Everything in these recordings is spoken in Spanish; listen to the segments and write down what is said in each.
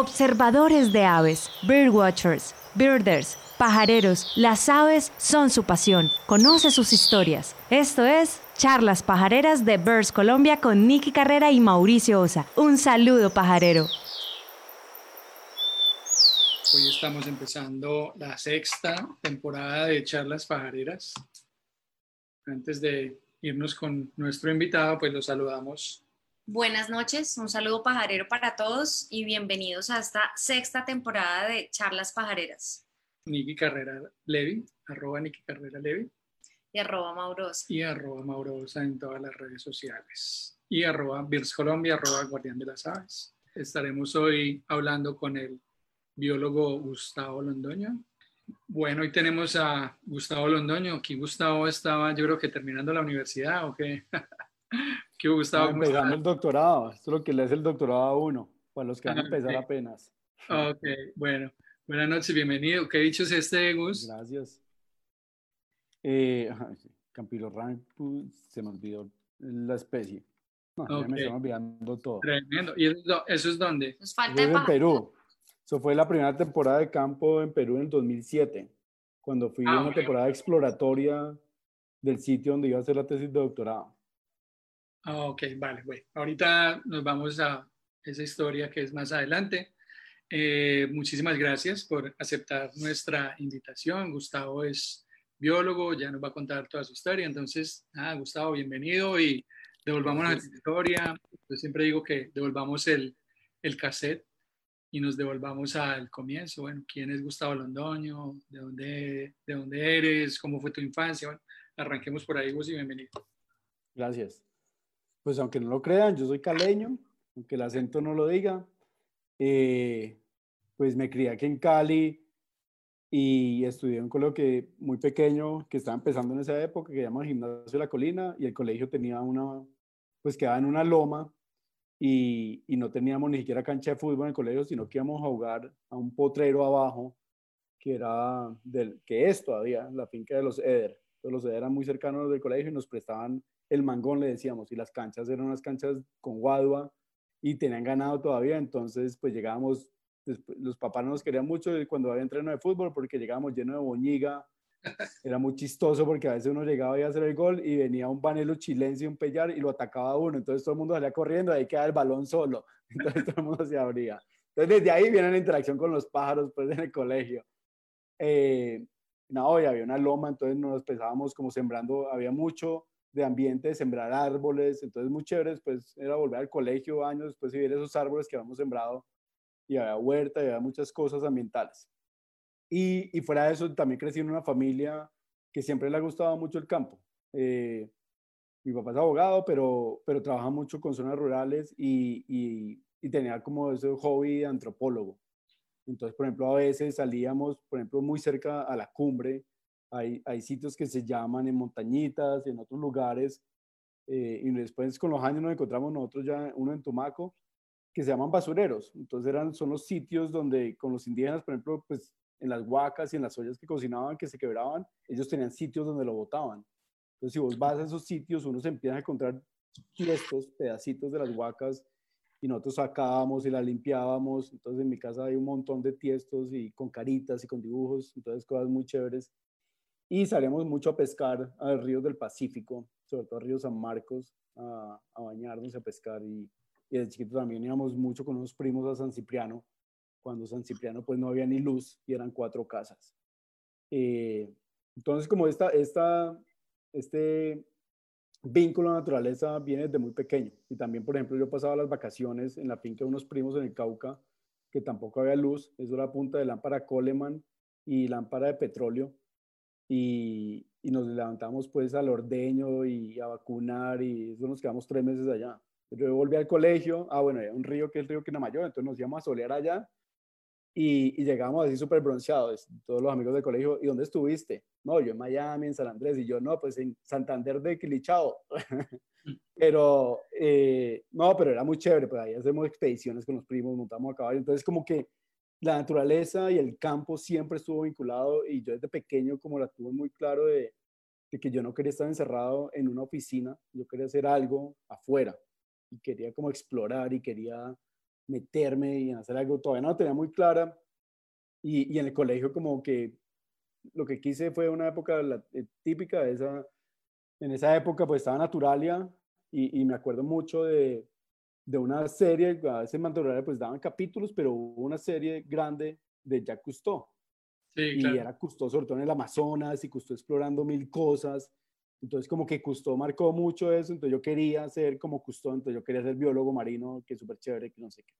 Observadores de aves, birdwatchers, birders, pajareros, las aves son su pasión. Conoce sus historias. Esto es Charlas Pajareras de Birds Colombia con Nicky Carrera y Mauricio Osa. Un saludo pajarero. Hoy estamos empezando la sexta temporada de Charlas Pajareras. Antes de irnos con nuestro invitado, pues lo saludamos Buenas noches, un saludo pajarero para todos y bienvenidos a esta sexta temporada de Charlas Pajareras. Niki Carrera Levi, arroba Niki Carrera Levi. Y arroba Maurosa. Y arroba Maurosa en todas las redes sociales. Y arroba Birs Colombia, arroba Guardián de las Aves. Estaremos hoy hablando con el biólogo Gustavo Londoño. Bueno, hoy tenemos a Gustavo Londoño. Aquí Gustavo estaba, yo creo que terminando la universidad o qué. ¿Qué Gustavo? Empezando el doctorado. Esto es lo que le es el doctorado a uno, para los que van a empezar apenas. Ok, bueno. Buenas noches, bienvenido. ¿Qué dicho es este, Gus? Gracias. Eh, Campilo Rampus, se me olvidó la especie. No, me están olvidando todo. Tremendo. ¿Y eso, es dónde? Nos falta en Perú. Eso fue la primera temporada de campo en Perú en el 2007, cuando fui a ah, una temporada exploratoria del sitio donde iba a hacer la tesis de doctorado. Ah, ok, vale, bueno. Ahorita nos vamos a esa historia que es más adelante. Eh, muchísimas gracias por aceptar nuestra invitación. Gustavo es biólogo, ya nos va a contar toda su historia. Entonces, Gustavo, bienvenido y devolvamos la historia. Yo siempre digo que devolvamos el, el cassette y nos devolvamos al comienzo. Bueno, ¿quién es Gustavo Londoño? ¿De dónde, de dónde eres? ¿Cómo fue tu infancia? Bueno, arranquemos por ahí, Gus, y bienvenido. Gracias pues aunque no lo crean, yo soy caleño, aunque el acento no lo diga, eh, pues me crié aquí en Cali y estudié en un colegio muy pequeño que estaba empezando en esa época, que se llama Gimnasio de la Colina, y el colegio tenía una, pues quedaba en una loma y, y, no teníamos ni siquiera cancha de fútbol en el colegio, sino que íbamos a jugar a un potrero abajo, que era del, que es todavía la finca de los Eder. los Eder eran muy cercanos del colegio y nos prestaban el mangón, le decíamos, y las canchas eran unas canchas con guadua y tenían ganado todavía, entonces pues llegábamos, los papás no nos querían mucho cuando había entreno de fútbol porque llegábamos lleno de boñiga, era muy chistoso porque a veces uno llegaba y a hacer el gol y venía un banelo chilense un pellar y lo atacaba a uno, entonces todo el mundo salía corriendo, ahí quedaba el balón solo, entonces todo el mundo se abría. Entonces desde ahí viene la interacción con los pájaros pues en el colegio. Eh, no, y había una loma, entonces nos pensábamos como sembrando, había mucho de ambiente, de sembrar árboles, entonces muy chévere, después era volver al colegio años después y ver esos árboles que habíamos sembrado y había huerta y había muchas cosas ambientales. Y, y fuera de eso, también crecí en una familia que siempre le ha gustado mucho el campo. Eh, mi papá es abogado, pero, pero trabaja mucho con zonas rurales y, y, tenía como ese hobby antropólogo. Entonces, por ejemplo, a veces salíamos, por ejemplo, muy cerca a la cumbre hay, hay sitios que se llaman en montañitas en otros lugares. Eh, y después con los años nos encontramos nosotros ya uno en Tumaco, que se llaman basureros. Entonces eran, son los sitios donde con los indígenas, por ejemplo, pues en las huacas y en las ollas que cocinaban, que se quebraban, ellos tenían sitios donde lo botaban. Entonces si vos vas a esos sitios, uno se empieza a encontrar estos pedacitos de las huacas y nosotros sacábamos y las limpiábamos. Entonces en mi casa hay un montón de tiestos y con caritas y con dibujos, entonces cosas muy chéveres y salíamos mucho a pescar a ríos del Pacífico, sobre todo a río San Marcos, a, a bañarnos, a pescar. Y, y de chiquito también íbamos mucho con unos primos a San Cipriano, cuando San Cipriano pues no había ni luz y eran cuatro casas. Eh, entonces como esta, esta, este vínculo a la naturaleza viene desde muy pequeño. Y también por ejemplo yo pasaba las vacaciones en la finca de unos primos en el Cauca que tampoco había luz, eso era punta de lámpara Coleman y lámpara de petróleo y, y, nos levantamos pues al ordeño y a vacunar y eso nos quedamos tres meses allá. Yo volví al colegio, ah bueno, hay un río que es el río Quinamayor, entonces nos íbamos a solear allá y, y llegamos así súper bronceados, todos los amigos del colegio, ¿y dónde estuviste? No, yo en Miami, en San Andrés, y yo no, pues en Santander de Quilichao. pero, eh, no, pero era muy chévere, pues ahí hacemos expediciones con los primos, montamos a caballo, entonces como que la naturaleza y el campo siempre estuvo vinculado y yo desde pequeño como la tuve muy claro de, que yo no quería estar encerrado en una oficina, yo quería hacer algo afuera y quería como explorar y quería meterme y hacer algo, todavía no lo tenía muy clara. Y, y en el colegio como que lo que quise fue una época eh, típica de esa, en esa época pues estaba Naturalia y me acuerdo mucho de, de, una serie, a veces Naturalia pues daban capítulos, pero hubo una serie grande de Jacques Cousteau. Sí, y era Cousteau sobre todo en el Amazonas y Cousteau explorando mil cosas. Entonces como que Cousteau marcó mucho eso, entonces yo quería ser como Cousteau, entonces yo quería ser biólogo marino, que es súper chévere, que no sé qué.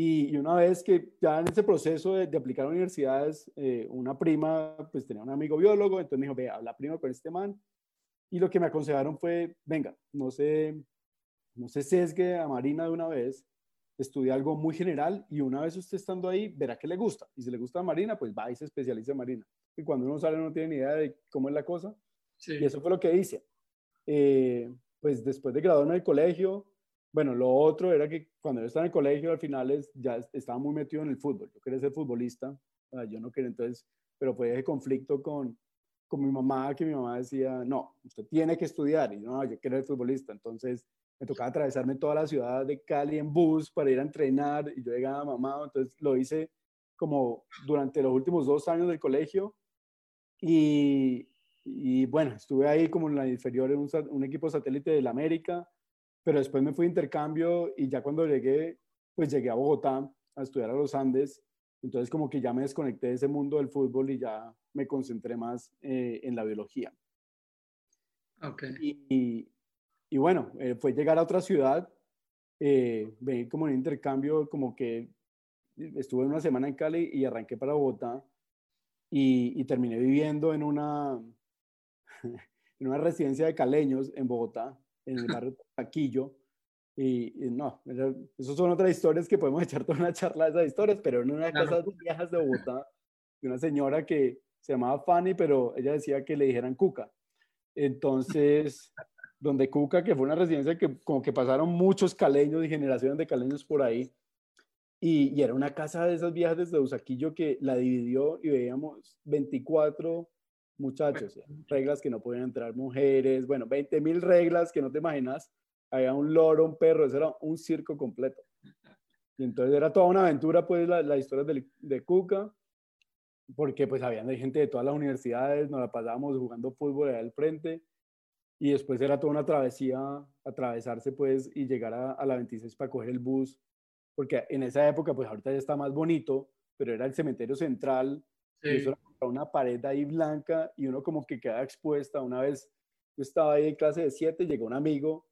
Y, una vez que ya en ese proceso de, aplicar a universidades, eh, una prima, pues tenía un amigo biólogo, entonces me dijo, ve, habla primero con este man. Y lo que me aconsejaron fue, venga, no se, no se sesgue a Marina de una vez, estudia algo muy general y una vez usted estando ahí, verá que le gusta. Y si le gusta a Marina, pues va y se especializa en Marina. Y cuando uno sale no tiene ni idea de cómo es la cosa. Y eso fue lo que hice. Eh, pues después de graduarme del colegio, bueno, lo otro era que cuando yo estaba en el colegio, al final es, ya estaba muy metido en el fútbol. Yo quería ser futbolista, yo no quería entonces, pero fue ese conflicto con, con mi mamá, que mi mamá decía, no, usted tiene que estudiar, y yo, no, yo quiero ser futbolista. Entonces me tocaba atravesarme toda la ciudad de Cali en bus para ir a entrenar, y yo llegaba a mamá, entonces lo hice como durante los últimos dos años del colegio, y, y bueno, estuve ahí como en la inferior en un, un equipo satélite del América, pero después me fui a intercambio y ya cuando llegué, pues llegué a Bogotá a estudiar a los Andes, entonces como que ya me desconecté de ese mundo del fútbol y ya me concentré más eh, en la biología. Okay. Y, y, bueno, eh, fue llegar a otra ciudad, eh, venir como en intercambio, como que estuve una semana en Cali y arranqué para Bogotá y, y terminé viviendo en una, en una residencia de caleños en Bogotá en el barrio Taquillo. Y, no, esas son otras historias que podemos echar toda una charla de esas historias, pero en una casa de viejas de Bogotá, de una señora que se llamaba Fanny, pero ella decía que le dijeran Cuca. Entonces, donde Cuca, que fue una residencia que como que pasaron muchos caleños y generaciones de caleños por ahí, y, y, era una casa de esas viejas desde Usaquillo que la dividió y veíamos 24 muchachos, reglas que no podían entrar mujeres, bueno, 20 mil reglas que no te imaginas, había un loro, un perro, eso era un circo completo. Y entonces era toda una aventura, pues, la, la historia de, de Cuca, porque pues habían gente de todas las universidades, nos la pasábamos jugando fútbol allá al frente, y después era toda una travesía, atravesarse pues y llegar a, a la 26 para coger el bus, porque en esa época, pues ahorita ya está más bonito, pero era el cementerio central, y eso era una pared ahí blanca y uno como que queda expuesta. Una vez yo estaba ahí en clase de 7, llegó un amigo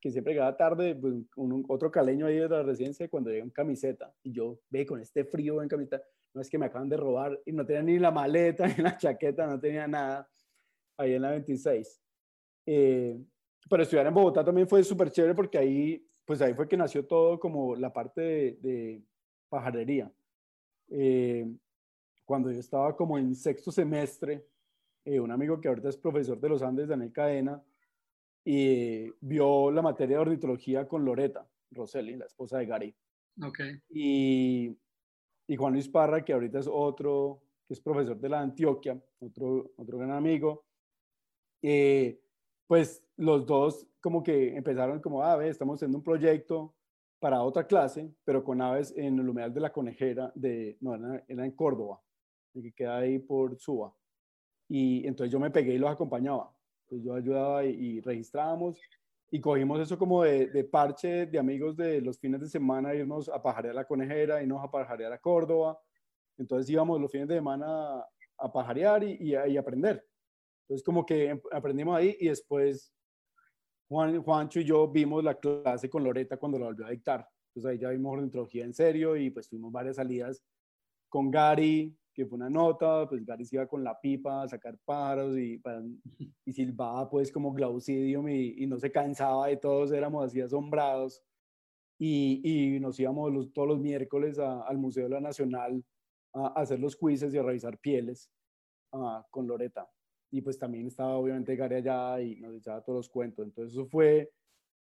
que siempre llegaba tarde, pues, un, otro caleño ahí de la residencia, cuando llega en camiseta, y yo, ve, con este frío en camiseta, no es que me acaban de robar, y no tenía ni la maleta, ni la chaqueta, no tenía nada, ahí en la 26. Eh, pero estudiar en Bogotá también fue súper chévere porque ahí, pues ahí fue que nació todo como la parte de, de pajarería. Eh, cuando yo estaba como en sexto semestre, eh, un amigo que ahorita es profesor de los Andes, Daniel Cadena, y vio la materia de ornitología con Loreta Rosselli, la esposa de Gary. Okay. Y, y Juan Luis Parra, que ahorita es otro, que es profesor de la Antioquia, otro, otro gran amigo. Eh, pues los dos como que empezaron como, ah, estamos haciendo un proyecto para otra clase, pero con aves en el humedal de la conejera, de, no, era en Córdoba que queda ahí por Suba. Y entonces yo me pegué y los acompañaba. Entonces yo ayudaba y, registrábamos y cogimos eso como de, parche de amigos de los fines de semana, irnos a pajarear la conejera, irnos a pajarear a Córdoba. Entonces íbamos los fines de semana a, pajarear y, y, aprender. Entonces como que em, aprendimos ahí y después Juan, Juancho y yo vimos la clase con Loreta cuando la volvió a dictar. Entonces ahí ya vimos ornitología en serio y pues tuvimos varias salidas con Gary, que fue una nota, pues Gary se iba con la pipa a sacar pájaros y, y silbaba pues como Glaucidium y, y, no se cansaba de todos, éramos así asombrados. Y, y nos íbamos los, todos los miércoles al Museo de la Nacional a, hacer los quizzes y a revisar pieles con Loreta. Y pues también estaba obviamente Gary allá y nos echaba todos los cuentos. Entonces eso fue,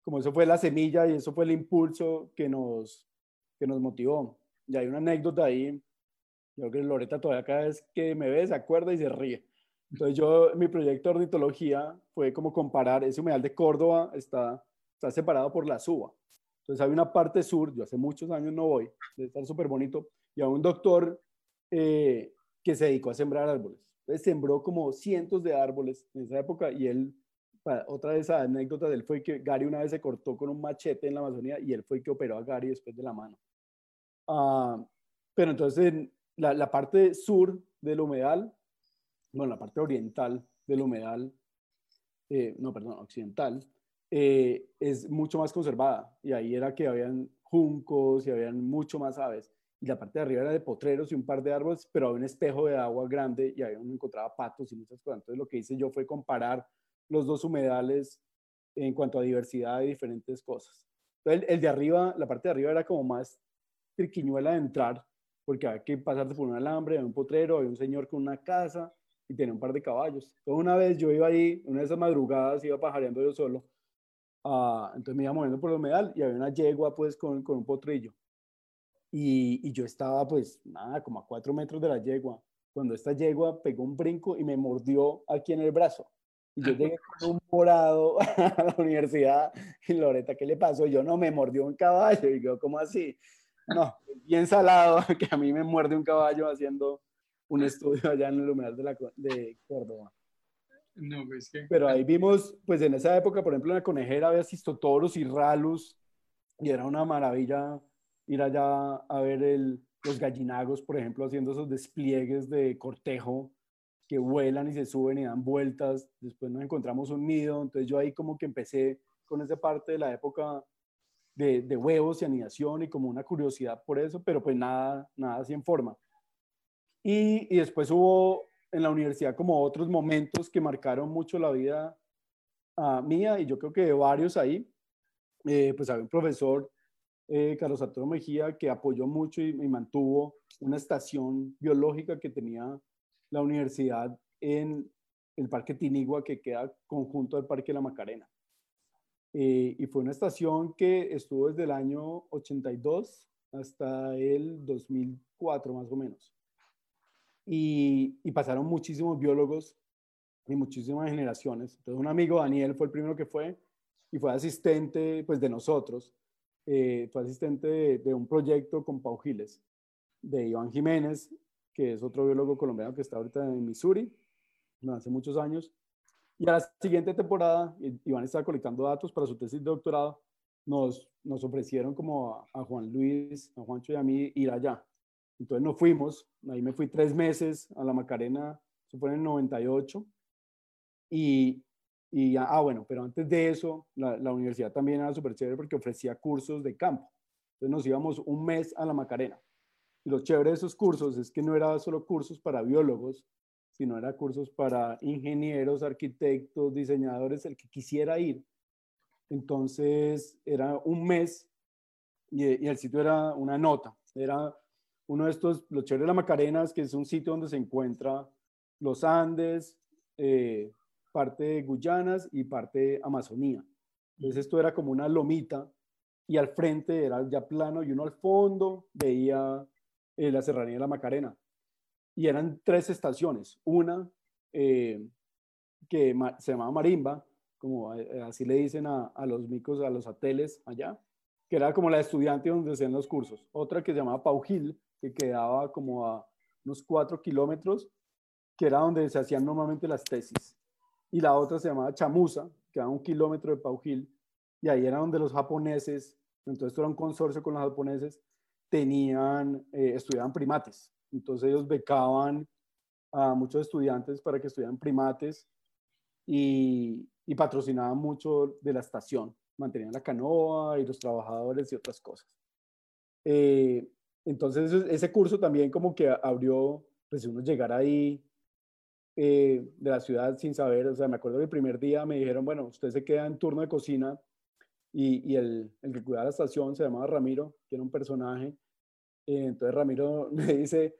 como eso fue la semilla y eso fue el impulso que nos, que nos motivó. Y hay una anécdota ahí yo creo que Loreta todavía cada vez que me ve se acuerda y se ríe. Entonces yo, mi proyecto de ornitología fue como comparar, ese humedal de Córdoba está, está separado por la suba. Entonces hay una parte sur, yo hace muchos años no voy, debe estar súper bonito, y hay un doctor eh, que se dedicó a sembrar árboles. Entonces sembró como cientos de árboles en esa época y él, otra de esas anécdotas él fue que Gary una vez se cortó con un machete en la Amazonía y él fue que operó a Gary después de la mano. Ah, pero entonces la, la parte sur del humedal, bueno, la parte oriental del humedal, eh, no, perdón, occidental, eh, es mucho más conservada y ahí era que habían juncos y habían mucho más aves y la parte de arriba era de potreros y un par de árboles, pero había un espejo de agua grande y ahí uno encontraba patos y muchas cosas. Entonces lo que hice yo fue comparar los dos humedales en cuanto a diversidad de diferentes cosas. Entonces el, de arriba, la parte de arriba era como más triquiñuela de entrar, porque había que pasarse por un alambre, había un potrero, había un señor con una casa y tenía un par de caballos. Entonces una vez yo iba ahí, una de esas madrugadas, iba pajareando yo solo Ah, entonces me iba moviendo por el humedal y había una yegua pues con, con un potrillo. Y, y, yo estaba pues nada, como a cuatro metros de la yegua, cuando esta yegua pegó un brinco y me mordió aquí en el brazo. Y yo llegué con un morado a la universidad y Loreta, ¿qué le pasó? Yo no, me mordió un caballo. Y yo, ¿cómo así? No, bien salado que a mí me muerde un caballo haciendo un estudio allá en el humedal de, la, de Córdoba. No, pues que... Pero ahí vimos, pues en esa época, por ejemplo, en la conejera había cistotoros y ralus, y era una maravilla ir allá a ver el, los gallinagos, por ejemplo, haciendo esos despliegues de cortejo que vuelan y se suben y dan vueltas. Después nos encontramos un nido, entonces yo ahí como que empecé con esa parte de la época de, de huevos y anidación y como una curiosidad por eso, pero pues nada, nada así en forma. Y, y después hubo en la universidad como otros momentos que marcaron mucho la vida uh, mía y yo creo que de varios ahí. Eh, pues había un profesor, eh, Carlos Arturo Mejía, que apoyó mucho y, mantuvo una estación biológica que tenía la universidad en el Parque Tinigua, que queda conjunto al Parque La Macarena. Eh, y fue una estación que estuvo desde el año 82 hasta el 2004 más o menos y, pasaron muchísimos biólogos y muchísimas generaciones. Entonces un amigo, Daniel, fue el primero que fue y fue asistente pues, de nosotros, eh, fue asistente de, un proyecto con Pau Giles, de Iván Jiménez, que es otro biólogo colombiano que está ahorita en Missouri, hace muchos años. Y a la siguiente temporada, Iván estaba colectando datos para su tesis de doctorado, nos, ofrecieron como a, a Juan Luis, a Juancho y a mí ir allá. Entonces nos fuimos, ahí me fui tres meses a la Macarena, se fue en el 98. Y, y ah, bueno, pero antes de eso, la, la universidad también era súper chévere porque ofrecía cursos de campo. Entonces nos íbamos un mes a la Macarena. Y lo chévere de esos cursos es que no era solo cursos para biólogos, sino era cursos para ingenieros, arquitectos, diseñadores, el que quisiera ir. Entonces era un mes y, el sitio era una nota. Era uno de estos, los Chéveres de la Macarena, que es un sitio donde se encuentra los Andes, eh, parte de Guyanas y parte de Amazonía. Entonces esto era como una lomita y al frente era ya plano y uno al fondo veía eh, la serranía de la Macarena. Y eran tres estaciones. Una eh, que se llamaba Marimba, como así le dicen a, a, los micos, a los ateles allá, que era como la estudiante donde hacían los cursos. Otra que se llamaba Paujil, que quedaba como a unos cuatro kilómetros, que era donde se hacían normalmente las tesis. Y la otra se llamaba Chamusa, que era un kilómetro de Paujil, y ahí era donde los japoneses, entonces era un consorcio con los japoneses, tenían, eh, estudiaban primates. Entonces ellos becaban a muchos estudiantes para que estudiaran primates y, y patrocinaban mucho de la estación, mantenían la canoa y los trabajadores y otras cosas. Eh, entonces ese curso también como que abrió, pues uno llegar ahí eh, de la ciudad sin saber, o sea, me acuerdo que el primer día me dijeron, bueno, usted se queda en turno de cocina y, y el, el, que cuidaba la estación se llamaba Ramiro, que era un personaje. Eh, entonces Ramiro me dice,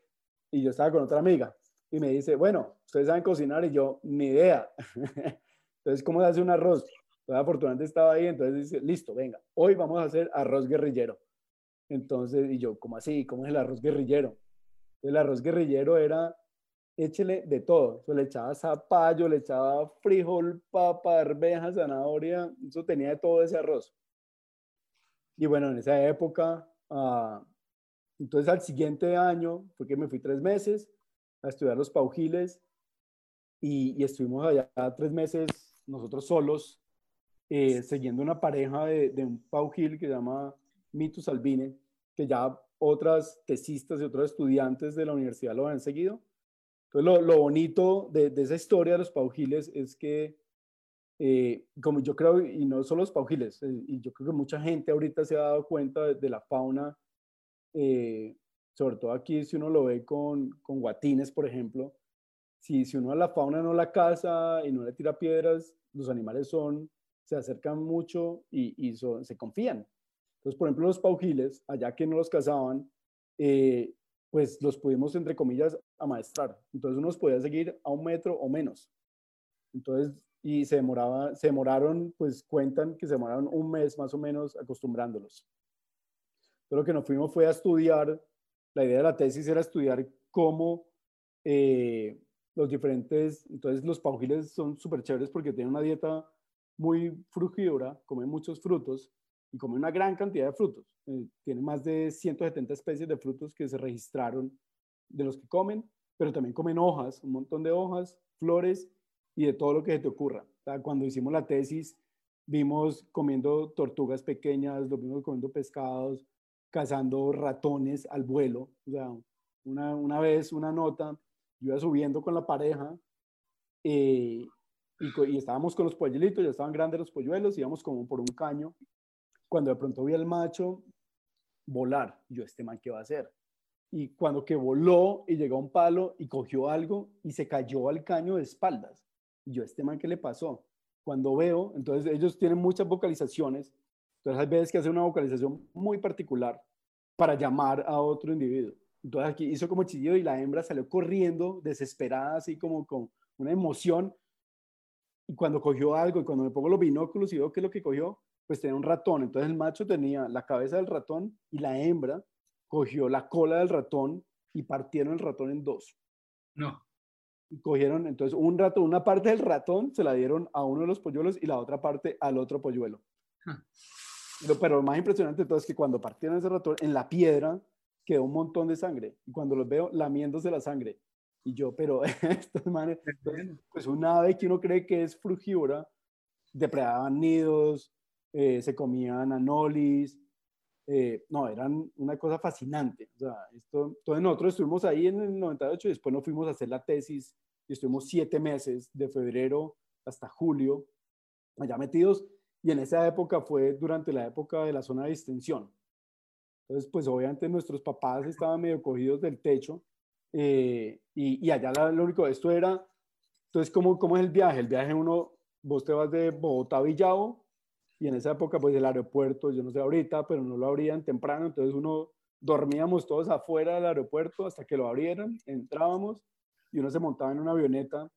y yo estaba con otra amiga, y me dice, bueno, ustedes saben cocinar y yo, ni idea. entonces, ¿cómo se hace un arroz? Entonces, afortunadamente estaba ahí, entonces dice, listo, venga, hoy vamos a hacer arroz guerrillero. Entonces, y yo, ¿cómo así? ¿Cómo es el arroz guerrillero? El arroz guerrillero era, échele de todo. le echaba zapallo, le echaba frijol, papa, arveja, zanahoria, eso tenía de todo ese arroz. y bueno, en esa época, ah, entonces al siguiente año fue que me fui tres meses a estudiar los paujiles y, y estuvimos allá tres meses nosotros solos, eh, siguiendo una pareja de, de, un paujil que se llama Mitus Albine, que ya otras tesistas y otros estudiantes de la universidad lo han seguido. Entonces, lo, lo bonito de, de, esa historia de los paujiles es que, eh, como yo creo, y no solo los paujiles, eh, y yo creo que mucha gente ahorita se ha dado cuenta de, la fauna, eh, sobre todo aquí si uno lo ve con, con guatines, por ejemplo, si, uno a la fauna no la caza y no le tira piedras, los animales son, se acercan mucho y, y se confían. Entonces, por ejemplo, los paujiles, allá que no los cazaban, eh, pues los pudimos, entre comillas, amaestrar. Entonces, uno los podía seguir a un metro o menos. Entonces, y se, demoraba, se demoraron, pues cuentan que se demoraron un mes más o menos acostumbrándolos. Entonces, lo que nos fuimos fue a estudiar, la idea de la tesis era estudiar cómo eh, los diferentes, entonces los paujiles son súper chéveres porque tienen una dieta muy frugívora, comen muchos frutos, y come una gran cantidad de frutos. Eh, tiene más de 170 especies de frutos que se registraron de los que comen, pero también comen hojas, un montón de hojas, flores y de todo lo que se te ocurra. Cuando hicimos la tesis, vimos comiendo tortugas pequeñas, lo vimos comiendo pescados, cazando ratones al vuelo. Una, una vez, una nota, yo iba subiendo con la pareja eh, y, y, estábamos con los polluelitos, ya estaban grandes los polluelos, íbamos como por un caño cuando de pronto vi al macho volar, yo, este man, ¿qué va a hacer? Y cuando que voló y llegó a un palo y cogió algo y se cayó al caño de espaldas. Y yo, este man, ¿qué le pasó? Cuando veo, entonces ellos tienen muchas vocalizaciones, entonces hay veces que hace una vocalización muy particular para llamar a otro individuo. Entonces aquí hizo como chillido y la hembra salió corriendo, desesperada, así como con una emoción. Y cuando cogió algo, y cuando me pongo los binóculos y veo qué es lo que cogió, pues tenía un ratón. Entonces el macho tenía la cabeza del ratón y la hembra cogió la cola del ratón y partieron el ratón en dos. No. Y cogieron, entonces un ratón, una parte del ratón se la dieron a uno de los polluelos y la otra parte al otro polluelo. Pero, pero, lo más impresionante de todo es que cuando partieron ese ratón, en la piedra quedó un montón de sangre. Y cuando los veo, lamiéndose la sangre. Y yo, pero estos manes, pues un ave que uno cree que es frugívora, depredaban nidos, eh, se comían anolis, eh, no, eran una cosa fascinante. O esto, entonces nosotros estuvimos ahí en el 98 y después nos fuimos a hacer la tesis y estuvimos siete meses, de febrero hasta julio, allá metidos. Y en esa época fue durante la época de la zona de distensión. Entonces, pues obviamente nuestros papás estaban medio cogidos del techo eh, y, y, allá lo único, esto era, entonces, ¿cómo, ¿cómo es el viaje? El viaje uno, vos te vas de Bogotá a Villavo y en esa época pues el aeropuerto, yo no sé ahorita, pero no lo abrían temprano, entonces uno dormíamos todos afuera del aeropuerto hasta que lo abrieran, entrábamos y uno se montaba en una avioneta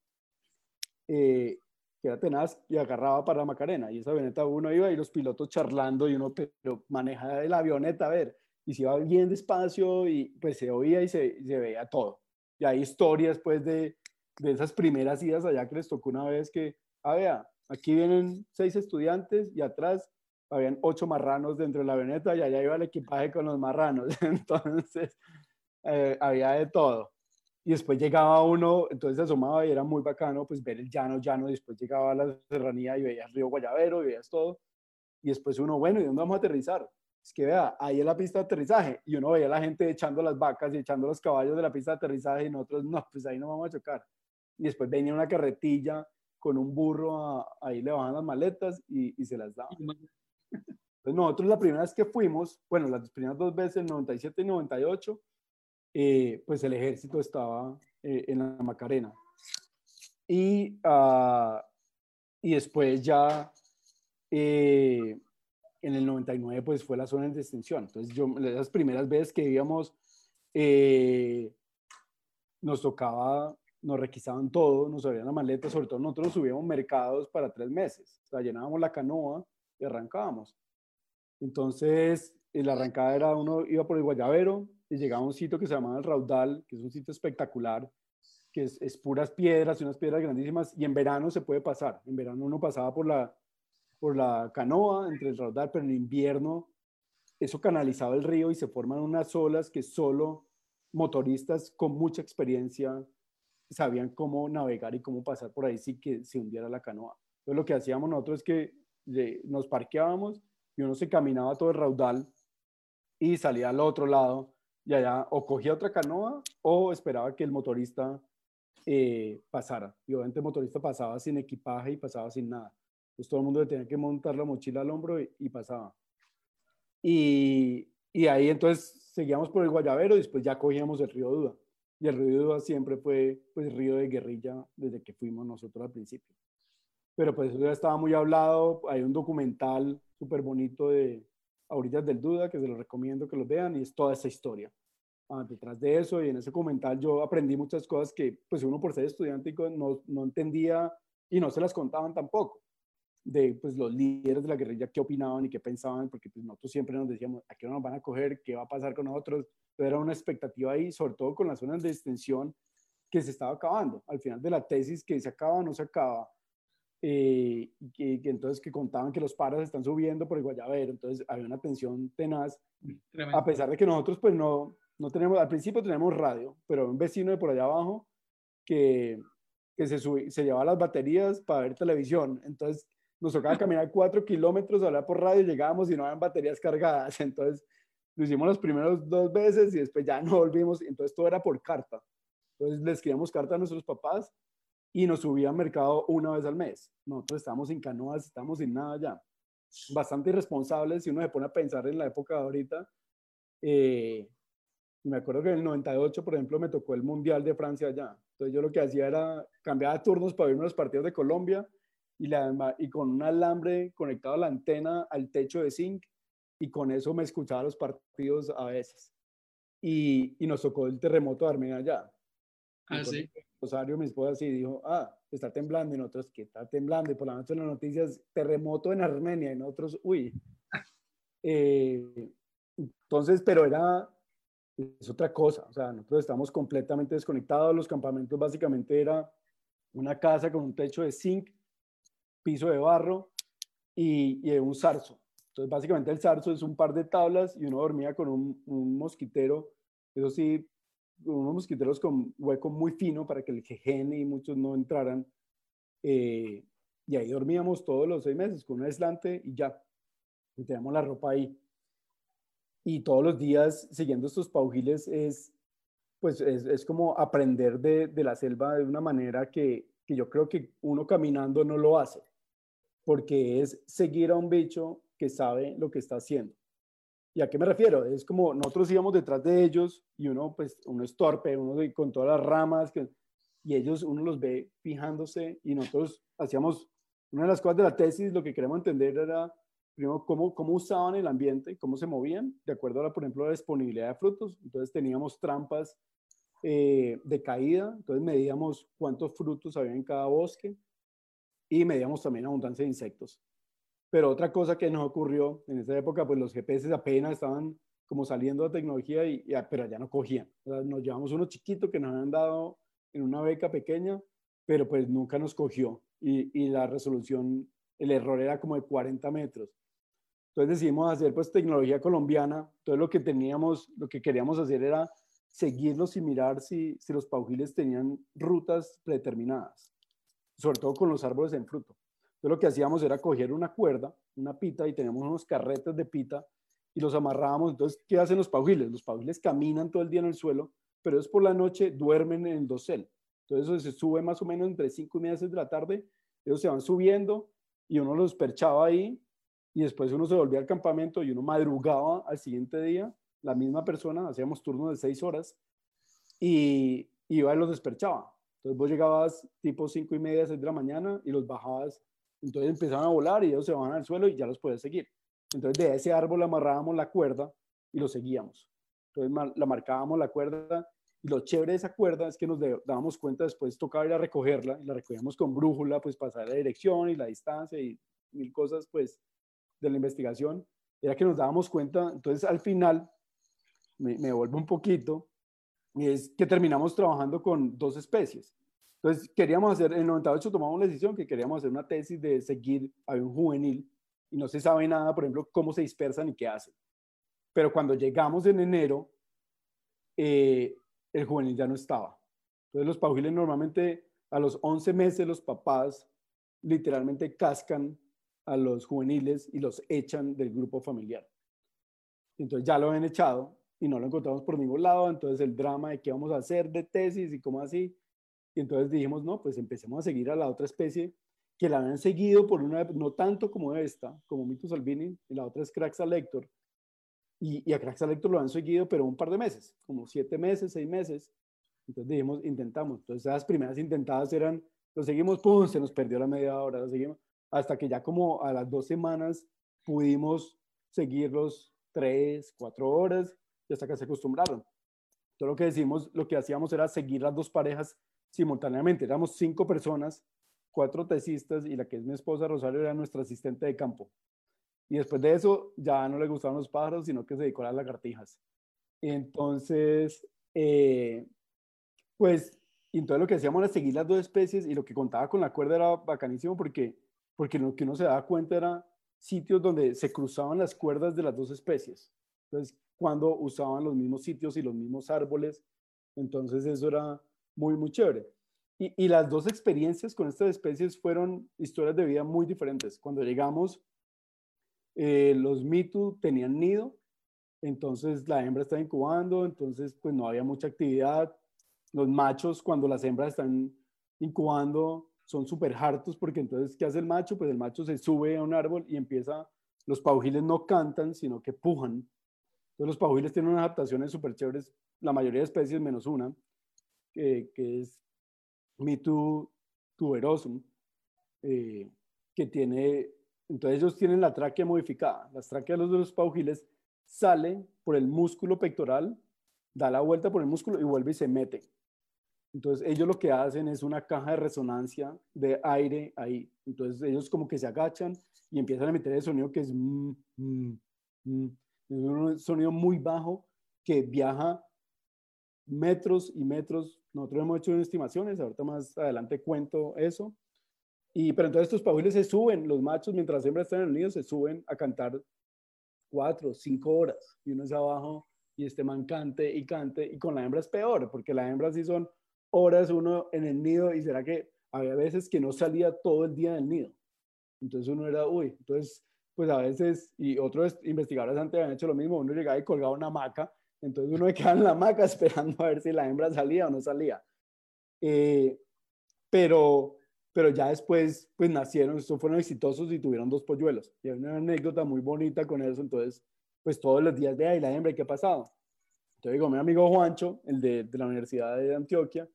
eh, que era tenaz y agarraba para Macarena y esa avioneta uno iba y los pilotos charlando y uno pero maneja la avioneta a ver y se iba bien despacio y pues se oía y se, se veía todo. Y hay historias pues de, de esas primeras idas allá que les tocó una vez que, ah, ver, Aquí vienen seis estudiantes y atrás habían ocho marranos dentro de la avioneta y allá iba el equipaje con los marranos. Entonces, eh, había de todo. Y después llegaba uno, entonces asomaba y era muy bacano, pues ver el llano, llano. Después llegaba a la serranía y veía el río Guayavero y veías todo. Y después uno, bueno, ¿y dónde vamos a aterrizar? Es que vea, ahí es la pista de aterrizaje. Y uno veía a la gente echando las vacas y echando los caballos de la pista de aterrizaje y nosotros, no, pues ahí no vamos a chocar. Y después venía una carretilla con un burro, ahí le bajan las maletas y, y se las daban. Pues nosotros la primera vez que fuimos, bueno, las primeras dos veces, 97 y 98, eh, pues el ejército estaba eh, en la Macarena. Y, uh, y después ya eh, en el 99 pues fue la zona de extinción. Entonces yo, las primeras veces que íbamos, nos tocaba nos requisaban todo, nos abrían la maleta, sobre todo nosotros subíamos mercados para tres meses, o sea, llenábamos la canoa y arrancábamos. Entonces, la arrancada era uno iba por el Guayabero y llegaba a un sitio que se llamaba el Raudal, que es un sitio espectacular, que es, es puras piedras y unas piedras grandísimas, y en verano se puede pasar. En verano uno pasaba por la, por la canoa entre el Raudal, pero en invierno eso canalizaba el río y se forman unas olas que solo motoristas con mucha experiencia sabían cómo navegar y cómo pasar por ahí sin que se hundiera la canoa. Entonces lo que hacíamos nosotros es que nos parqueábamos y uno se caminaba todo el raudal y salía al otro lado y allá o cogía otra canoa o esperaba que el motorista eh, pasara. Y obviamente el motorista pasaba sin equipaje y pasaba sin nada. Entonces todo el mundo tenía que montar la mochila al hombro y, pasaba. Y, y, ahí entonces seguíamos por el Guayabero y después ya cogíamos el río Duda. Y el río Duda siempre fue pues río de guerrilla desde que fuimos nosotros al principio. Pero pues eso ya estaba muy hablado. Hay un documental súper bonito de a orillas del Duda que se lo recomiendo que lo vean y es toda esa historia. Ah, detrás de eso y en ese documental yo aprendí muchas cosas que pues uno por ser estudiante no, no entendía y no se las contaban tampoco de pues los líderes de la guerrilla qué opinaban y qué pensaban porque pues nosotros siempre nos decíamos a qué nos van a coger qué va a pasar con nosotros pero era una expectativa ahí sobre todo con las zonas de extensión que se estaba acabando. Al final de la tesis que se acaba o no se acaba eh, y que, entonces que contaban que los paras están subiendo por el Guayabero entonces había una tensión tenaz. A pesar de que nosotros pues no no tenemos, al principio tenemos radio, pero un vecino de por allá abajo que, que se, se llevaba las baterías para ver televisión. Entonces nos tocaba caminar cuatro kilómetros, hablar por radio, llegábamos y no habían baterías cargadas. Entonces lo hicimos los primeros dos veces y después ya no volvimos. Entonces todo era por carta. Entonces le escribíamos carta a nuestros papás y nos subían mercado una vez al mes. Nosotros estábamos sin canoas, estábamos sin nada ya. Bastante irresponsables si uno se pone a pensar en la época de ahorita. Eh, me acuerdo que en el 98, por ejemplo, me tocó el Mundial de Francia allá. Entonces yo lo que hacía era cambiar turnos para ver los partidos de Colombia y, la, y con un alambre conectado a la antena al techo de zinc y con eso me escuchaba los partidos a veces. Y, y nos tocó el terremoto de Armenia allá. Ah, sí. Rosario, mi esposa, sí dijo, ah, está temblando. Y nosotros, que está temblando. Y por la noche en las noticias, terremoto en Armenia. Y nosotros, uy. Eh, entonces, pero era, es otra cosa. O sea, nosotros estamos completamente desconectados. Los campamentos básicamente era una casa con un techo de zinc, piso de barro y, y un zarzo. Entonces, básicamente el zarzo es un par de tablas y uno dormía con un, un mosquitero, eso sí, unos mosquiteros con hueco muy fino para que el gene y muchos no entraran. Eh, y ahí dormíamos todos los seis meses con un aislante y ya. Y teníamos la ropa ahí y todos los días siguiendo estos paujiles es, pues es, como aprender de, de, la selva de una manera que, que, yo creo que uno caminando no lo hace, porque es seguir a un bicho que sabe lo que está haciendo. ¿Y a qué me refiero? Es como nosotros íbamos detrás de ellos y uno, pues, uno es torpe, uno con todas las ramas, que, y ellos, uno los ve fijándose y nosotros hacíamos, una de las cosas de la tesis, lo que queremos entender era primero, cómo, cómo usaban el ambiente, cómo se movían, de acuerdo a, por ejemplo, la disponibilidad de frutos. Entonces teníamos trampas eh, de caída, entonces medíamos cuántos frutos había en cada bosque y medíamos también abundancia de insectos. Pero otra cosa que nos ocurrió en esa época, pues los GPS apenas estaban como saliendo de tecnología, y, pero ya no cogían. nos llevamos uno chiquito que nos habían dado en una beca pequeña, pero pues nunca nos cogió y, y la resolución, el error era como de 40 metros. Entonces decidimos hacer pues tecnología colombiana. Entonces lo que teníamos, lo que queríamos hacer era seguirlos y mirar si, si los paujiles tenían rutas predeterminadas, sobre todo con los árboles en fruto. Entonces lo que hacíamos era coger una cuerda, una pita, y teníamos unos carretes de pita y los amarrábamos. Entonces, ¿qué hacen los paujiles? Los paujiles caminan todo el día en el suelo, pero es por la noche duermen en el dosel. Entonces se sube más o menos entre 5 y media de la tarde, ellos se van subiendo y uno los perchaba ahí y después uno se volvía al campamento y uno madrugaba al siguiente día, la misma persona, hacíamos turnos de seis horas y iba y los desperchaba. Entonces vos llegabas tipo cinco y media, seis de la mañana y los bajabas, entonces empezaban a volar y ellos se bajan al suelo y ya los podías seguir. Entonces de ese árbol amarrábamos la cuerda y los seguíamos. Entonces la marcábamos la cuerda y lo chévere de esa cuerda es que nos dábamos cuenta después tocaba ir a recogerla y la recogíamos con brújula, pues pasar la dirección y la distancia y mil cosas, pues de la investigación era que nos dábamos cuenta, entonces al final, me, me vuelvo un poquito, y es que terminamos trabajando con dos especies. Entonces queríamos hacer, en el 98 tomamos la decisión que queríamos hacer una tesis de seguir a un juvenil y no se sabe nada, por ejemplo, cómo se dispersan y qué hacen. Pero cuando llegamos en enero, eh, el juvenil ya no estaba. Entonces los paujiles normalmente a los 11 meses los papás literalmente cascan a los juveniles y los echan del grupo familiar. Entonces ya lo habían echado y no lo encontramos por ningún lado, entonces el drama de qué vamos a hacer de tesis y cómo así. Y entonces dijimos, no, pues empecemos a seguir a la otra especie que la habían seguido por una, no tanto como esta, como Mitus albini, y la otra es Craxalector. Y, y a Craxalector lo han seguido, pero un par de meses, como siete meses, seis meses. Entonces dijimos, intentamos. Entonces las primeras intentadas eran, lo seguimos, pum, se nos perdió la media hora, lo seguimos, hasta que ya como a las dos semanas pudimos seguirlos tres, cuatro horas y hasta que se acostumbraron. Todo lo que decimos, lo que hacíamos era seguir las dos parejas simultáneamente. Éramos cinco personas, cuatro tesistas y la que es mi esposa Rosario era nuestra asistente de campo. Y después de eso ya no le gustaban los pájaros, sino que se dedicó a las lagartijas. Entonces, eh, pues, entonces lo que hacíamos era seguir las dos especies y lo que contaba con la cuerda era bacanísimo porque, porque lo que uno se daba cuenta era sitios donde se cruzaban las cuerdas de las dos especies. Entonces, cuando usaban los mismos sitios y los mismos árboles. Entonces, eso era muy, muy chévere. Y, las dos experiencias con estas especies fueron historias de vida muy diferentes. Cuando llegamos, eh, los mitu tenían nido, entonces la hembra estaba incubando, entonces pues no había mucha actividad. Los machos, cuando las hembras están incubando, son súper hartos porque entonces, ¿qué hace el macho? Pues el macho se sube a un árbol y empieza, los paujiles no cantan, sino que pujan. Entonces los paujiles tienen unas adaptaciones súper chéveres, la mayoría de especies menos una, que, que es Mitu tuberosum, eh, que tiene, entonces ellos tienen la tráquea modificada. Las tráqueas de los paujiles sale por el músculo pectoral, da la vuelta por el músculo y vuelve y se mete. Entonces ellos lo que hacen es una caja de resonancia de aire ahí. Entonces ellos como que se agachan y empiezan a emitir el sonido que es, mm, mm, mm. Es un sonido muy bajo que viaja metros y metros. Nosotros hemos hecho estimaciones, ahorita más adelante cuento eso. Y, pero entonces estos paujiles se suben, los machos mientras las hembras están en el nido se suben a cantar cuatro, cinco horas y uno es abajo y este man cante y cante y con la hembra es peor porque la hembra sí son horas uno en el nido y será que había veces que no salía todo el día del nido. Entonces uno era, uy, entonces pues a veces, y otros investigadores antes habían hecho lo mismo, uno llegaba y colgaba una hamaca, entonces uno quedaba en la hamaca esperando a ver si la hembra salía o no salía. Eh, pero, pero ya después, pues nacieron, estos fueron exitosos y tuvieron dos polluelos. Y hay una anécdota muy bonita con eso, entonces, pues todos los días de ahí la hembra, ¿qué ha pasado? Entonces digo, mi amigo Juancho, el de, de la Universidad de Antioquia,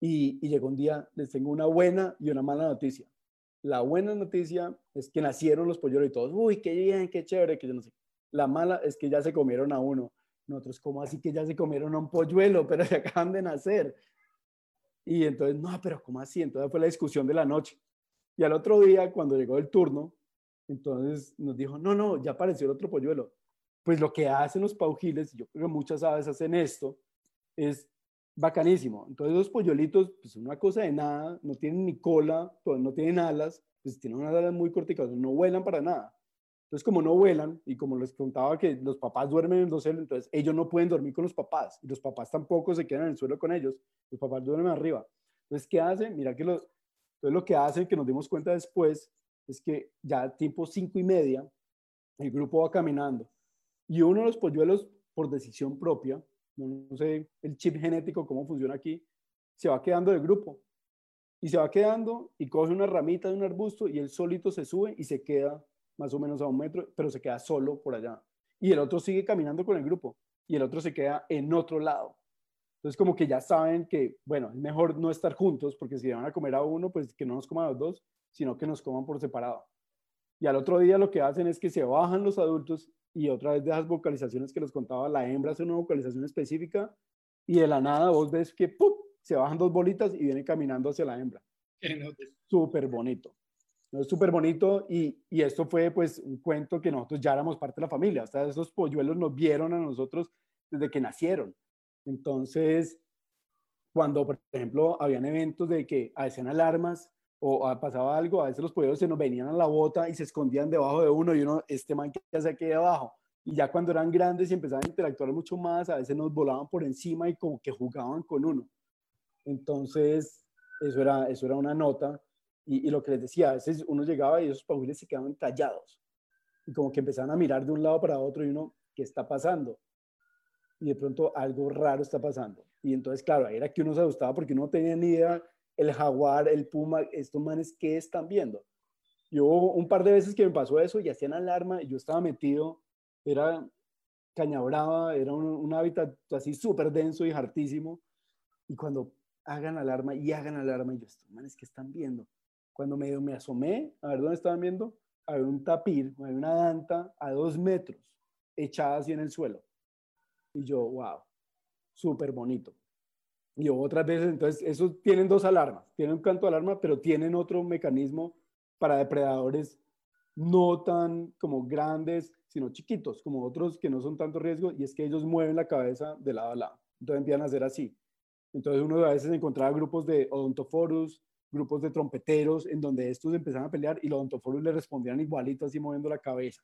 y, llegó un día, les tengo una buena y una mala noticia. La buena noticia es que nacieron los polluelos y todos, uy, qué bien, qué chévere, que yo no sé. La mala es que ya se comieron a uno. Nosotros, ¿cómo así que ya se comieron a un polluelo? Pero se acaban de nacer. Y entonces, no, pero ¿cómo así? Entonces fue la discusión de la noche. Y al otro día, cuando llegó el turno, entonces nos dijo, no, no, ya apareció el otro polluelo. Pues lo que hacen los paujiles, yo creo que muchas aves hacen esto, es bacanísimo. Entonces los polluelitos, pues una cosa de nada, no tienen ni cola, no tienen alas, pues tienen unas alas muy corticas, no vuelan para nada. Entonces como no vuelan y como les contaba que los papás duermen en el dosel, entonces ellos no pueden dormir con los papás y los papás tampoco se quedan en el suelo con ellos, los papás duermen arriba. Entonces, ¿qué hacen? Mira que lo, entonces lo que hacen, que nos dimos cuenta después, es que ya tipo cinco y media, el grupo va caminando y uno de los polluelos, por decisión propia, no, sé el chip genético, cómo funciona aquí, se va quedando del grupo. Y se va quedando y coge una ramita de un arbusto y él solito se sube y se queda más o menos a un metro, pero se queda solo por allá. Y el otro sigue caminando con el grupo y el otro se queda en otro lado. Entonces como que ya saben que, bueno, es mejor no estar juntos porque si van a comer a uno, pues que no nos coman a los dos, sino que nos coman por separado. Y al otro día lo que hacen es que se bajan los adultos y otra vez de esas vocalizaciones que les contaba, la hembra hace una vocalización específica y de la nada vos ves que ¡pum! se bajan dos bolitas y vienen caminando hacia la hembra. Súper bonito. Es súper bonito y, y, esto fue pues un cuento que nosotros ya éramos parte de la familia. O sea, esos polluelos nos vieron a nosotros desde que nacieron. Entonces, cuando, por ejemplo, habían eventos de que hacían alarmas o pasaba algo, a veces los polluelos se nos venían a la bota y se escondían debajo de uno y uno, este man que hace aquí debajo, Y ya cuando eran grandes y empezaban a interactuar mucho más, a veces nos volaban por encima y como que jugaban con uno. Entonces, eso era, eso era una nota. Y, y lo que les decía, a veces uno llegaba y esos pajuiles se quedaban callados. Y como que empezaban a mirar de un lado para otro y uno, ¿qué está pasando? Y de pronto algo raro está pasando. Y entonces, claro, ahí era que uno se asustaba porque uno no tenía ni idea el jaguar, el puma, estos manes, ¿qué están viendo? Yo un par de veces que me pasó eso y hacían alarma y yo estaba metido era caña brava, era un, hábitat así súper denso y hartísimo. Y cuando hagan alarma y hagan alarma, y yo, estos manes que están viendo. Cuando me, me asomé a ver dónde estaban viendo, había un tapir, había una danta a dos metros, echada así en el suelo. Y yo, wow, súper bonito. Y otras veces, entonces, esos tienen dos alarmas, tienen un canto de alarma, pero tienen otro mecanismo para depredadores no tan como grandes, sino chiquitos, como otros que no son tanto riesgo, y es que ellos mueven la cabeza de lado a lado. Entonces empiezan a hacer así. Entonces uno a veces encontraba grupos de odontoforus, grupos de trompeteros, en donde estos empezaban a pelear y los odontoforus le respondían igualito, así moviendo la cabeza.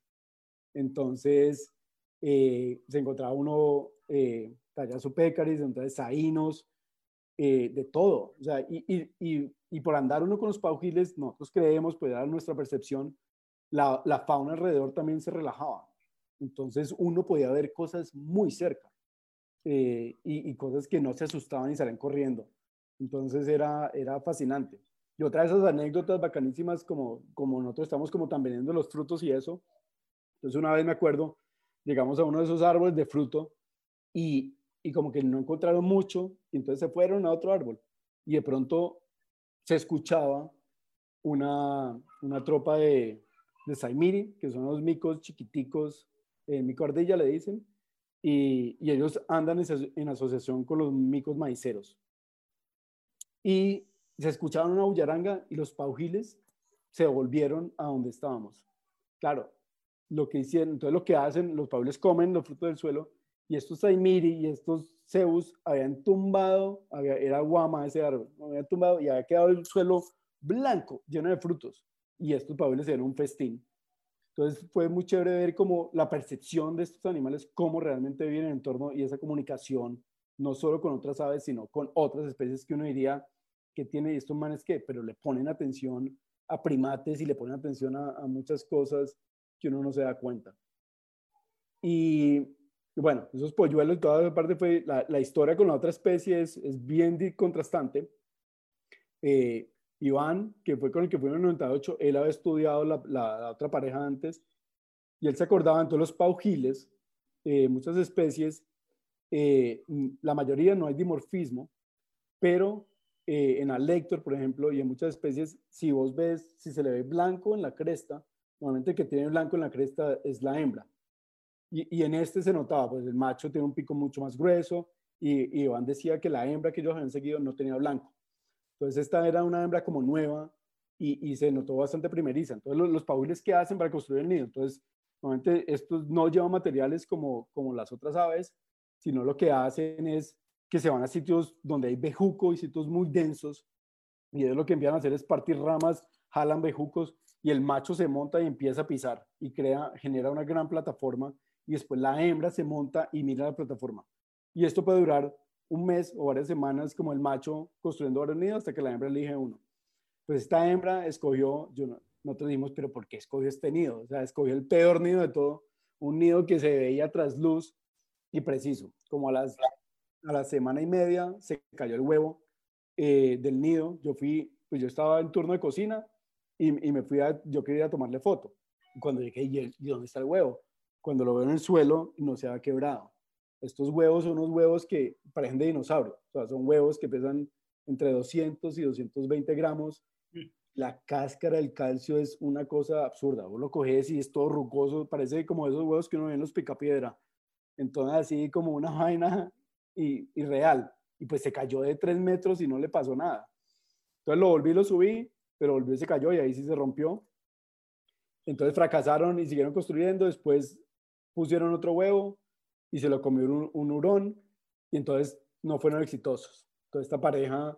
Entonces eh, se encontraba uno eh, pecaris, entonces saínos, eh, de todo. O sea, y, y, y, y, por andar uno con los paujiles, nosotros creemos, pues dar nuestra percepción, la, fauna alrededor también se relajaba. Entonces uno podía ver cosas muy cerca eh, y, cosas que no se asustaban y salían corriendo. Entonces era, era fascinante. Y otra de esas anécdotas bacanísimas, como, como nosotros estamos como tan vendiendo los frutos y eso. Entonces una vez me acuerdo, llegamos a uno de esos árboles de fruto y, y como que no encontraron mucho, y entonces se fueron a otro árbol. Y de pronto se escuchaba una, una tropa de, de Saimiri, que son los micos chiquiticos, eh, mico ardilla le dicen, y, y ellos andan en, asociación con los micos maiceros. Y se escucharon una bullaranga y los paujiles se volvieron a donde estábamos. Claro, lo que hicieron, entonces lo que hacen, los paujiles comen los frutos del suelo y estos Saimiri y estos Zeus habían tumbado, había, era guama ese árbol, habían tumbado y había quedado el suelo blanco, lleno de frutos y estos pabellones eran un festín. Entonces fue muy chévere ver como la percepción de estos animales, cómo realmente viven en el entorno y esa comunicación, no solo con otras aves, sino con otras especies que uno diría que tiene estos manes que, pero le ponen atención a primates y le ponen atención a, muchas cosas que uno no se da cuenta. Y, bueno, esos polluelos, toda esa parte fue, la, la, historia con la otra especie es, es bien contrastante. Eh, Iván, que fue con el que fue en el 98, él había estudiado la, otra pareja antes y él se acordaba todos los paujiles, eh, muchas especies, eh, la mayoría no hay dimorfismo, pero eh, en Alector, por ejemplo, y en muchas especies, si vos ves, si se le ve blanco en la cresta, normalmente el que tiene blanco en la cresta es la hembra. Y, en este se notaba, pues el macho tiene un pico mucho más grueso y, y Iván decía que la hembra que ellos habían seguido no tenía blanco. Entonces esta era una hembra como nueva y, y se notó bastante primeriza. Entonces los, los pauiles que hacen para construir el nido, entonces normalmente estos no llevan materiales como, como las otras aves, sino lo que hacen es que se van a sitios donde hay bejuco y sitios muy densos y ellos lo que empiezan a hacer es partir ramas, jalan bejucos y el macho se monta y empieza a pisar y crea, genera una gran plataforma y después la hembra se monta y mira la plataforma. Y esto puede durar un mes o varias semanas como el macho construyendo varios nidos hasta que la hembra elige uno. Pues esta hembra escogió, yo no, nosotros dijimos, pero ¿por qué escogió este nido? O sea, escogió el peor nido de todo, un nido que se veía tras luz y preciso. Como a las a la semana y media se cayó el huevo eh, del nido. Yo fui, pues yo estaba en turno de cocina y, y me fui a, yo quería tomarle foto. Cuando llegué, ¿y, ¿y dónde está el huevo? Cuando lo veo en el suelo, no se ha quebrado. Estos huevos son unos huevos que parecen de dinosaurio, o sea, son huevos que pesan entre 200 y 220 gramos. Mm. La cáscara del calcio es una cosa absurda. Vos lo coges y es todo rugoso, parece como esos huevos que uno ve en los picapiedra. Entonces, así como una vaina irreal. Y pues se cayó de tres metros y no le pasó nada. Entonces lo volví, lo subí, pero volvió y se cayó y ahí sí se rompió. Entonces fracasaron y siguieron construyendo. Después pusieron otro huevo, y se lo comió un, un hurón y entonces no fueron exitosos. Entonces esta pareja,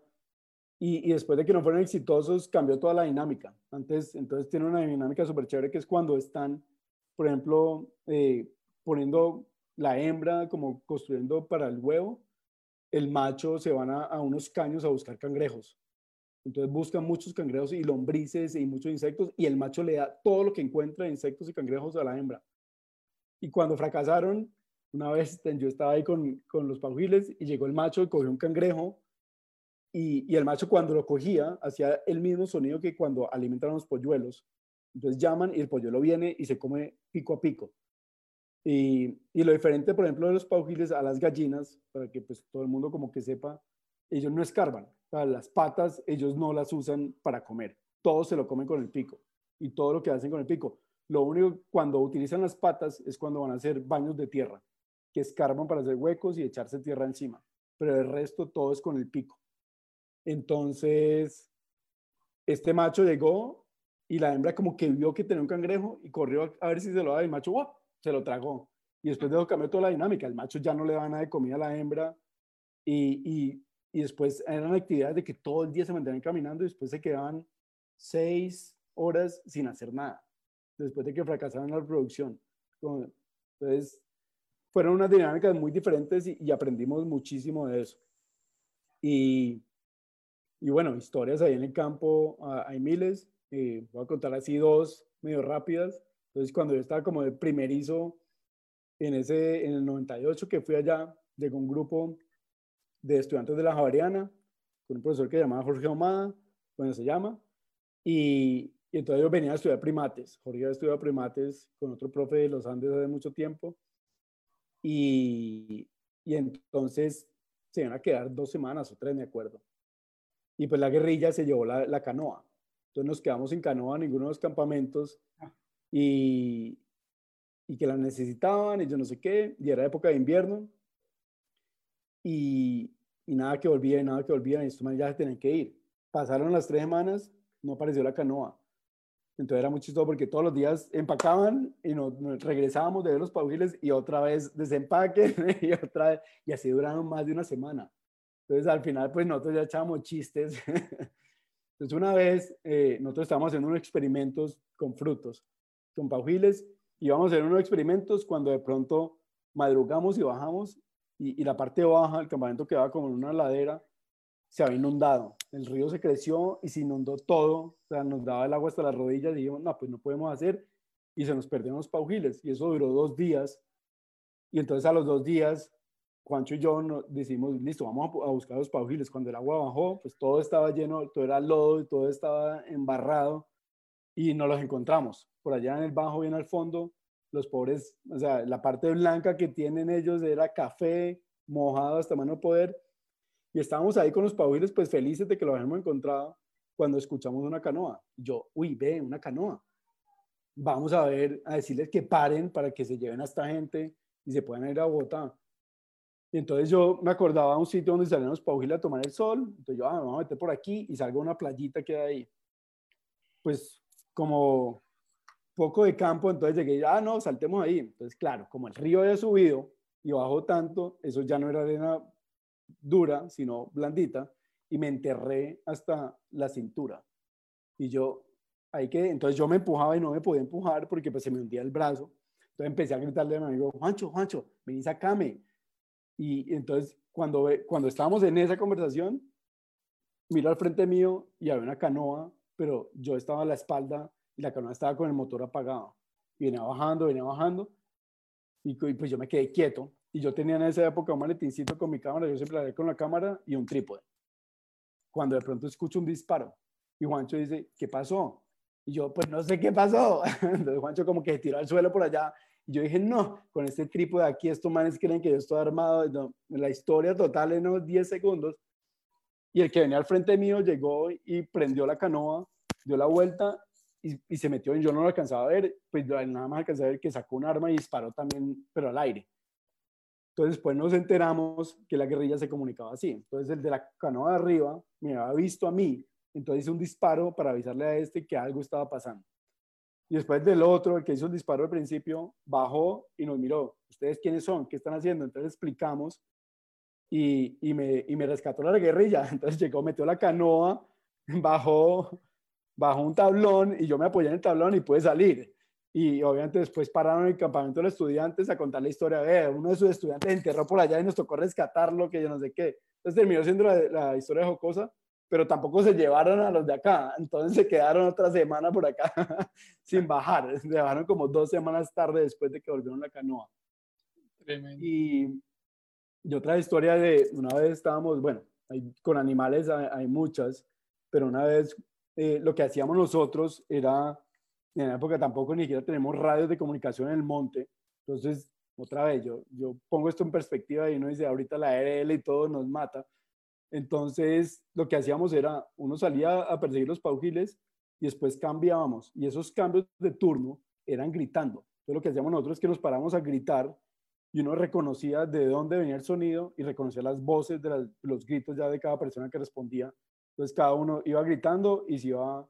y, después de que no fueron exitosos, cambió toda la dinámica. Antes, entonces tiene una dinámica súper chévere que es cuando están, por ejemplo, eh, poniendo la hembra, como construyendo para el huevo, el macho se van a, unos caños a buscar cangrejos. Entonces buscan muchos cangrejos y lombrices y muchos insectos y el macho le da todo lo que encuentra de insectos y cangrejos a la hembra. Y cuando fracasaron, una vez yo estaba ahí con, con los pajuiles y llegó el macho y cogió un cangrejo y, y, el macho cuando lo cogía hacía el mismo sonido que cuando alimentan los polluelos. Entonces llaman y el polluelo viene y se come pico a pico. Y, y, lo diferente, por ejemplo, de los paujiles a las gallinas, para que pues todo el mundo como que sepa, ellos no escarban. las patas ellos no las usan para comer. Todo se lo comen con el pico. Y todo lo que hacen con el pico. Lo único cuando utilizan las patas es cuando van a hacer baños de tierra, que escarban para hacer huecos y echarse tierra encima. Pero el resto todo es con el pico. Entonces, este macho llegó y la hembra como que vio que tenía un cangrejo y corrió a ver si se lo daba el macho se lo tragó. Y después de eso cambió toda la dinámica. El macho ya no le daba nada de comida a la hembra y, y, y después eran actividades de que todo el día se mantenían caminando y después se quedaban seis horas sin hacer nada, después de que fracasaron la reproducción. Entonces, fueron unas dinámicas muy diferentes y, aprendimos muchísimo de eso. Y, y, bueno, historias ahí en el campo hay miles. Eh, voy a contar así dos medio rápidas. Entonces, cuando yo estaba como de primerizo en, ese, en el 98 que fui allá, llegó un grupo de estudiantes de la Javariana, con un profesor que se llamaba Jorge Omada, bueno, se llama, y, y entonces yo venía a estudiar primates. Jorge había estudiado primates con otro profe de los Andes hace mucho tiempo, y, y entonces se iban a quedar dos semanas o tres, me acuerdo. Y pues la guerrilla se llevó la, la canoa. Entonces nos quedamos sin canoa en ninguno de los campamentos y, y que la necesitaban y yo no sé qué, y era época de invierno y, y nada que volvía y nada que volvía y estos ya se tenían que ir. Pasaron las tres semanas, no apareció la canoa. Entonces era muy chistoso porque todos los días empacaban y nos, regresábamos de ver los paujiles y otra vez desempaque y otra vez, y así duraron más de una semana. Entonces al final pues nosotros ya echábamos chistes. Entonces una vez eh, nosotros estábamos haciendo unos experimentos con frutos con Paujiles, íbamos a hacer unos experimentos cuando de pronto madrugamos y bajamos y, la parte baja del campamento quedaba como en una ladera, se había inundado. El río se creció y se inundó todo, o sea, nos daba el agua hasta las rodillas y dijimos, no, pues no podemos hacer y se nos perdieron los paujiles y eso duró dos días y entonces a los dos días Juancho y yo nos decimos, listo, vamos a, buscar los paujiles. Cuando el agua bajó, pues todo estaba lleno, todo era lodo y todo estaba embarrado y no los encontramos. Por allá en el bajo, bien al fondo, los pobres, o sea, la parte blanca que tienen ellos era café, mojado hasta mano poder. Y estábamos ahí con los paujiles, pues felices de que lo habíamos encontrado cuando escuchamos una canoa. Yo, uy, ve, una canoa. Vamos a ver, a decirles que paren para que se lleven a esta gente y se puedan ir a Bogotá. Y entonces yo me acordaba de un sitio donde salían los paujiles a tomar el sol. Entonces yo, ah, vamos a meter por aquí y salgo a una playita que hay ahí. Pues como poco de campo, entonces llegué, ah, no, saltemos ahí. Entonces, claro, como el río había subido y bajó tanto, eso ya no era arena dura, sino blandita, y me enterré hasta la cintura. Y yo, ahí que, entonces yo me empujaba y no me podía empujar porque pues se me hundía el brazo. Entonces empecé a gritarle a mi amigo, Juancho, Juancho, vení, sacame. Y entonces, cuando, cuando estábamos en esa conversación, miro al frente mío y había una canoa pero yo estaba a la espalda y la canoa estaba con el motor apagado. Y venía bajando, venía bajando, y, pues yo me quedé quieto. Y yo tenía en esa época un maletincito con mi cámara, yo siempre la con la cámara y un trípode. Cuando de pronto escucho un disparo, y Juancho dice, ¿qué pasó? Y yo, pues no sé qué pasó. Entonces Juancho como que se tiró al suelo por allá. Y yo dije, no, con este trípode aquí, estos manes creen que yo estoy armado. la historia total en unos 10 segundos y el que venía al frente mío llegó y prendió la canoa, dio la vuelta y, se metió, y yo no lo alcanzaba a ver, pues nada más alcanzaba a ver que sacó un arma y disparó también, pero al aire. Entonces después nos enteramos que la guerrilla se comunicaba así. Entonces el de la canoa de arriba me había visto a mí, entonces hizo un disparo para avisarle a este que algo estaba pasando. Y después del otro, el que hizo el disparo al principio, bajó y nos miró. ¿Ustedes quiénes son? ¿Qué están haciendo? Entonces explicamos y, y, me, y me rescató la guerrilla. Entonces llegó, metió la canoa, bajó, bajó un tablón y yo me apoyé en el tablón y pude salir. Y obviamente después pararon el campamento de los estudiantes a contar la historia. de uno de sus estudiantes enterró por allá y nos tocó rescatarlo, que yo no sé qué. Entonces terminó siendo la, la historia jocosa, pero tampoco se llevaron a los de acá. Entonces se quedaron otra semana por acá sin bajar. Se bajaron como dos semanas tarde después de que volvieron la canoa. Tremendo. Y, y otra historia de una vez estábamos, bueno, con animales hay, muchas, pero una vez eh, lo que hacíamos nosotros era, en la época tampoco ni siquiera tenemos radios de comunicación en el monte, entonces, otra vez, yo, yo pongo esto en perspectiva y uno dice, ahorita la ARL y todo nos mata. Entonces, lo que hacíamos era, uno salía a perseguir los paujiles y después cambiábamos. Y esos cambios de turno eran gritando. Entonces, lo que hacíamos nosotros es que nos paramos a gritar y uno reconocía de dónde venía el sonido y reconocía las voces de los gritos ya de cada persona que respondía. Entonces cada uno iba gritando y se iba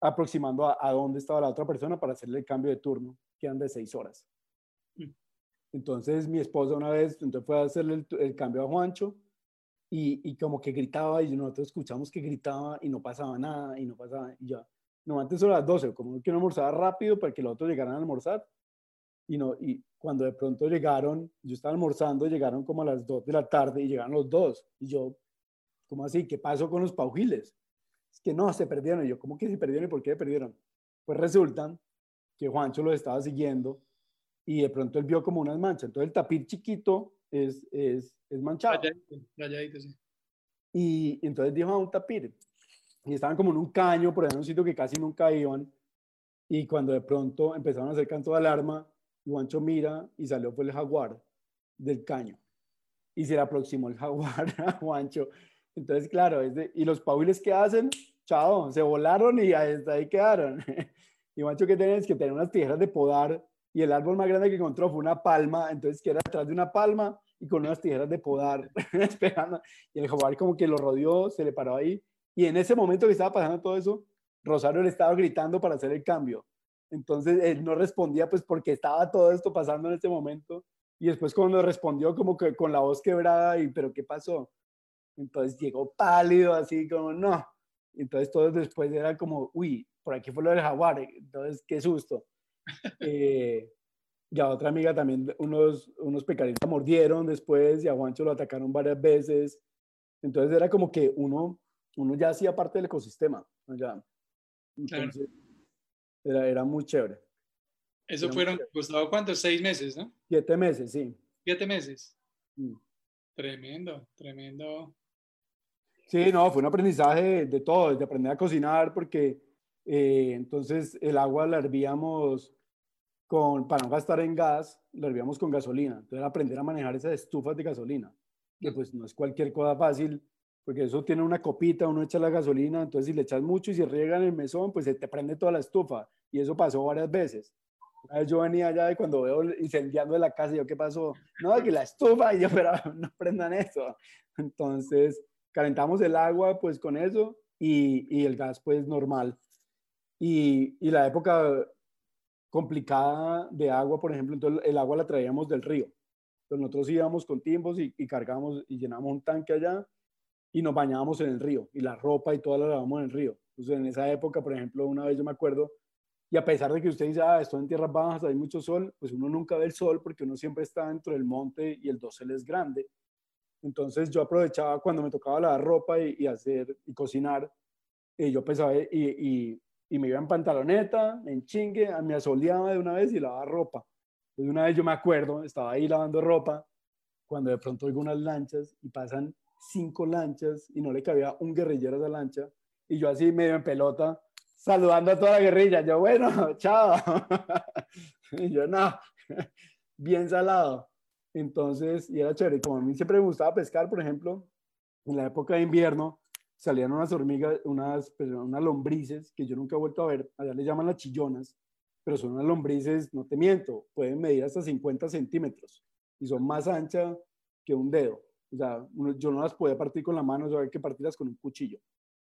aproximando a, dónde estaba la otra persona para hacerle el cambio de turno, que eran de seis horas. Mm. Entonces mi esposa una vez entonces fue a hacerle el, cambio a Juancho y, y, como que gritaba y nosotros escuchamos que gritaba y no pasaba nada y no pasaba y ya. No, antes son las 12, como que uno almorzaba rápido para que los otros llegaran a almorzar y, no, y cuando de pronto llegaron, yo estaba almorzando, llegaron como a las 2 de la tarde y llegaron los dos. Y yo, ¿cómo así? ¿Qué pasó con los paujiles? Es que no, se perdieron. Y yo, ¿cómo que se perdieron y por qué se perdieron? Pues resulta que Juancho los estaba siguiendo y de pronto él vio como unas manchas. Entonces el tapir chiquito es, es, es manchado. sí. Y, entonces dijo a un tapir. Y estaban como en un caño, por ahí en un sitio que casi nunca iban. Y cuando de pronto empezaron a hacer canto de alarma, y Juancho mira y salió por el jaguar del caño. Y se le aproximó el jaguar a Juancho. Entonces, claro, y los paules que hacen, chao, se volaron y hasta ahí quedaron. y Juancho que tenía es que tenía unas tijeras de podar y el árbol más grande que encontró fue una palma, entonces que era detrás de una palma y con unas tijeras de podar esperando. Y el jaguar como que lo rodeó, se le paró ahí. Y en ese momento que estaba pasando todo eso, Rosario le estaba gritando para hacer el cambio. Entonces él no respondía pues porque estaba todo esto pasando en ese momento. Y después cuando respondió como que con la voz quebrada y pero ¿qué pasó? Entonces llegó pálido así como no. Entonces todos después era como, uy, por aquí fue lo del jaguar. Entonces qué susto. eh, y a otra amiga también unos, unos pecaritos mordieron después y a Juancho lo atacaron varias veces. Entonces era como que uno, uno ya hacía parte del ecosistema. Ya. Entonces, era, era muy chévere. Eso fueron, Gustavo, ¿cuántos? Seis meses, ¿no? Siete meses, sí. Siete meses. Mm. Tremendo, tremendo. Sí, no, fue un aprendizaje de, todo, de aprender a cocinar, porque eh, entonces el agua la hervíamos con, para no gastar en gas, la hervíamos con gasolina. Entonces aprender a manejar esas estufas de gasolina, que pues no es cualquier cosa fácil porque eso tiene una copita, uno echa la gasolina, entonces si le echas mucho y se riega en el mesón, pues se te prende toda la estufa. Y eso pasó varias veces. Una vez yo venía allá y cuando veo incendiando de la casa, yo, ¿qué pasó? No, que la estufa, y yo, pero no prendan eso. Entonces, calentamos el agua, pues con eso, y, y el gas, pues normal. Y, y, la época complicada de agua, por ejemplo, entonces el agua la traíamos del río. Entonces nosotros íbamos con timbos y, y cargamos y llenamos un tanque allá y nos bañábamos en el río y la ropa y todo la lavamos en el río. Entonces en esa época, por ejemplo, una vez yo me acuerdo, y a pesar de que usted dice, ah, estoy en tierras bajas, hay mucho sol, pues uno nunca ve el sol porque uno siempre está dentro del monte y el dosel es grande. Entonces yo aprovechaba cuando me tocaba lavar ropa y, hacer y cocinar, y yo pensaba y, me iba en pantaloneta, en chingue, me asoleaba de una vez y lavaba ropa. Entonces una vez yo me acuerdo, estaba ahí lavando ropa, cuando de pronto oigo unas lanchas y pasan cinco lanchas y no le cabía un guerrillero a esa lancha. Y yo así medio en pelota, saludando a toda la guerrilla. Yo, bueno, chao. y yo, no, bien salado. Entonces, y era chévere. Como a mí siempre me gustaba pescar, por ejemplo, en la época de invierno salían unas hormigas, unas, pues, unas lombrices que yo nunca he vuelto a ver. Allá le llaman las chillonas, pero son unas lombrices, no te miento, pueden medir hasta 50 centímetros y son más anchas que un dedo. O sea, yo no las podía partir con la mano, yo había que partirlas con un cuchillo.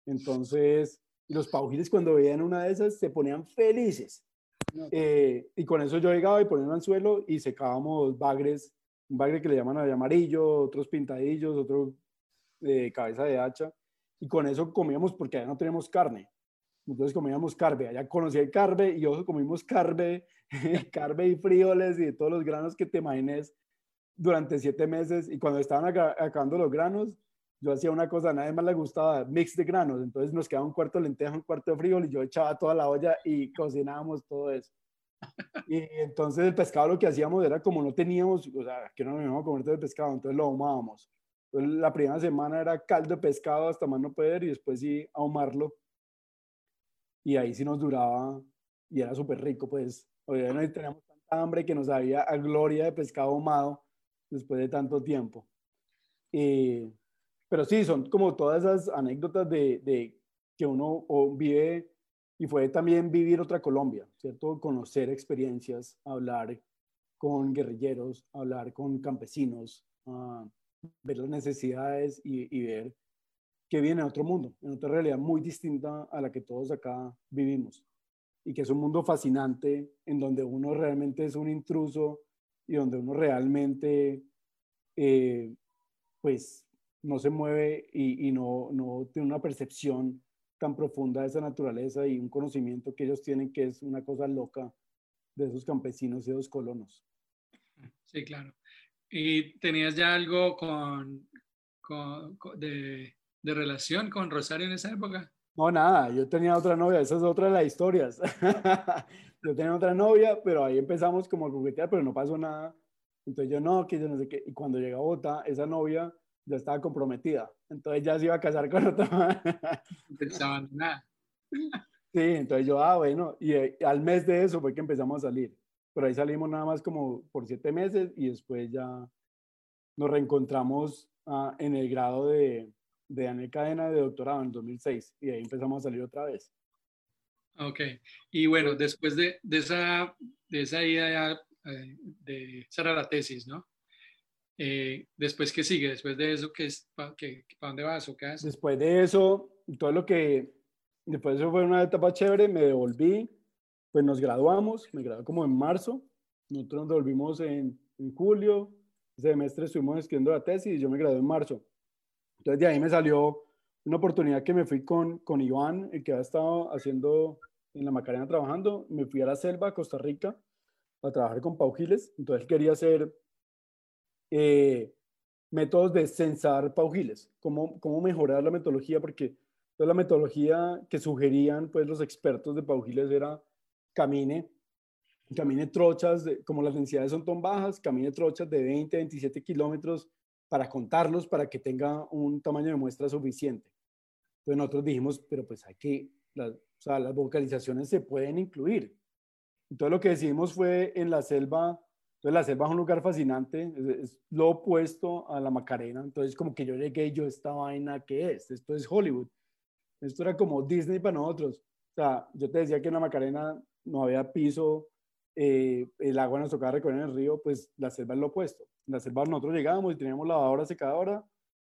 Entonces, los paujiles cuando veían una de esas se ponían felices. Eh, y con eso yo llegaba y ponía un anzuelo y secábamos bagres, un bagre que le llaman amarillo, otros pintadillos, otro de cabeza de hacha. Y con eso comíamos porque ya no tenemos carne. Entonces comíamos carbe. Allá conocí el carbe y yo comimos carbe, carbe y frijoles y de todos los granos que te imagines durante siete meses. Y cuando estaban acabando los granos, yo hacía una cosa, a nadie más le gustaba, mix de granos. Entonces nos quedaba un cuarto de lenteja, un cuarto de frijol y yo echaba toda la olla y cocinábamos todo eso. Y entonces el pescado lo que hacíamos era como no teníamos, o sea, que no nos íbamos a comer todo el pescado, entonces lo ahumábamos. Entonces la primera semana era caldo de pescado hasta más no poder y después sí ahumarlo. Y ahí sí nos duraba y era súper rico, pues. Obviamente teníamos tanta hambre que nos había a gloria de pescado ahumado después de tanto tiempo. Eh, pero sí, son como todas esas anécdotas de, de que uno vive y fue también vivir otra Colombia, ¿cierto? Conocer experiencias, hablar con guerrilleros, hablar con campesinos, uh, ver las necesidades y, y, ver que viene en otro mundo, en otra realidad muy distinta a la que todos acá vivimos. Y que es un mundo fascinante en donde uno realmente es un intruso y donde uno realmente, eh, pues, no se mueve y, y no, no tiene una percepción tan profunda de esa naturaleza y un conocimiento que ellos tienen que es una cosa loca de esos campesinos y esos colonos. Sí, claro. ¿Y tenías ya algo con, con, de, de, relación con Rosario en esa época? No, nada, yo tenía otra novia, esa es otra de las historias. yo tenía otra novia, pero ahí empezamos como a coquetear, pero no pasó nada. Entonces yo no, que yo no sé qué. Y cuando llega a Bogotá, esa novia ya estaba comprometida. Entonces ya se iba a casar con otra. Pensaban nada. Sí, entonces yo, ah, bueno, y eh, al mes de eso fue que empezamos a salir. Pero ahí salimos nada más como por siete meses y después ya nos reencontramos ah, en el grado de, de Anel Cadena de doctorado en 2006 y ahí empezamos a salir otra vez. Ok, y bueno, después de, de esa, de esa idea eh, de, era la tesis, ¿no? Eh, después, ¿qué sigue? Después de eso, ¿qué es, ¿para dónde vas o qué haces? Después de eso, todo lo que, después de eso fue una etapa chévere, me devolví, pues nos graduamos, me gradué como en marzo, nosotros nos devolvimos en, en julio, ese semestre estuvimos escribiendo la tesis y yo me gradué en marzo. Entonces de ahí me salió una oportunidad que me fui con, con Iván, el que ha estado haciendo en la Macarena trabajando, me fui a la selva, Costa Rica, a trabajar con Pau Giles, entonces quería hacer eh, métodos de censar paujiles, cómo, cómo mejorar la metodología, porque toda la metodología que sugerían pues, los expertos de paujiles era camine, camine trochas, como las densidades son tan bajas, camine trochas de 20 a 27 kilómetros para contarlos, para que tenga un tamaño de muestra suficiente. Entonces nosotros dijimos, pero pues hay que, o sea, las vocalizaciones se pueden incluir. Entonces lo que decidimos fue en la selva entonces la selva es un lugar fascinante, es, lo opuesto a la Macarena. Entonces como que yo llegué y yo, esta vaina, ¿qué es? Esto es Hollywood. Esto era como Disney para nosotros. O sea, yo te decía que en la Macarena no había piso, eh, el agua nos tocaba recorrer en el río, pues la selva es lo opuesto. En la selva nosotros llegábamos y teníamos lavadora, secadora,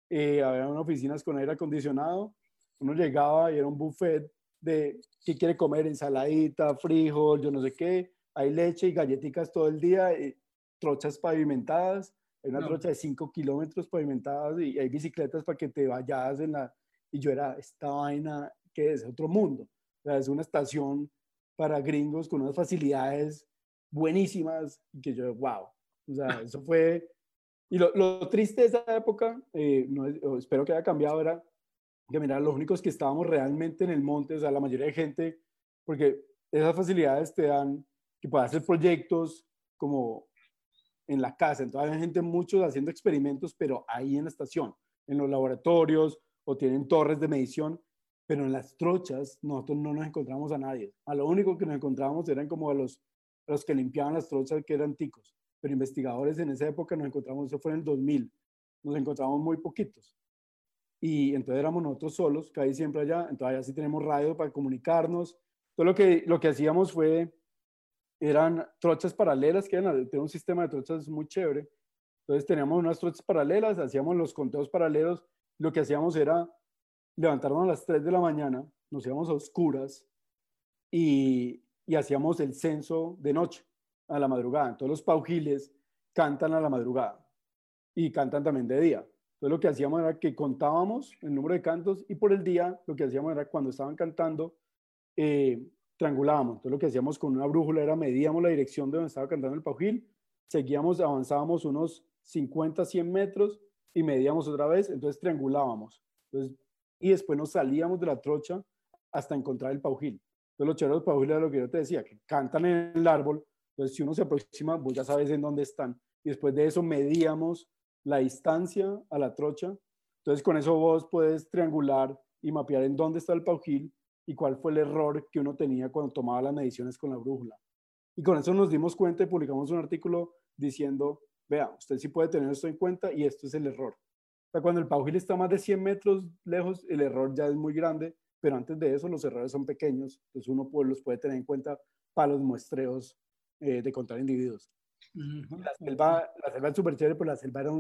eh, había unas oficinas con aire acondicionado, uno llegaba y era un buffet de qué quiere comer, ensaladita, frijol, yo no sé qué, hay leche y galletitas todo el día. Y trochas pavimentadas, hay una trocha de 5 kilómetros pavimentadas y hay bicicletas para que te vayas en la... Y yo era, esta vaina, que es otro mundo. O sea, es una estación para gringos con unas facilidades buenísimas y que yo, wow. O sea, eso fue... Y lo, lo triste de esa época, eh, no, espero que haya cambiado, era que, mira, los únicos que estábamos realmente en el monte, o sea, la mayoría de gente, porque esas facilidades te dan que puedas hacer proyectos como en la casa. Entonces hay gente, muchos haciendo experimentos, pero ahí en la estación, en los laboratorios o tienen torres de medición, pero en las trochas nosotros no nos encontramos a nadie. A lo único que nos encontrábamos eran como a los, los que limpiaban las trochas que eran ticos, pero investigadores en esa época nos encontramos, eso fue en el 2000, nos encontramos muy poquitos. Y entonces éramos nosotros solos, caí siempre allá, entonces allá sí tenemos radio para comunicarnos. Todo lo que, lo que hacíamos fue eran trochas paralelas, que eran un sistema de trochas muy chévere. Entonces teníamos unas trochas paralelas, hacíamos los conteos paralelos. Lo que hacíamos era levantarnos a las 3 de la mañana, nos íbamos a oscuras y, y hacíamos el censo de noche, a la madrugada. Entonces los paujiles cantan a la madrugada y cantan también de día. Entonces lo que hacíamos era que contábamos el número de cantos y por el día lo que hacíamos era cuando estaban cantando eh, triangulábamos. Entonces lo que hacíamos con una brújula era medíamos la dirección de donde estaba cantando el paujil, seguíamos, avanzábamos unos 50, 100 metros y medíamos otra vez, entonces triangulábamos. Entonces, y después nos salíamos de la trocha hasta encontrar el paujil. Entonces los chéveres paujiles lo que yo te decía, que cantan en el árbol, entonces si uno se aproxima, vos ya sabes en dónde están. Y después de eso medíamos la distancia a la trocha. Entonces con eso vos puedes triangular y mapear en dónde está el paujil y cuál fue el error que uno tenía cuando tomaba las mediciones con la brújula. Y con eso nos dimos cuenta y publicamos un artículo diciendo, vea, usted sí puede tener esto en cuenta y esto es el error. O sea, cuando el paujil está más de 100 metros lejos, el error ya es muy grande, pero antes de eso los errores son pequeños, entonces uno pues, los puede tener en cuenta para los muestreos eh, de contar individuos. La selva, la selva es súper chévere, pero la selva era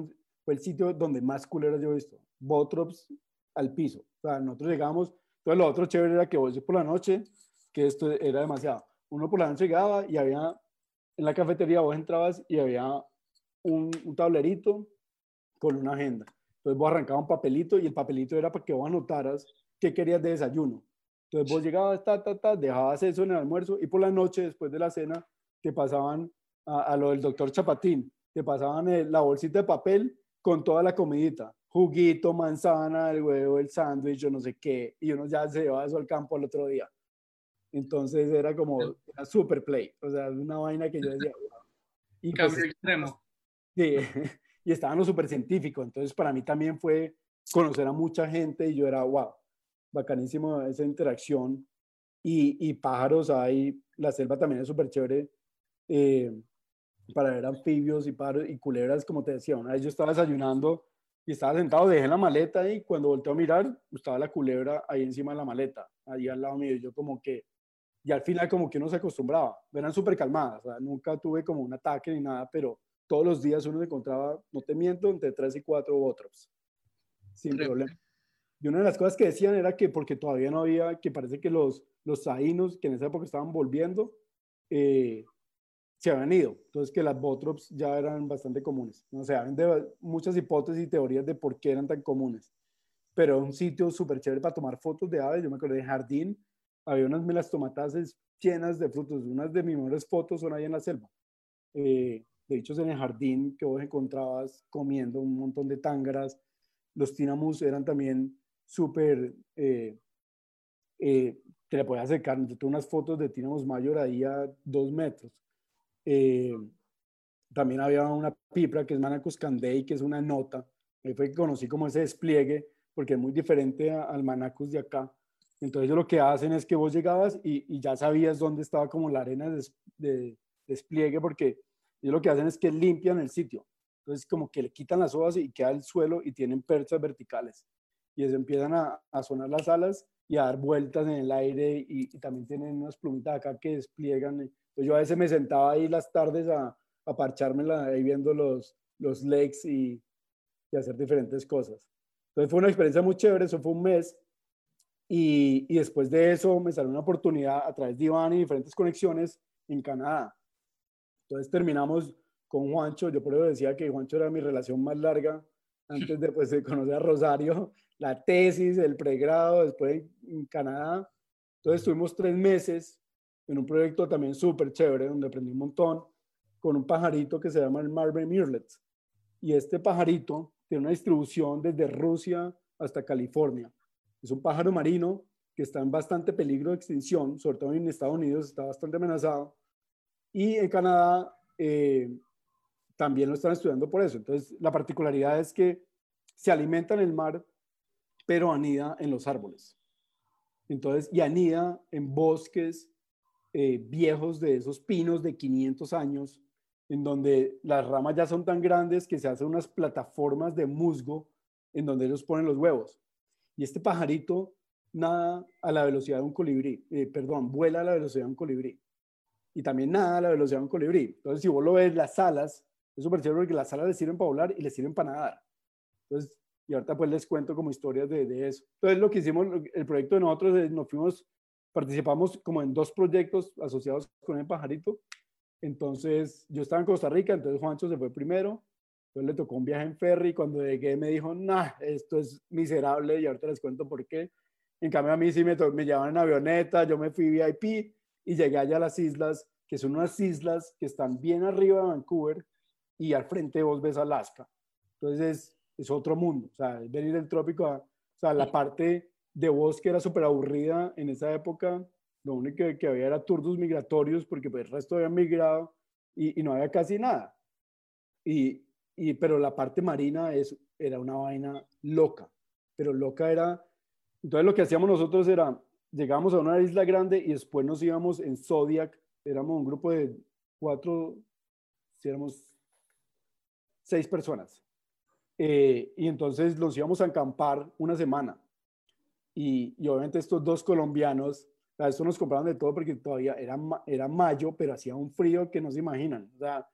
fue el sitio donde más culeras yo he visto. Botrops al piso. O sea, nosotros llegamos, todo lo otro chévere era que vos por la noche, que esto era demasiado. Uno por la noche llegaba y había, en la cafetería vos entrabas y había un, un tablerito con una agenda. Entonces vos arrancabas un papelito y el papelito era para que vos anotaras qué querías de desayuno. Entonces vos llegabas, ta, ta, ta, dejabas eso en el almuerzo y por la noche, después de la cena, te pasaban a, lo del doctor Chapatín, te pasaban la bolsita de papel con toda la comidita, juguito, manzana, el huevo, el sándwich, yo no sé qué, y uno ya se llevaba eso al campo al otro día. Entonces era como una super play, o sea, una vaina que yo decía, Y pues, extremo. Sí, y estaban los super científicos, entonces para mí también fue conocer a mucha gente y yo era, wow, bacanísimo esa interacción. Y, y pájaros hay, la selva también es súper chévere. Eh, para ver anfibios y, paros y culebras, como te decía, una vez yo estaba desayunando y estaba sentado, dejé la maleta y cuando volteé a mirar, estaba la culebra ahí encima de la maleta, ahí al lado mío, y yo como que, y al final como que uno se acostumbraba, eran súper calmadas, nunca tuve como un ataque ni nada, pero todos los días uno se encontraba, no te miento, entre tres y cuatro otros, sin problema. Y una de las cosas que decían era que porque todavía no había, que parece que los, los saínos, que en esa época estaban volviendo, eh, se habían ido. Entonces que las botrops ya eran bastante comunes. O sea, hay muchas hipótesis y teorías de por qué eran tan comunes. Pero un sitio súper chévere para tomar fotos de aves. Yo me acuerdo de jardín. Había unas melastomataces llenas de frutos. Unas de mis mejores fotos son ahí en la selva. Eh, de hecho, en el jardín que vos encontrabas comiendo un montón de tángaras. Los tinamus eran también súper... Eh, eh, te le podías acercar. Yo tengo unas fotos de tinamus mayor ahí a dos metros eh, también había una pipra que es Manacus candei, que es una nota. Ahí fue que conocí como ese despliegue, porque es muy diferente al Manacus de acá. Entonces lo que hacen es que vos llegabas y, ya sabías dónde estaba como la arena de, despliegue, porque ellos lo que hacen es que limpian el sitio. Entonces como que le quitan las hojas y queda el suelo y tienen perchas verticales. Y eso empiezan a, sonar las alas y a dar vueltas en el aire y, y también tienen unas plumitas acá que despliegan entonces yo a veces me sentaba ahí las tardes a, a parchármela ahí viendo los, los legs y, y, hacer diferentes cosas. Entonces fue una experiencia muy chévere, eso fue un mes. Y, y después de eso me salió una oportunidad a través de Iván y diferentes conexiones en Canadá. Entonces terminamos con Juancho, yo por eso decía que Juancho era mi relación más larga antes de, pues, de conocer a Rosario, la tesis, el pregrado, después en Canadá. Entonces estuvimos tres meses en un proyecto también súper chévere, donde aprendí un montón, con un pajarito que se llama el Marble Mirlet. Y este pajarito tiene una distribución desde Rusia hasta California. Es un pájaro marino que está en bastante peligro de extinción, sobre todo en Estados Unidos está bastante amenazado. Y en Canadá eh, también lo están estudiando por eso. Entonces, la particularidad es que se alimenta en el mar, pero anida en los árboles. Entonces, y anida en bosques eh, viejos de esos pinos de 500 años, en donde las ramas ya son tan grandes que se hacen unas plataformas de musgo en donde ellos ponen los huevos. Y este pajarito nada a la velocidad de un colibrí, eh, perdón, vuela a la velocidad de un colibrí. Y también nada a la velocidad de un colibrí. Entonces, si vos lo ves, las alas, es súper chévere porque las alas le sirven para volar y le sirven para nadar. Entonces, y ahorita pues les cuento como historias de, de eso. Entonces, lo que hicimos, el proyecto de nosotros, nos fuimos participamos como en dos proyectos asociados con el pajarito. Entonces, yo estaba en Costa Rica, entonces Juancho se fue primero. Entonces le tocó un viaje en ferry. Cuando llegué me dijo, nah, esto es miserable y ahorita les cuento por qué. En cambio, a mí sí me, me llevaban en avioneta, yo me fui VIP y llegué allá a las islas, que son unas islas que están bien arriba de Vancouver y al frente vos ves Alaska. Entonces es, otro mundo, o sea, venir del trópico a, o sea, la parte de bosque era súper aburrida en esa época, lo único que, que, había era turdos migratorios porque pues, el resto había migrado y, y no había casi nada. Y, y, pero la parte marina es, era una vaina loca, pero loca era, entonces lo que hacíamos nosotros era, llegábamos a una isla grande y después nos íbamos en Zodiac, éramos un grupo de cuatro, si éramos seis personas. Eh, y entonces los íbamos a acampar una semana. Y, y obviamente estos dos colombianos, a esto nos compraron de todo porque todavía era, era mayo, pero hacía un frío que no se imaginan. O sea,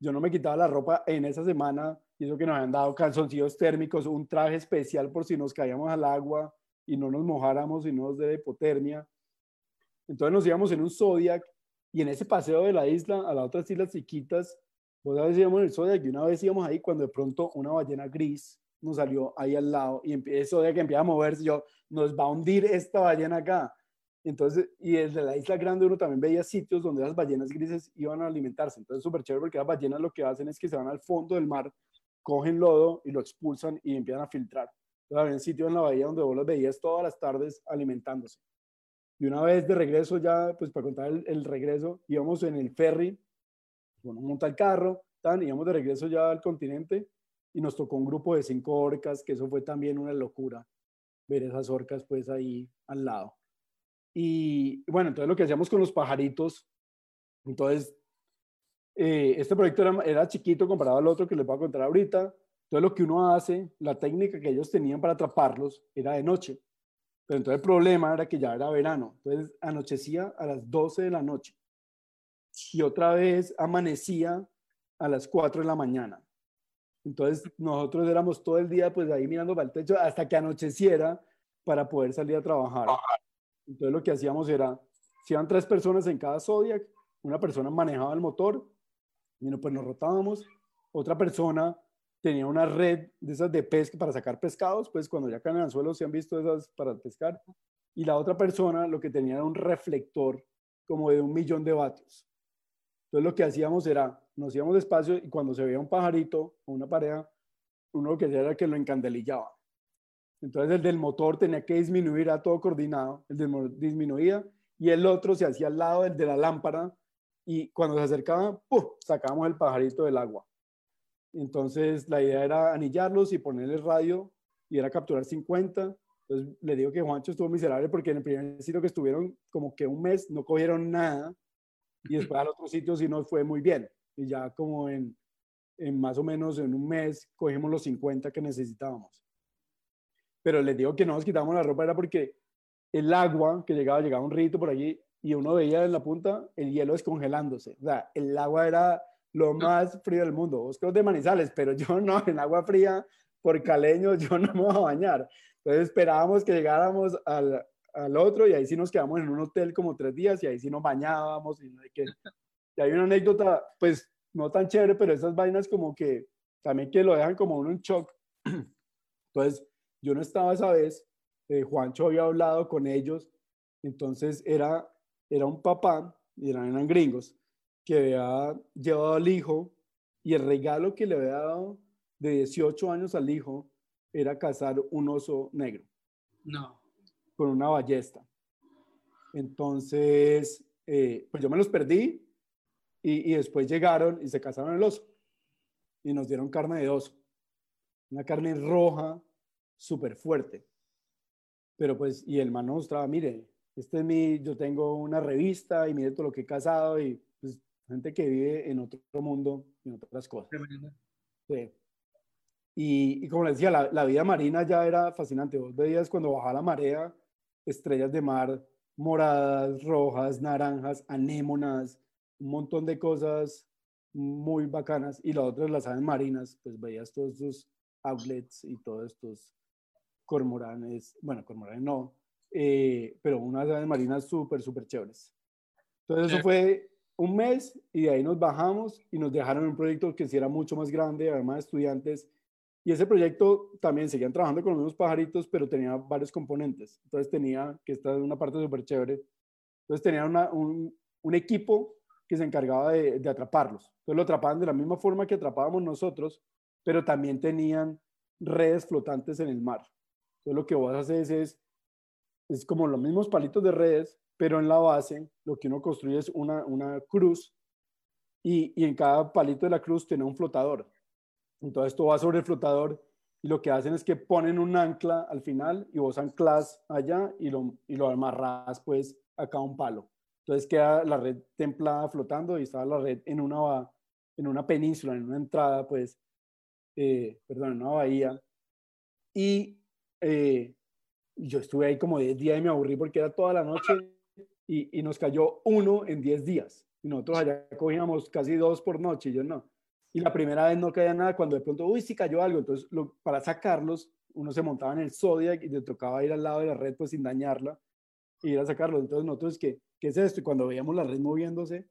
yo no me quitaba la ropa en esa semana y eso que nos habían dado calzoncillos térmicos, un traje especial por si nos caíamos al agua y no nos mojáramos y no nos de hipotermia. Entonces nos íbamos en un Zodiac y en ese paseo de la isla a las otras islas chiquitas a veces íbamos en el Zodiac y una vez íbamos ahí cuando de pronto una ballena gris nos salió ahí al lado y eso de que empieza a moverse, yo, nos va a hundir esta ballena acá. Entonces, y desde la isla grande uno también veía sitios donde las ballenas grises iban a alimentarse. Entonces, súper chévere porque las ballenas lo que hacen es que se van al fondo del mar, cogen lodo y lo expulsan y empiezan a filtrar. Entonces, había un sitio en la bahía donde vos las veías todas las tardes alimentándose. Y una vez de regreso ya, pues para contar el, regreso, íbamos en el ferry bueno, monta el carro, tan, íbamos de regreso ya al continente y nos tocó un grupo de cinco orcas, que eso fue también una locura, ver esas orcas pues ahí al lado. Y bueno, entonces lo que hacíamos con los pajaritos, entonces, eh, este proyecto era, era chiquito comparado al otro que les voy a contar ahorita, entonces lo que uno hace, la técnica que ellos tenían para atraparlos era de noche, pero entonces el problema era que ya era verano, entonces anochecía a las 12 de la noche y otra vez amanecía a las 4 de la mañana. Entonces nosotros éramos todo el día pues ahí mirando para el techo hasta que anocheciera para poder salir a trabajar. Entonces lo que hacíamos era, si iban tres personas en cada Zodiac, una persona manejaba el motor, y pues nos rotábamos, otra persona tenía una red de esas de pesca para sacar pescados, pues cuando ya caen en el suelo se han visto esas para pescar, y la otra persona lo que tenía era un reflector como de un millón de vatios. Entonces lo que hacíamos era, nos íbamos despacio y cuando se veía un pajarito o una pareja, uno lo que hacía era que lo encandelillaba. Entonces el del motor tenía que disminuir a todo coordinado, el del disminuía y el otro se hacía al lado del de la lámpara y cuando se acercaba, ¡pum! sacábamos el pajarito del agua. Entonces la idea era anillarlos y ponerle radio y era capturar 50. Entonces le digo que Juancho estuvo miserable porque en el primer sitio que estuvieron como que un mes no cogieron nada y después al otro sitio sí nos fue muy bien. Y ya como en, en más o menos en un mes cogimos los 50 que necesitábamos. Pero les digo que no nos quitamos la ropa era porque el agua que llegaba, llegaba un rito por allí y uno veía en la punta el hielo descongelándose. O sea, el agua era lo más frío del mundo. Vos creo de Manizales, pero yo no, en agua fría, por caleño, yo no me voy a bañar. Entonces esperábamos que llegáramos al, al otro y ahí sí nos quedamos en un hotel como tres días y ahí sí nos bañábamos y, que, y hay una anécdota, pues no tan chévere, pero esas vainas como que también que lo dejan como uno en shock. Entonces, yo no estaba esa vez, eh, Juancho había hablado con ellos, entonces era, era un papá, y eran, eran gringos, que había llevado al hijo y el regalo que le había dado de 18 años al hijo era cazar un oso negro. No con una ballesta. Entonces, eh, pues yo me los perdí y, y, después llegaron y se casaron el oso y nos dieron carne de oso. Una carne roja, súper fuerte. Pero pues, y el man nos mostraba, mire, este es mi, yo tengo una revista y mire todo lo que he casado y pues gente que vive en otro mundo, en otras cosas. Sí. Y, y, como les decía, la, la, vida marina ya era fascinante. Vos veías cuando bajaba la marea, estrellas de mar moradas, rojas, naranjas, anémonas, un montón de cosas muy bacanas. Y la otra, las aves marinas, pues veías todos estos outlets y todos estos cormoranes, bueno, cormoranes no, eh, pero unas aves marinas súper, súper chéveres. Entonces eso fue un mes y de ahí nos bajamos y nos dejaron un proyecto que sí era mucho más grande, además estudiantes, Y ese proyecto también seguían trabajando con los mismos pajaritos, pero tenía varios componentes. Entonces tenía, que esta es una parte súper chévere, entonces tenían un, un, equipo que se encargaba de, de, atraparlos. Entonces lo atrapaban de la misma forma que atrapábamos nosotros, pero también tenían redes flotantes en el mar. Entonces lo que vos haces es, es como los mismos palitos de redes, pero en la base lo que uno construye es una, una cruz y, y en cada palito de la cruz tiene un flotador. Entonces esto va sobre el flotador y lo que hacen es que ponen un ancla al final y vos anclas allá y lo, y lo amarras pues acá a un palo. Entonces queda la red templada flotando y estaba la red en una, en una península, en una entrada pues, eh, perdón, en una bahía. Y eh, yo estuve ahí como 10 días y me aburrí porque era toda la noche y, y nos cayó uno en 10 días. Y nosotros allá cogíamos casi dos por noche y yo no y la primera vez no caía nada, cuando de pronto, uy, sí cayó algo, entonces para sacarlos, uno se montaba en el Zodiac y le tocaba ir al lado de la red pues sin dañarla y ir a sacarlos. Entonces nosotros, ¿qué, ¿qué es esto? Y cuando veíamos la red moviéndose,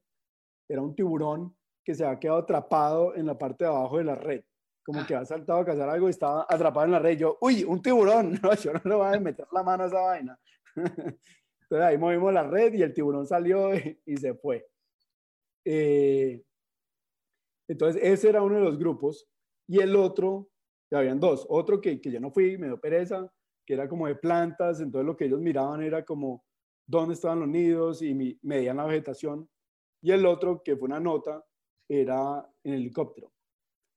era un tiburón que se había quedado atrapado en la parte de abajo de la red, como que había saltado a cazar algo y estaba atrapado en la red. Yo, uy, un tiburón, no, yo no le voy a meter la mano a esa vaina. Entonces ahí movimos la red y el tiburón salió y, y se fue. Eh, entonces, ese era uno de los grupos. Y el otro, ya habían dos. Otro que, que yo no fui, me dio pereza, que era como de plantas. Entonces, lo que ellos miraban era como dónde estaban los nidos y medían la vegetación. Y el otro, que fue una nota, era en helicóptero.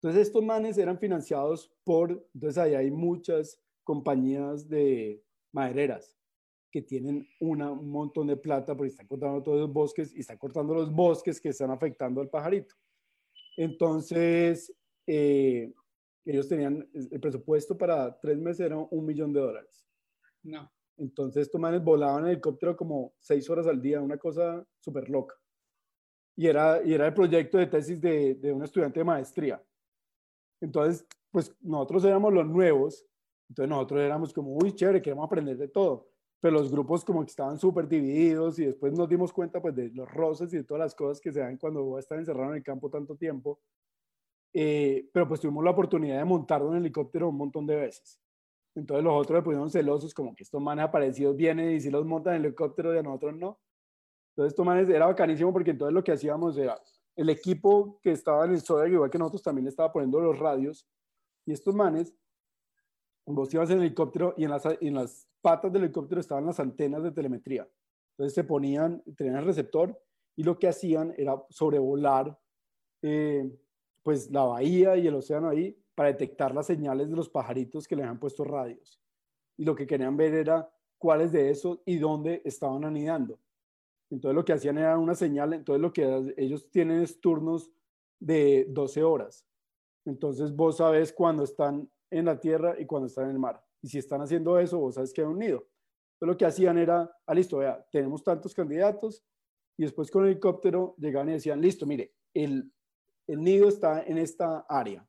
Entonces, estos manes eran financiados por, entonces ahí hay muchas compañías de madereras que tienen una, un montón de plata porque están cortando todos los bosques y están cortando los bosques que están afectando al pajarito. Entonces, eh, ellos tenían el presupuesto para tres meses era un millón de dólares. No. Entonces, estos manes volaban en helicóptero como seis horas al día, una cosa súper loca. Y era, y era el proyecto de tesis de, de un estudiante de maestría. Entonces, pues nosotros éramos los nuevos, entonces nosotros éramos como, uy, chévere, queremos aprender de todo pero los grupos como que estaban súper divididos y después nos dimos cuenta pues de los roces y de todas las cosas que se dan cuando a estar encerrado en el campo tanto tiempo. Eh, pero pues tuvimos la oportunidad de montar un helicóptero un montón de veces. Entonces los otros le pusieron celosos como que estos manes aparecidos vienen y si los montan en helicóptero y a nosotros no. Entonces estos manes era bacanísimo porque entonces lo que hacíamos era el equipo que estaba en el Zodiac, igual que nosotros también le estaba poniendo los radios y estos manes, vos ibas en el helicóptero y en las, en las patas del helicóptero estaban las antenas de telemetría. Entonces se ponían, tenían el receptor y lo que hacían era sobrevolar eh, pues la bahía y el océano ahí para detectar las señales de los pajaritos que le habían puesto radios. Y lo que querían ver era cuáles de esos y dónde estaban anidando. Entonces lo que hacían era una señal, entonces lo que ellos tienen es turnos de 12 horas. Entonces vos sabes cuándo están en la tierra y cuándo están en el mar. Y si están haciendo eso, vos sabes que hay un nido. Entonces lo que hacían era, ah, listo, vea, tenemos tantos candidatos y después con el helicóptero llegaban y decían, listo, mire, el, el nido está en esta área.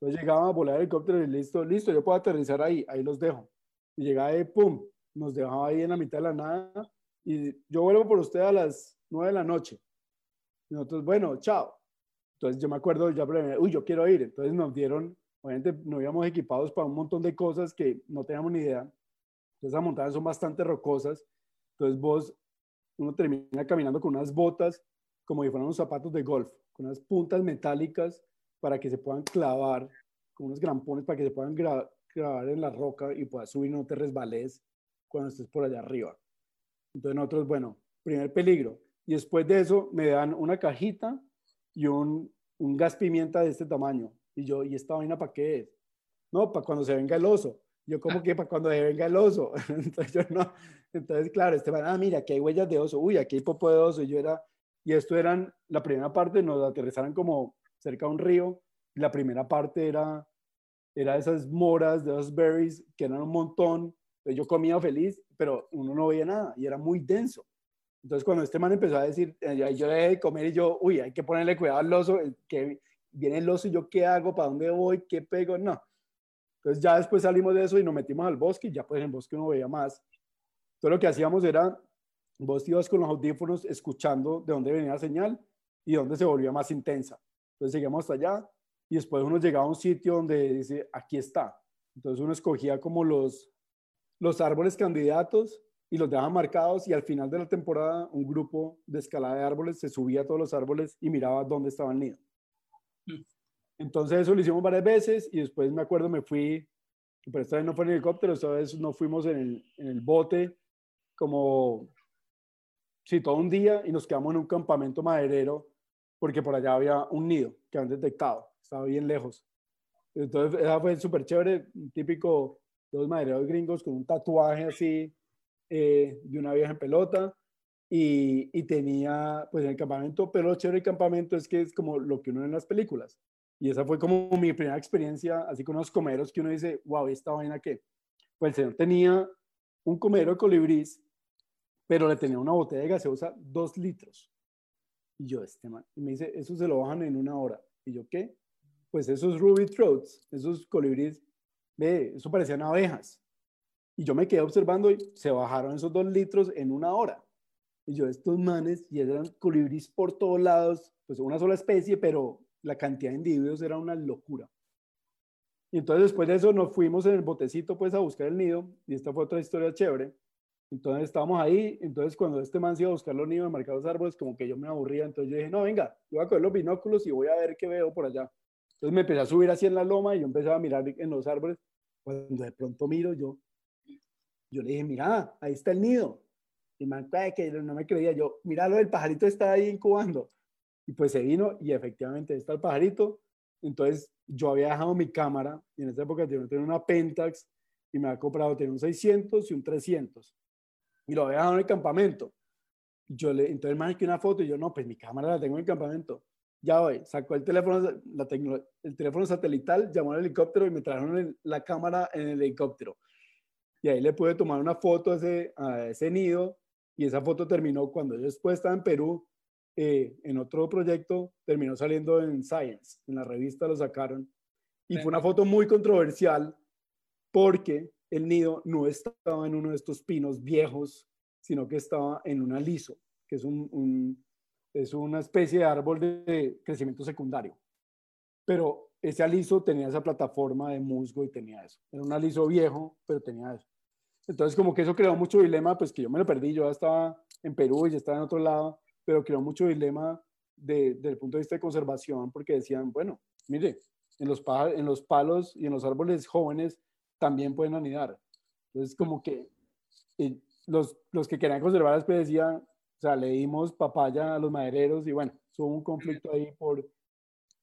Entonces llegaban a volar el helicóptero y listo, listo, yo puedo aterrizar ahí, ahí los dejo. Y llegaba y pum, nos dejaba ahí en la mitad de la nada y yo vuelvo por usted a las nueve de la noche. Y nosotros, bueno, chao. Entonces yo me acuerdo, ya, uy, yo quiero ir. Entonces nos dieron Obviamente no íbamos equipados para un montón de cosas que no teníamos ni idea. Entonces las montañas son bastante rocosas. Entonces vos, uno termina caminando con unas botas como si fueran unos zapatos de golf, con unas puntas metálicas para que se puedan clavar, con unos grampones para que se puedan grabar en la roca y puedas subir no te resbales cuando estés por allá arriba. Entonces nosotros, bueno, primer peligro. Y después de eso me dan una cajita y un, un gas pimienta de este tamaño. Y yo, ¿y esta vaina para qué es? No, para cuando se venga el oso. Yo, como que para cuando se venga el oso? Entonces, yo no. Entonces, claro, este van, ah, mira, aquí hay huellas de oso. Uy, aquí hay popo de oso. Y yo era, y esto eran, la primera parte nos aterrizaron como cerca de un río. La primera parte era, era esas moras, de esos berries, que eran un montón. yo comía feliz, pero uno no veía nada y era muy denso. Entonces, cuando este man empezó a decir, eh, yo dejé de comer y yo, uy, hay que ponerle cuidado al oso, que viene el oso y yo qué hago, para dónde voy, qué pego, no. Entonces ya después salimos de eso y nos metimos al bosque y ya pues en el bosque uno veía más. Entonces lo que hacíamos era, vos ibas con los audífonos escuchando de dónde venía la señal y dónde se volvía más intensa. Entonces seguíamos hasta allá y después uno llegaba a un sitio donde dice, aquí está. Entonces uno escogía como los, los árboles candidatos y los dejaba marcados y al final de la temporada un grupo de escalada de árboles se subía a todos los árboles y miraba dónde estaba el nido. Mm. Entonces eso lo hicimos varias veces y después me acuerdo me fui, pero esta vez no fue en helicóptero, esta vez nos fuimos en el, en el bote como, sí, todo un día y nos quedamos en un campamento maderero porque por allá había un nido que habían detectado, estaba bien lejos. Entonces, esa fue súper chévere, típico de los madereros gringos con un tatuaje así eh, de una vieja en pelota y, y, tenía pues el campamento, pero lo chévere del campamento es que es como lo que uno ve en las películas. Y esa fue como mi primera experiencia, así con unos comeros que uno dice, wow, ¿esta vaina qué? Pues el señor tenía un comero de colibrís, pero le tenía una botella de gaseosa, dos litros. Y yo, este man, y me dice, eso se lo bajan en una hora. Y yo, ¿qué? Pues esos ruby throats, esos colibríes, ve, eso parecían abejas. Y yo me quedé observando y se bajaron esos dos litros en una hora. Y yo, estos manes, y eran colibríes por todos lados, pues una sola especie, pero la cantidad de individuos era una locura. Y entonces después de eso nos fuimos en el botecito pues a buscar el nido, y esta fue otra historia chévere. Entonces estábamos ahí, entonces cuando este man se iba a buscar los nidos de marcar los árboles, como que yo me aburría, entonces yo dije, no, venga, yo voy a coger los binóculos y voy a ver qué veo por allá. Entonces me empecé a subir así en la loma y yo empecé a mirar en los árboles. Cuando de pronto miro, yo, yo le dije, mira, ahí está el nido. Y man, que no me creía, yo, míralo, el pajarito está ahí incubando. Y pues se vino y efectivamente está el pajarito. Entonces yo había dejado mi cámara y en esa época yo tenía una Pentax y me había comprado, tenía un 600 y un 300 y lo había dejado en el campamento. Yo le, entonces me que una foto y yo, no, pues mi cámara la tengo en el campamento. Ya voy, sacó el teléfono, la el teléfono satelital, llamó al helicóptero y me trajeron la cámara en el helicóptero. Y ahí le pude tomar una foto a ese, a ese nido y esa foto terminó cuando yo después estaba en Perú, eh, en otro proyecto, terminó saliendo en Science, en la revista lo sacaron. Y fue una foto muy controversial porque el nido no estaba en uno de estos pinos viejos, sino que estaba en un aliso, que es, un, es una especie de árbol de crecimiento secundario. Pero ese aliso tenía esa plataforma de musgo y tenía eso. Era un aliso viejo, pero tenía eso. Entonces, como que eso creó mucho dilema, pues que yo me lo perdí. Yo estaba en Perú y ya estaba en otro lado, pero creó mucho dilema desde el punto de vista de conservación, porque decían, bueno, mire, en los, palos y en los árboles jóvenes también pueden anidar. Entonces, como que los, los que querían conservar la especie decían, o sea, le dimos papaya a los madereros y bueno, hubo un conflicto ahí por...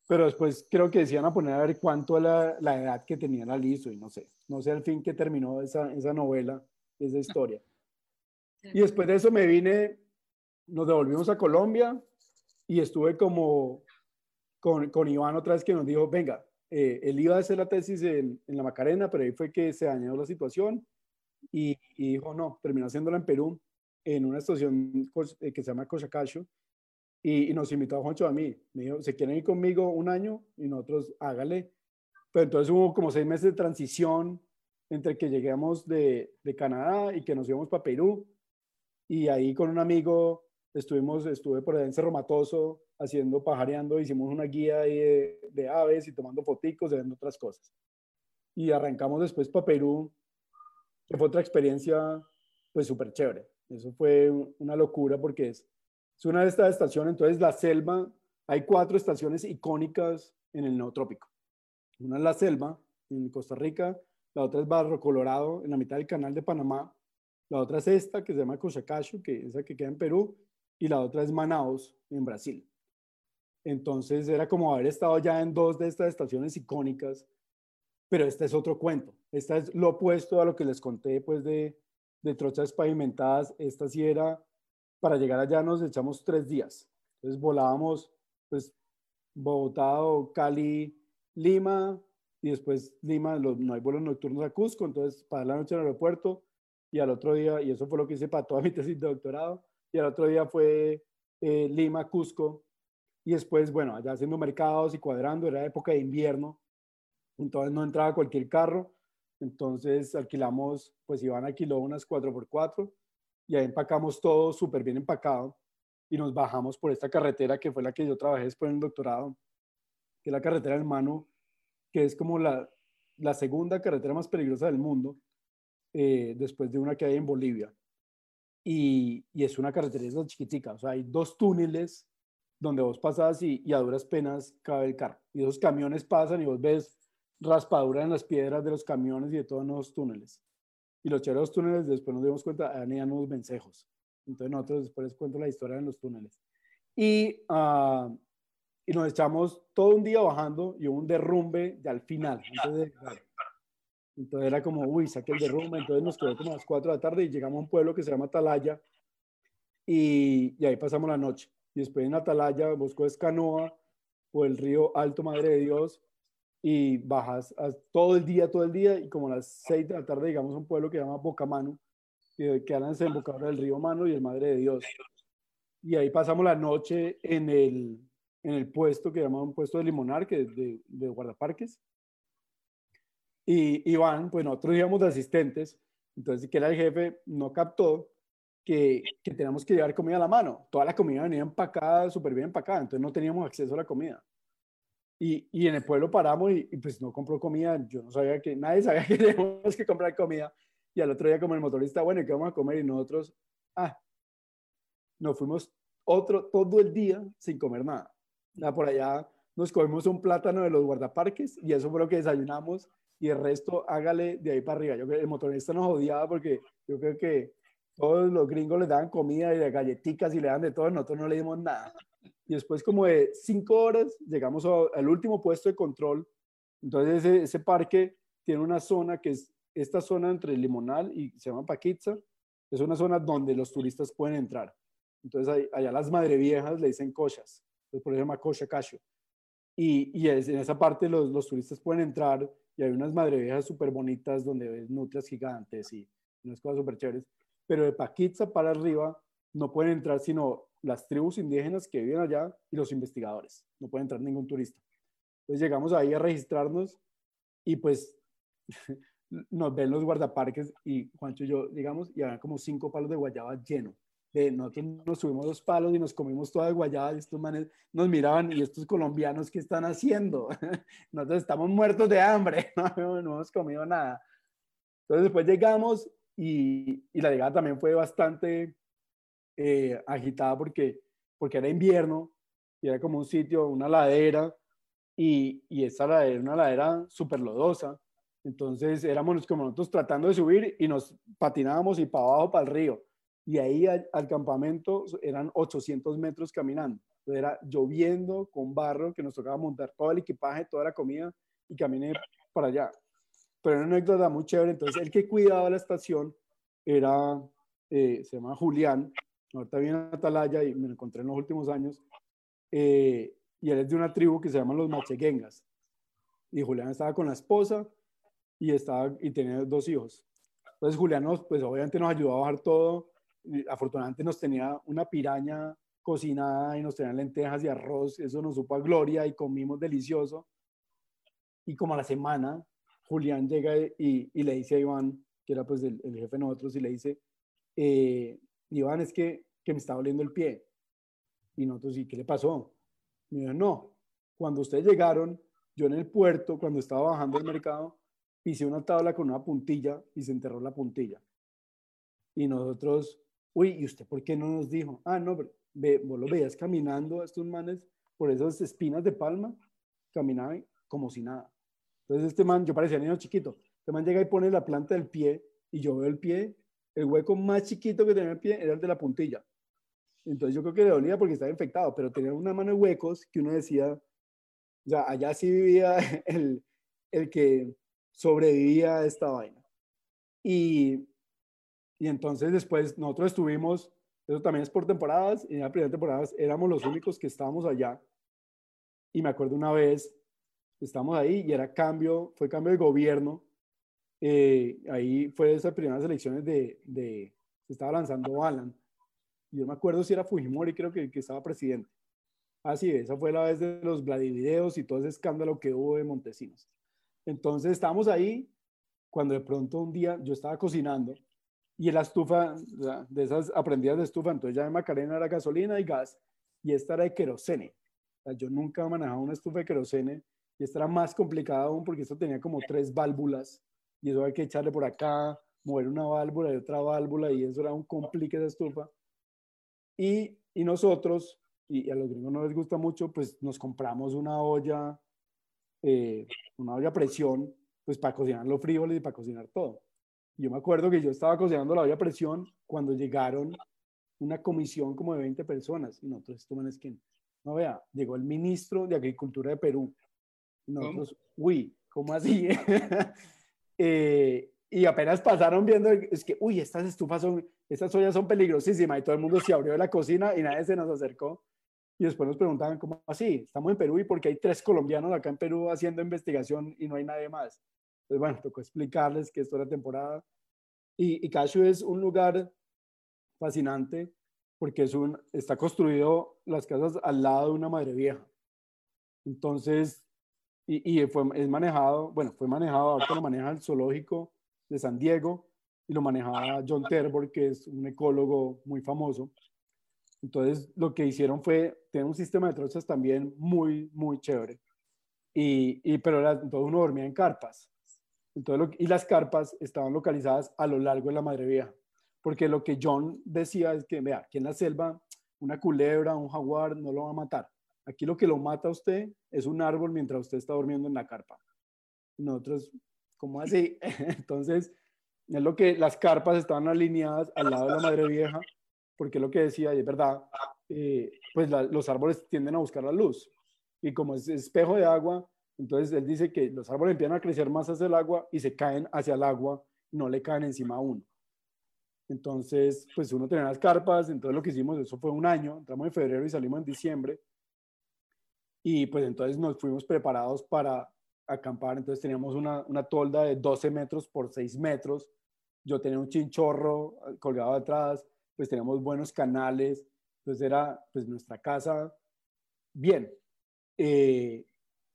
Pero después creo que decían a poner a ver cuánto la, la edad que tenía la liso y no sé, no sé al fin que terminó esa, esa novela, esa historia. Y después de eso me vine, nos devolvimos a Colombia y estuve como con, con Iván otra vez que nos dijo, venga, eh, él iba a hacer la tesis en, la Macarena, pero ahí fue que se dañó la situación y, dijo, no, terminó haciéndola en Perú, en una estación eh, que se llama Cochacacho, y, nos invitó a Juancho a mí. Me dijo, ¿se quieren ir conmigo un año? Y nosotros, hágale. Pero entonces hubo como seis meses de transición entre que lleguemos de, de Canadá y que nos íbamos para Perú. Y ahí con un amigo estuvimos, estuve por allá en Cerro Matoso haciendo, pajareando, hicimos una guía de, de aves y tomando foticos y viendo otras cosas. Y arrancamos después para Perú, que fue otra experiencia pues súper chévere. Eso fue una locura porque es, es una de estas estaciones, entonces la selva, hay cuatro estaciones icónicas en el neotrópico. Una es la selva en Costa Rica, la otra es Barro Colorado en la mitad del canal de Panamá, la otra es esta que se llama Cochacacho, que es la que queda en Perú, y la otra es Manaus en Brasil. Entonces era como haber estado ya en dos de estas estaciones icónicas, pero este es otro cuento. Esta es lo opuesto a lo que les conté pues de, de trochas pavimentadas. Esta sí era, para llegar allá nos echamos tres días. Entonces volábamos pues Bogotá Cali, Lima, y después Lima, no hay vuelos nocturnos a Cusco, entonces para la noche en el aeropuerto, y al otro día, y eso fue lo que hice para toda mi tesis de doctorado, y al otro día fue eh, Lima, Cusco, y después, bueno, allá haciendo mercados y cuadrando, era época de invierno, entonces no entraba cualquier carro, entonces alquilamos, pues Iván alquiló unas 4x4 y ahí empacamos todo súper bien empacado y nos bajamos por esta carretera que fue la que yo trabajé después en el doctorado, que es la carretera del Mano, que es como la, la segunda carretera más peligrosa del mundo, eh, después de una que hay en Bolivia. Y, y es una carretera chiquitica, o sea, hay dos túneles donde vos pasas y, y, a duras penas cabe el carro. Y esos camiones pasan y vos ves raspadura en las piedras de los camiones y de todos los túneles. Y los chéveres túneles, después nos dimos cuenta, eran unos vencejos. Entonces nosotros después les cuento la historia en los túneles. Y, uh, y nos echamos todo un día bajando y hubo un derrumbe de al final. Entonces, entonces era como, uy, saqué el derrumbe. Entonces nos quedó como a las 4 de la tarde y llegamos a un pueblo que se llama Atalaya y, y ahí pasamos la noche. Y después en Atalaya vos coges canoa por el río Alto Madre de Dios y bajas todo el día, todo el día, y como las 6 de la tarde llegamos a un pueblo que se llama Bocamano, que queda en el desembocador del río Mano y el Madre de Dios. Y ahí pasamos la noche en el, en el puesto que llama un puesto de limonar, que es de, de guardaparques. Y Iván, pues nosotros íbamos de asistentes, entonces que era el jefe, no captó que, que teníamos que llevar comida a la mano. Toda la comida venía empacada, súper bien empacada, entonces no teníamos acceso a la comida. Y, y, en el pueblo paramos y, y, pues no compró comida. Yo no sabía que, nadie sabía que teníamos que comprar comida. Y al otro día como el motorista, bueno, ¿y qué vamos a comer? Y nosotros, ah, nos fuimos otro, todo el día sin comer nada. Ya por allá nos comimos un plátano de los guardaparques y eso fue lo que desayunamos y el resto hágale de ahí para arriba. Yo creo que el motorista nos odiaba porque yo creo que todos los gringos les daban comida y galletitas y le dan de todo, nosotros no le dimos nada. Y después como de cinco horas llegamos al último puesto de control. Entonces ese, ese, parque tiene una zona que es esta zona entre Limonal y se llama Paquitza. Es una zona donde los turistas pueden entrar. Entonces allá las madre viejas le dicen cochas. Entonces por eso se llama cocha cacho. Y, y es, en esa parte los, los, turistas pueden entrar y hay unas madre viejas súper bonitas donde ves nutrias gigantes y unas cosas súper chéveres. Pero de Paquitza para arriba no pueden entrar sino las tribus indígenas que viven allá y los investigadores. No puede entrar ningún turista. Entonces llegamos ahí a registrarnos y pues nos ven los guardaparques y Juancho y yo, digamos, y había como cinco palos de guayaba lleno. De, nosotros nos subimos dos palos y nos comimos toda de guayaba y estos manes nos miraban y estos colombianos, ¿qué están haciendo? Nosotros estamos muertos de hambre, no, no hemos comido nada. Entonces después llegamos y, y la llegada también fue bastante eh, agitada porque, porque era invierno y era como un sitio, una ladera, y, y esta ladera era una ladera súper lodosa. Entonces éramos como nosotros tratando de subir y nos patinábamos y para abajo, para el río. Y ahí al, al campamento eran 800 metros caminando. Entonces era lloviendo con barro que nos tocaba montar todo el equipaje, toda la comida y caminé para allá. Pero era una anécdota muy chévere. Entonces el que cuidaba la estación era, eh, se llama Julián, ahorita viene en Atalaya y me lo encontré en los últimos años, eh, y él es de una tribu que se llama los Macheguengas. Y Julián estaba con la esposa y, estaba, y tenía dos hijos. Entonces Julián nos, pues obviamente nos ayudó a bajar todo. Afortunadamente nos tenía una piraña cocinada y nos tenían lentejas y arroz. Eso nos supo a gloria y comimos delicioso. Y como a la semana, Julián llega y, le dice a Iván, que era pues el, jefe de nosotros, y le dice, eh, Iván, es que, que me está doliendo el pie. Y nosotros, ¿y qué le pasó? Me dijo, no, cuando ustedes llegaron, yo en el puerto, cuando estaba bajando el mercado, pisé una tabla con una puntilla y se enterró la puntilla. Y nosotros, uy, ¿y usted por qué no nos dijo? Ah, no, ve, vos lo veías caminando a estos manes por esas espinas de palma, caminaban como si nada. Entonces este man, yo parecía niño chiquito, este man llega y pone la planta del pie y yo veo el pie el hueco más chiquito que tenía el pie era el de la puntilla. Entonces yo creo que le dolía porque estaba infectado, pero tenía una mano de huecos que uno decía, sea, allá sí vivía el, el que sobrevivía a esta vaina. Y, y entonces después nosotros estuvimos, eso también es por temporadas, y en la primera temporada éramos los únicos que estábamos allá. Y me acuerdo una vez, estábamos ahí y era cambio, fue cambio de gobierno eh, ahí fue esas primeras elecciones de, de, se estaba lanzando Alan. Yo me acuerdo si era Fujimori, creo que, que estaba presidente. Así ah, esa fue la vez de los Vladivideos y todo ese escándalo que hubo de Montesinos. Entonces estábamos ahí cuando de pronto un día yo estaba cocinando y la estufa, de esas aprendidas de estufa, entonces ya de Macarena era gasolina y gas y esta era de querosene. yo nunca he manejado una estufa de querosene y esta era más complicada aún porque esto tenía como tres válvulas y eso hay que echarle por acá, mover una válvula y otra válvula y eso era un complique de estufa. Y, y nosotros, y a los gringos no les gusta mucho, pues nos compramos una olla, eh, una olla a presión, pues para cocinar los frijoles y para cocinar todo. Yo me acuerdo que yo estaba cocinando la olla a presión cuando llegaron una comisión como de 20 personas y nosotros, esto es que, no vea, llegó el ministro de Agricultura de Perú. Nosotros, uy, ¿cómo así? eh, y apenas pasaron viendo, es que, uy, estas estufas son, estas ollas son peligrosísimas y todo el mundo se abrió de la cocina y nadie se nos acercó. Y después nos preguntaban, ¿cómo así? Estamos en Perú y porque hay tres colombianos acá en Perú haciendo investigación y no hay nadie más. Entonces, bueno, tocó explicarles que esto era temporada. Y, y es un lugar fascinante porque es un, está construido las casas al lado de una madre vieja. Entonces, y, y fue, manejado, bueno, fue manejado, ahora lo maneja el zoológico de San Diego y lo manejaba John Terbor, que es un ecólogo muy famoso. Entonces, lo que hicieron fue tener un sistema de trozas también muy, muy chévere. Y, y pero era, todo uno dormía en carpas. Entonces, y las carpas estaban localizadas a lo largo de la Madre Vieja. Porque lo que John decía es que, vea, aquí en la selva, una culebra, un jaguar no lo va a matar. Aquí lo que lo mata a usted es un árbol mientras usted está durmiendo en la carpa. Nosotros, ¿cómo así? Entonces, es lo que las carpas estaban alineadas al lado de la Madre Vieja, porque lo que decía, y es verdad, eh, pues los árboles tienden a buscar la luz. Y como es espejo de agua, entonces él dice que los árboles empiezan a crecer más hacia el agua y se caen hacia el agua, no le caen encima a uno. Entonces, pues uno tenía las carpas, entonces lo que hicimos, eso fue un año, entramos en febrero y salimos en diciembre. Y pues entonces nos fuimos preparados para acampar, entonces teníamos una, una tolda de 12 metros por 6 metros, yo tenía un chinchorro colgado atrás, pues teníamos buenos canales, entonces era pues nuestra casa bien. Eh,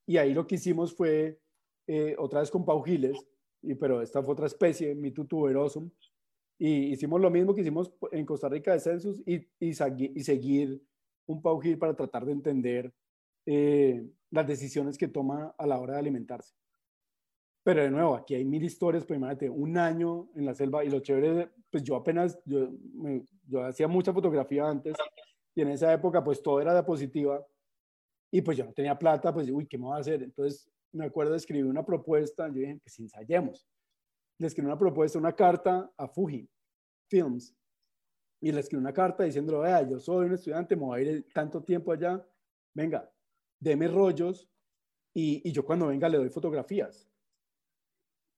y ahí lo que hicimos fue, eh, otra vez con paujiles, y, pero esta fue otra especie, Mitu tuberosum, y hicimos lo mismo que hicimos en Costa Rica de census y, y, y seguir un paujil para tratar de entender eh, las decisiones que toma a la hora de alimentarse. Pero de nuevo, aquí hay mil historias, pues imagínate, un año en la selva y lo chévere, pues yo apenas, yo, yo hacía mucha fotografía antes y en esa época pues todo era diapositiva y pues yo no tenía plata, pues, uy, ¿qué me voy a hacer? Entonces, me acuerdo de escribir una propuesta, yo dije, pues ensayemos. Le escribí una propuesta, una carta a Fuji Films. Y le escribí una carta diciéndole, vea, yo soy un estudiante, me voy a ir tanto tiempo allá, venga, deme rollos y, yo cuando venga le doy fotografías.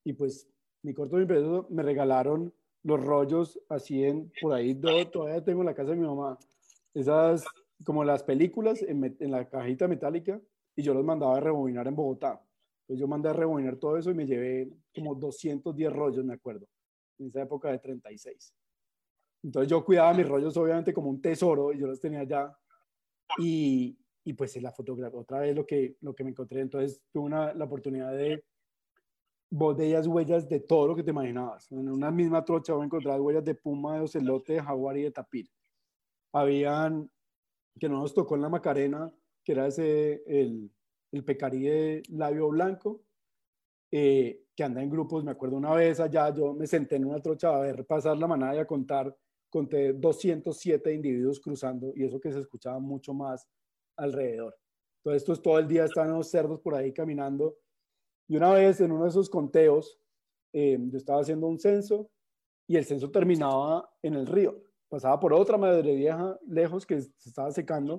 Y pues mi corto mi me regalaron los rollos así en, por ahí, todavía tengo en la casa de mi mamá, esas como las películas en, la cajita metálica y yo los mandaba a rebobinar en Bogotá. Entonces yo mandé a rebobinar todo eso y me llevé como 210 rollos, me acuerdo, en esa época de 36. Entonces yo cuidaba mis rollos obviamente como un tesoro y yo los tenía allá. Y, y pues la fotografía, otra vez lo que, lo que me encontré, entonces tuve una, la oportunidad de botellas, huellas de todo lo que te imaginabas. En una misma trocha voy a encontrar huellas de puma, de ocelote, de jaguar y de tapir. Habían que no nos tocó en la Macarena, que era ese, el, el pecarí de labio blanco, eh, que anda en grupos. Me acuerdo una vez allá, yo me senté en una trocha a ver pasar la manada y a contar, conté 207 individuos cruzando y eso que se escuchaba mucho más alrededor. Entonces, esto es todo el día, estaban los cerdos por ahí caminando. Y una vez en uno de esos conteos, eh, yo estaba haciendo un censo y el censo terminaba en el río pasaba por otra madre vieja lejos que se estaba secando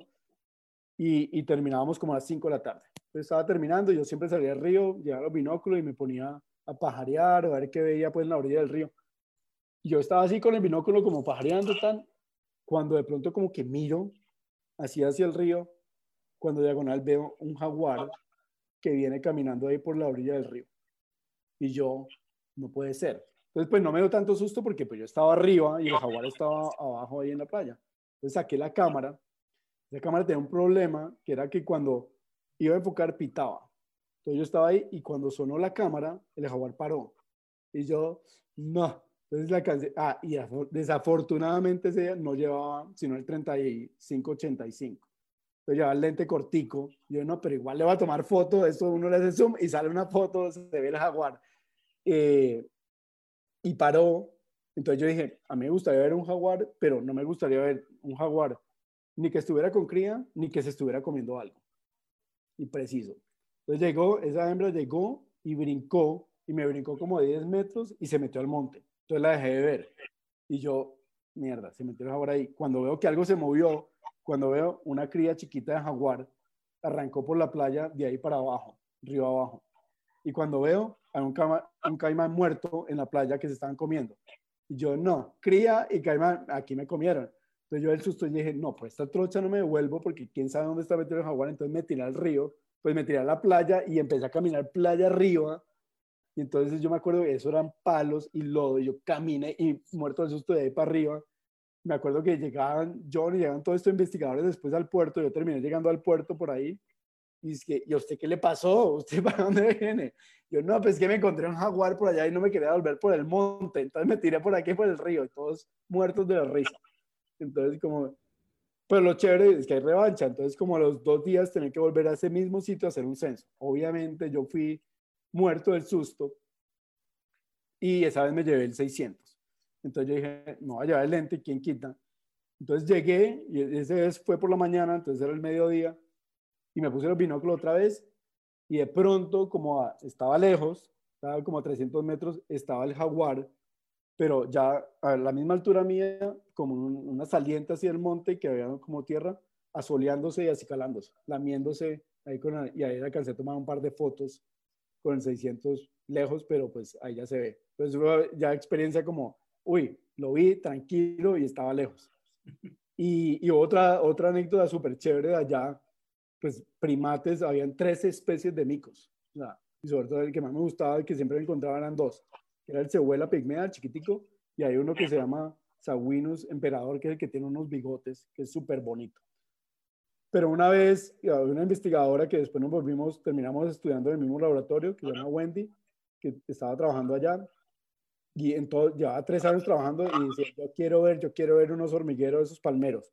y, y terminábamos como a las 5 de la tarde. Entonces estaba terminando, yo siempre salía al río, llevaba los binóculos y me ponía a pajarear o a ver qué veía pues en la orilla del río. Y yo estaba así con el binóculo como pajareando tan, cuando de pronto como que miro así hacia el río, cuando diagonal veo un jaguar que viene caminando ahí por la orilla del río. Y yo, no puede ser. Entonces, pues no me dio tanto susto porque pues yo estaba arriba y el jaguar estaba abajo ahí en la playa. Entonces saqué la cámara. La cámara tenía un problema que era que cuando iba a enfocar pitaba. Entonces yo estaba ahí y cuando sonó la cámara, el jaguar paró. Y yo, no. Entonces la cansé. Ah, y desafortunadamente ese no llevaba sino el 35-85. Entonces llevaba el lente cortico. Yo no, pero igual le voy a tomar foto. Esto uno le hace zoom y sale una foto, se ve el jaguar. Eh, y paró. Entonces yo dije, a mí me gustaría ver un jaguar, pero no me gustaría ver un jaguar ni que estuviera con cría, ni que se estuviera comiendo algo. Y preciso. Entonces llegó, esa hembra llegó y brincó, y me brincó como 10 metros y se metió al monte. Entonces la dejé de ver. Y yo, mierda, se metió el jaguar ahí. Cuando veo que algo se movió, cuando veo una cría chiquita de jaguar, arrancó por la playa de ahí para abajo, río abajo. Y cuando veo a un, un caimán muerto en la playa que se estaban comiendo. Y yo, no, cría y caimán, aquí me comieron. Entonces yo el susto y dije, no, pues esta trocha no me devuelvo porque quién sabe dónde está metido el jaguar. Entonces me tiré al río, pues me tiré a la playa y empecé a caminar playa arriba. Y entonces yo me acuerdo que eso eran palos y lodo. Y yo caminé y muerto de susto de ahí para arriba. Me acuerdo que llegaban John y llegaban todos estos investigadores después al puerto. Yo terminé llegando al puerto por ahí y es que, ¿y a usted qué le pasó? ¿Usted para dónde viene? Yo, no, pues que me encontré un jaguar por allá y no me quería volver por el monte. Entonces me tiré por aquí, por el río, y todos muertos de la risa. Entonces, como, pues lo chévere es que hay revancha. Entonces, como a los dos días tenía que volver a ese mismo sitio a hacer un censo. Obviamente, yo fui muerto del susto y esa vez me llevé el 600. Entonces yo dije, no voy a llevar el lente, ¿quién quita? Entonces llegué y ese vez fue por la mañana, entonces era el mediodía y me puse los binóculos otra vez y de pronto, como estaba lejos, estaba como a 300 metros, estaba el jaguar, pero ya a la misma altura mía, como una saliente así del monte que había como tierra, asoleándose y acicalándose, lamiéndose ahí con y ahí alcancé a tomar un par de fotos con el 600 lejos, pero pues ahí ya se ve. Entonces ya experiencia como, uy, lo vi tranquilo y estaba lejos. Y, y otra, otra anécdota súper chévere de allá pues primates, habían tres especies de micos. y sobre todo el que más me gustaba, el que siempre me encontraba eran dos. Era el cebuela pigmea, el chiquitico, y hay uno que se llama Saguinus emperador, que es el que tiene unos bigotes, que es súper bonito. Pero una vez, una investigadora que después nos volvimos, terminamos estudiando en el mismo laboratorio, que se llama Wendy, que estaba trabajando allá, y en todo, llevaba tres años trabajando y yo quiero ver, yo quiero ver unos hormigueros esos palmeros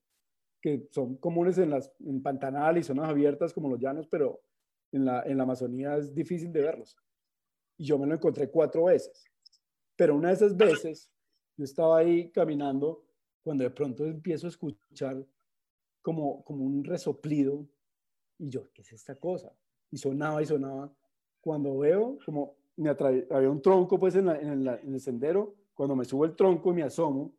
que son comunes en las en Pantanal y zonas abiertas como los llanos, pero en la, en la Amazonía es difícil de verlos. Y yo me lo encontré cuatro veces. Pero una de esas veces, yo estaba ahí caminando cuando de pronto empiezo a escuchar como, como un resoplido y yo, ¿qué es esta cosa? Y sonaba y sonaba. Cuando veo, como me había un tronco pues en, en, en el sendero, cuando me subo el tronco y me asomo,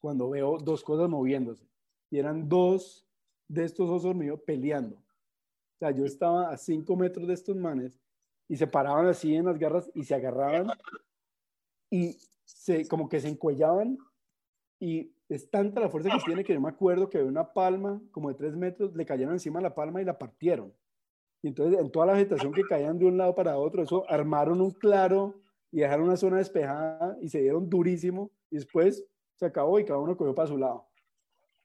cuando veo dos cosas moviéndose y eran dos de estos osos míos peleando. O sea, yo estaba a cinco metros de estos manes y se paraban así en las garras y se agarraban y se, como que se encuellaban y es tanta la fuerza que tiene que yo me acuerdo que de una palma como de tres metros le cayeron encima la palma y la partieron. Y entonces en toda la vegetación que caían de un lado para otro, eso armaron un claro y dejaron una zona despejada y se dieron durísimo y después se acabó y cada uno cogió para su lado.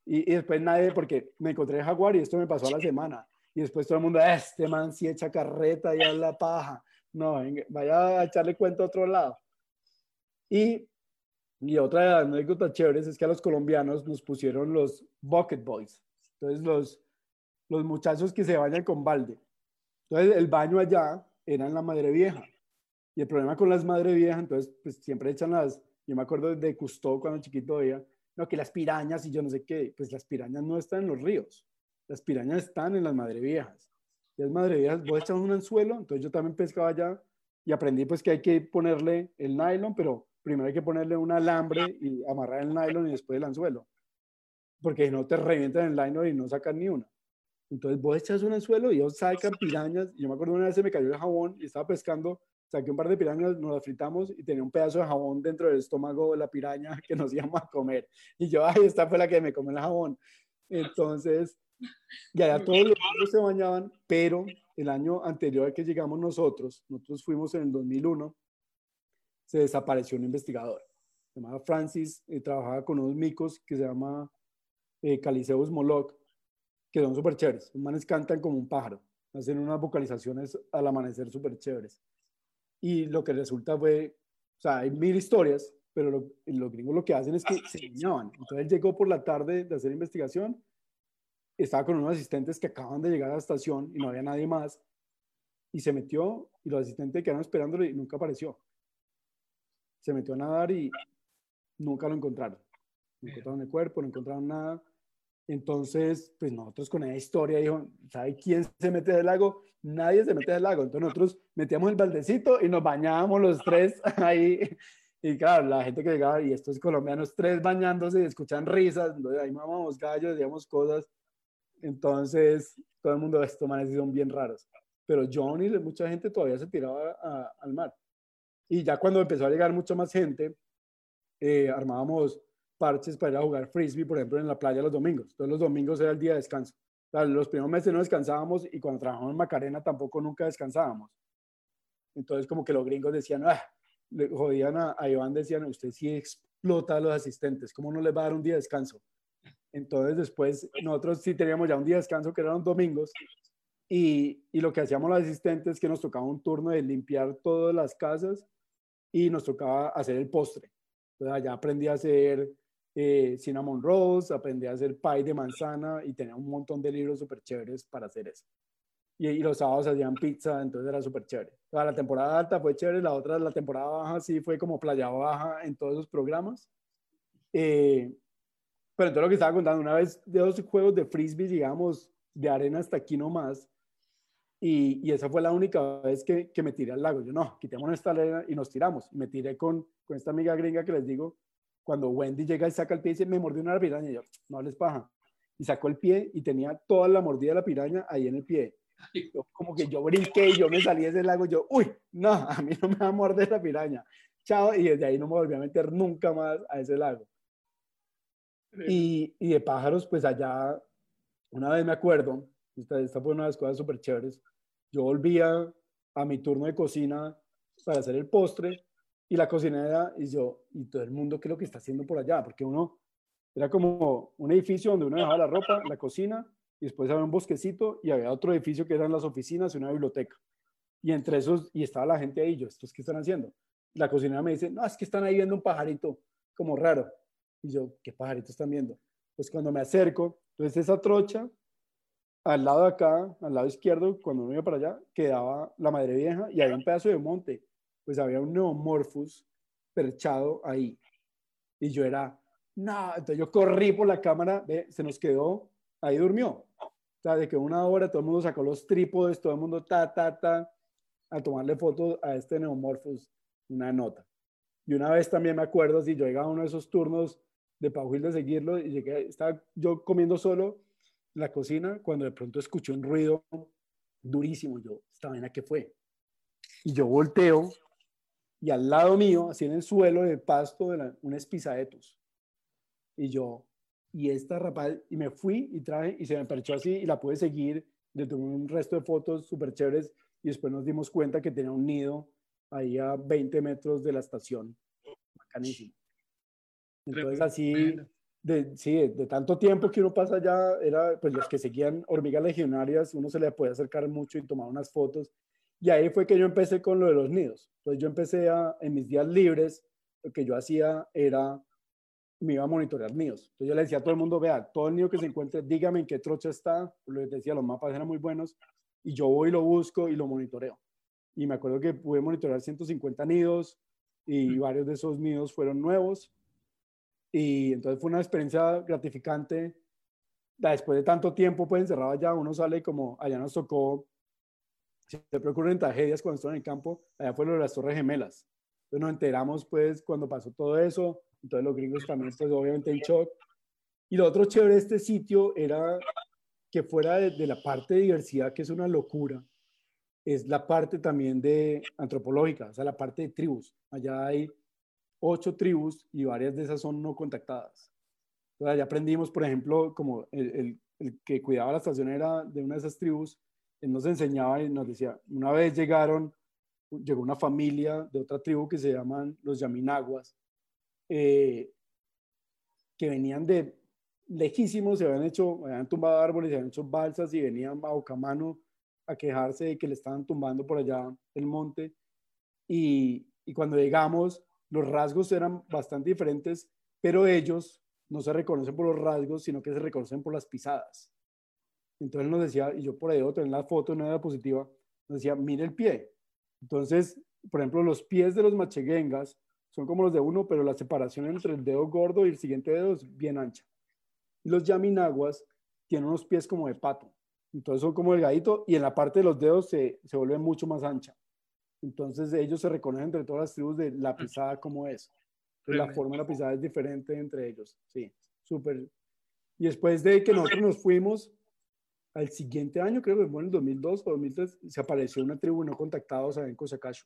Y, después nadie, porque me encontré el jaguar y esto me pasó a la semana. Y después todo el mundo, ah, este man sí echa carreta y la paja. No, vaya a echarle cuenta a otro lado. Y, y otra anécdota chévere es que a los colombianos nos pusieron los bucket boys. Entonces los, los muchachos que se bañan con balde. Entonces el baño allá era en la madre vieja. Y el problema con las madre viejas, entonces pues siempre echan las, yo me acuerdo de Custó cuando chiquito veía, no, que las pirañas y yo no sé qué, pues las pirañas no están en los ríos, las pirañas están en las madreviejas. Y las madreviejas, vos echas un anzuelo, entonces yo también pescaba allá y aprendí pues que hay que ponerle el nylon, pero primero hay que ponerle un alambre y amarrar el nylon y después el anzuelo, porque no te revientan el nylon y no sacan ni una. Entonces vos echas un anzuelo y ellos sacan pirañas. Y yo me acuerdo una vez se me cayó el jabón y estaba pescando saqué un par de pirañas, nos las fritamos y tenía un pedazo de jabón dentro del estómago de la piraña que nos íbamos a comer. Y yo, ay, esta fue la que me comió el jabón. Entonces, ya, todos los niños se bañaban, pero el año anterior al que llegamos nosotros, nosotros fuimos en el 2001, se desapareció un investigador. Se llamaba Francis, y trabajaba con unos micos que se llama eh, Caliceus moloch, que son súper chéveres. Los manes cantan como un pájaro. Hacen unas vocalizaciones al amanecer súper chéveres. Y lo que resulta fue, o sea, hay mil historias, pero lo, los gringos lo que hacen es que se engañaban. Entonces él llegó por la tarde de hacer investigación, estaba con unos asistentes que acaban de llegar a la estación y no había nadie más. Y se metió y los asistentes quedaron esperándolo y nunca apareció. Se metió a nadar y nunca lo encontraron. No encontraron el cuerpo, no encontraron nada. Entonces, pues nosotros con esa historia dijo, ¿sabe quién se mete del lago? Nadie se mete del lago. Entonces nosotros metíamos el baldecito y nos bañábamos los tres ahí. Y claro, la gente que llegaba, y estos colombianos, tres bañándose y escuchan risas, entonces ahí mamamos gallos, decíamos cosas. Entonces, todo el mundo, estos manes son bien raros. Pero John y mucha gente todavía se tiraba al mar. Y ya cuando empezó a llegar mucha más gente, eh, armábamos parches para ir a jugar frisbee, por ejemplo, en la playa los domingos. Todos los domingos era el día de descanso. los primeros meses no descansábamos y cuando trabajamos en Macarena tampoco nunca descansábamos. Entonces como que los gringos decían, ah, le jodían a, a, Iván, decían, usted sí explota a los asistentes, ¿cómo no les va a dar un día de descanso? Entonces después nosotros sí teníamos ya un día de descanso que eran los domingos y, y lo que hacíamos los asistentes es que nos tocaba un turno de limpiar todas las casas y nos tocaba hacer el postre. Entonces allá aprendí a hacer eh, cinnamon rolls, aprendí a hacer pie de manzana y tenía un montón de libros súper chéveres para hacer eso. Y, y, los sábados hacían pizza, entonces era súper chévere. la temporada alta fue chévere, la otra, la temporada baja, sí fue como playa baja en todos esos programas. Eh, pero entonces lo que estaba contando, una vez de dos juegos de frisbee, digamos, de arena hasta aquí nomás, y, y, esa fue la única vez que, me tiré al lago. Yo, no, quitemos esta arena y nos tiramos. Me tiré con, con esta amiga gringa que les digo, cuando Wendy llega y saca el pie y dice, me mordió una piraña, y yo, no les paja. Y sacó el pie y tenía toda la mordida de la piraña ahí en el pie. como que yo brinqué y yo me salí de ese lago, yo, uy, no, a mí no me va a morder la piraña. Chao, y desde ahí no me volví a meter nunca más a ese lago. Y, y de pájaros, pues allá, una vez me acuerdo, esta, esta fue una de las cosas súper chéveres, yo volvía a mi turno de cocina para hacer el postre y la cocinera y yo, y todo el mundo, ¿qué es lo que está haciendo por allá? Porque uno, era como un edificio donde uno dejaba la ropa, la cocina, y después había un bosquecito y había otro edificio que eran las oficinas y una biblioteca. Y entre esos, y estaba la gente ahí, yo, ¿estos qué están haciendo? La cocinera me dice, no, es que están ahí viendo un pajarito como raro. Y yo, ¿qué pajarito están viendo? Pues cuando me acerco, entonces esa trocha, al lado de acá, al lado izquierdo, cuando uno iba para allá, quedaba la madre vieja y había un pedazo de monte pues había un neomorphus perchado ahí. Y yo era, no, entonces yo corrí por la cámara, ve, se nos quedó, ahí durmió. O sea, de que una hora todo el mundo sacó los trípodes, todo el mundo ta, ta, ta, a tomarle fotos a este neomorphus, una nota. Y una vez también me acuerdo, si yo llegaba a uno de esos turnos de Pauil de seguirlo, y llegué, estaba yo comiendo solo en la cocina, cuando de pronto escuché un ruido durísimo, yo, ¿esta vaina qué fue? Y yo volteo y al lado mío, así en el suelo de pasto, de un espisaetus. Y yo, y esta rapaz, y me fui y traje, y se me perchó así, y la pude seguir, le tomé un resto de fotos súper chéveres, y después nos dimos cuenta que tenía un nido ahí a 20 metros de la estación. Bacanísimo. Entonces así, de, sí, de, tanto tiempo que uno pasa allá, era, pues los que seguían hormigas legionarias, uno se le puede acercar mucho y tomar unas fotos, y ahí fue que yo empecé con lo de los nidos. Entonces yo empecé a, en mis días libres, lo que yo hacía era, me iba a monitorear nidos. Entonces yo le decía a todo el mundo, vea, todo el nido que se encuentre, dígame en qué trocha está. Lo decía, los mapas eran muy buenos. Y yo voy lo busco y lo monitoreo. Y me acuerdo que pude monitorear 150 nidos y varios de esos nidos fueron nuevos. Y entonces fue una experiencia gratificante. Después de tanto tiempo, pues encerrado allá, uno sale como, allá nos tocó siempre ocurren tragedias cuando estoy en el campo, allá fue lo de las Torres Gemelas. Entonces nos enteramos pues cuando pasó todo eso, entonces los gringos también pues obviamente en shock. Y lo otro chévere de este sitio era que fuera de, la parte de diversidad, que es una locura, es la parte también de antropológica, o sea, la parte de tribus. Allá hay ocho tribus y varias de esas son no contactadas. Entonces allá aprendimos, por ejemplo, como el, el, el que cuidaba la estación era de una de esas tribus, él nos enseñaba y nos decía, una vez llegaron, llegó una familia de otra tribu que se llaman los Yaminaguas, eh, que venían de lejísimos, se habían hecho, habían tumbado árboles, se habían hecho balsas y venían a Bocamano a quejarse de que le estaban tumbando por allá el monte. Y, y cuando llegamos, los rasgos eran bastante diferentes, pero ellos no se reconocen por los rasgos, sino que se reconocen por las pisadas. Entonces nos decía, y yo por ahí debo tener la foto, no era positiva, nos decía, mire el pie. Entonces, por ejemplo, los pies de los macheguengas son como los de uno, pero la separación entre el dedo gordo y el siguiente dedo es bien ancha. Los yaminaguas tienen unos pies como de pato. Entonces son como delgaditos y en la parte de los dedos se, se vuelve mucho más ancha. Entonces ellos se reconocen entre todas las tribus de la pisada como es. la forma de la pisada es diferente entre ellos. Sí, súper. Y después de que nosotros nos fuimos, al siguiente año, creo que fue en el 2002 o 2003, se apareció una tribu no contactados en Cosacacho.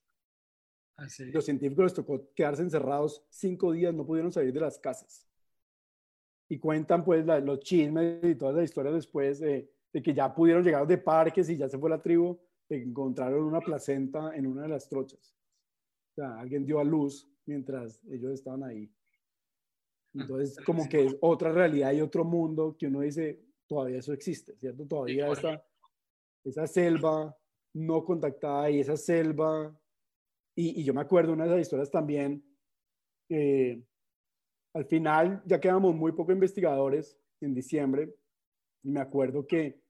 Ah, los científicos les tocó quedarse encerrados cinco días, no pudieron salir de las casas. Y cuentan pues los chismes y todas las historias después de, de, que ya pudieron llegar de parques y ya se fue la tribu, encontraron una placenta en una de las trochas. O sea, alguien dio a luz mientras ellos estaban ahí. Ah, Entonces, como que es otra realidad y otro mundo que uno dice, todavía eso existe, ¿cierto? Todavía está esa selva no contactada y esa selva. Y, yo me acuerdo una de esas historias también. Eh, al final ya quedamos muy pocos investigadores en diciembre. Me acuerdo que,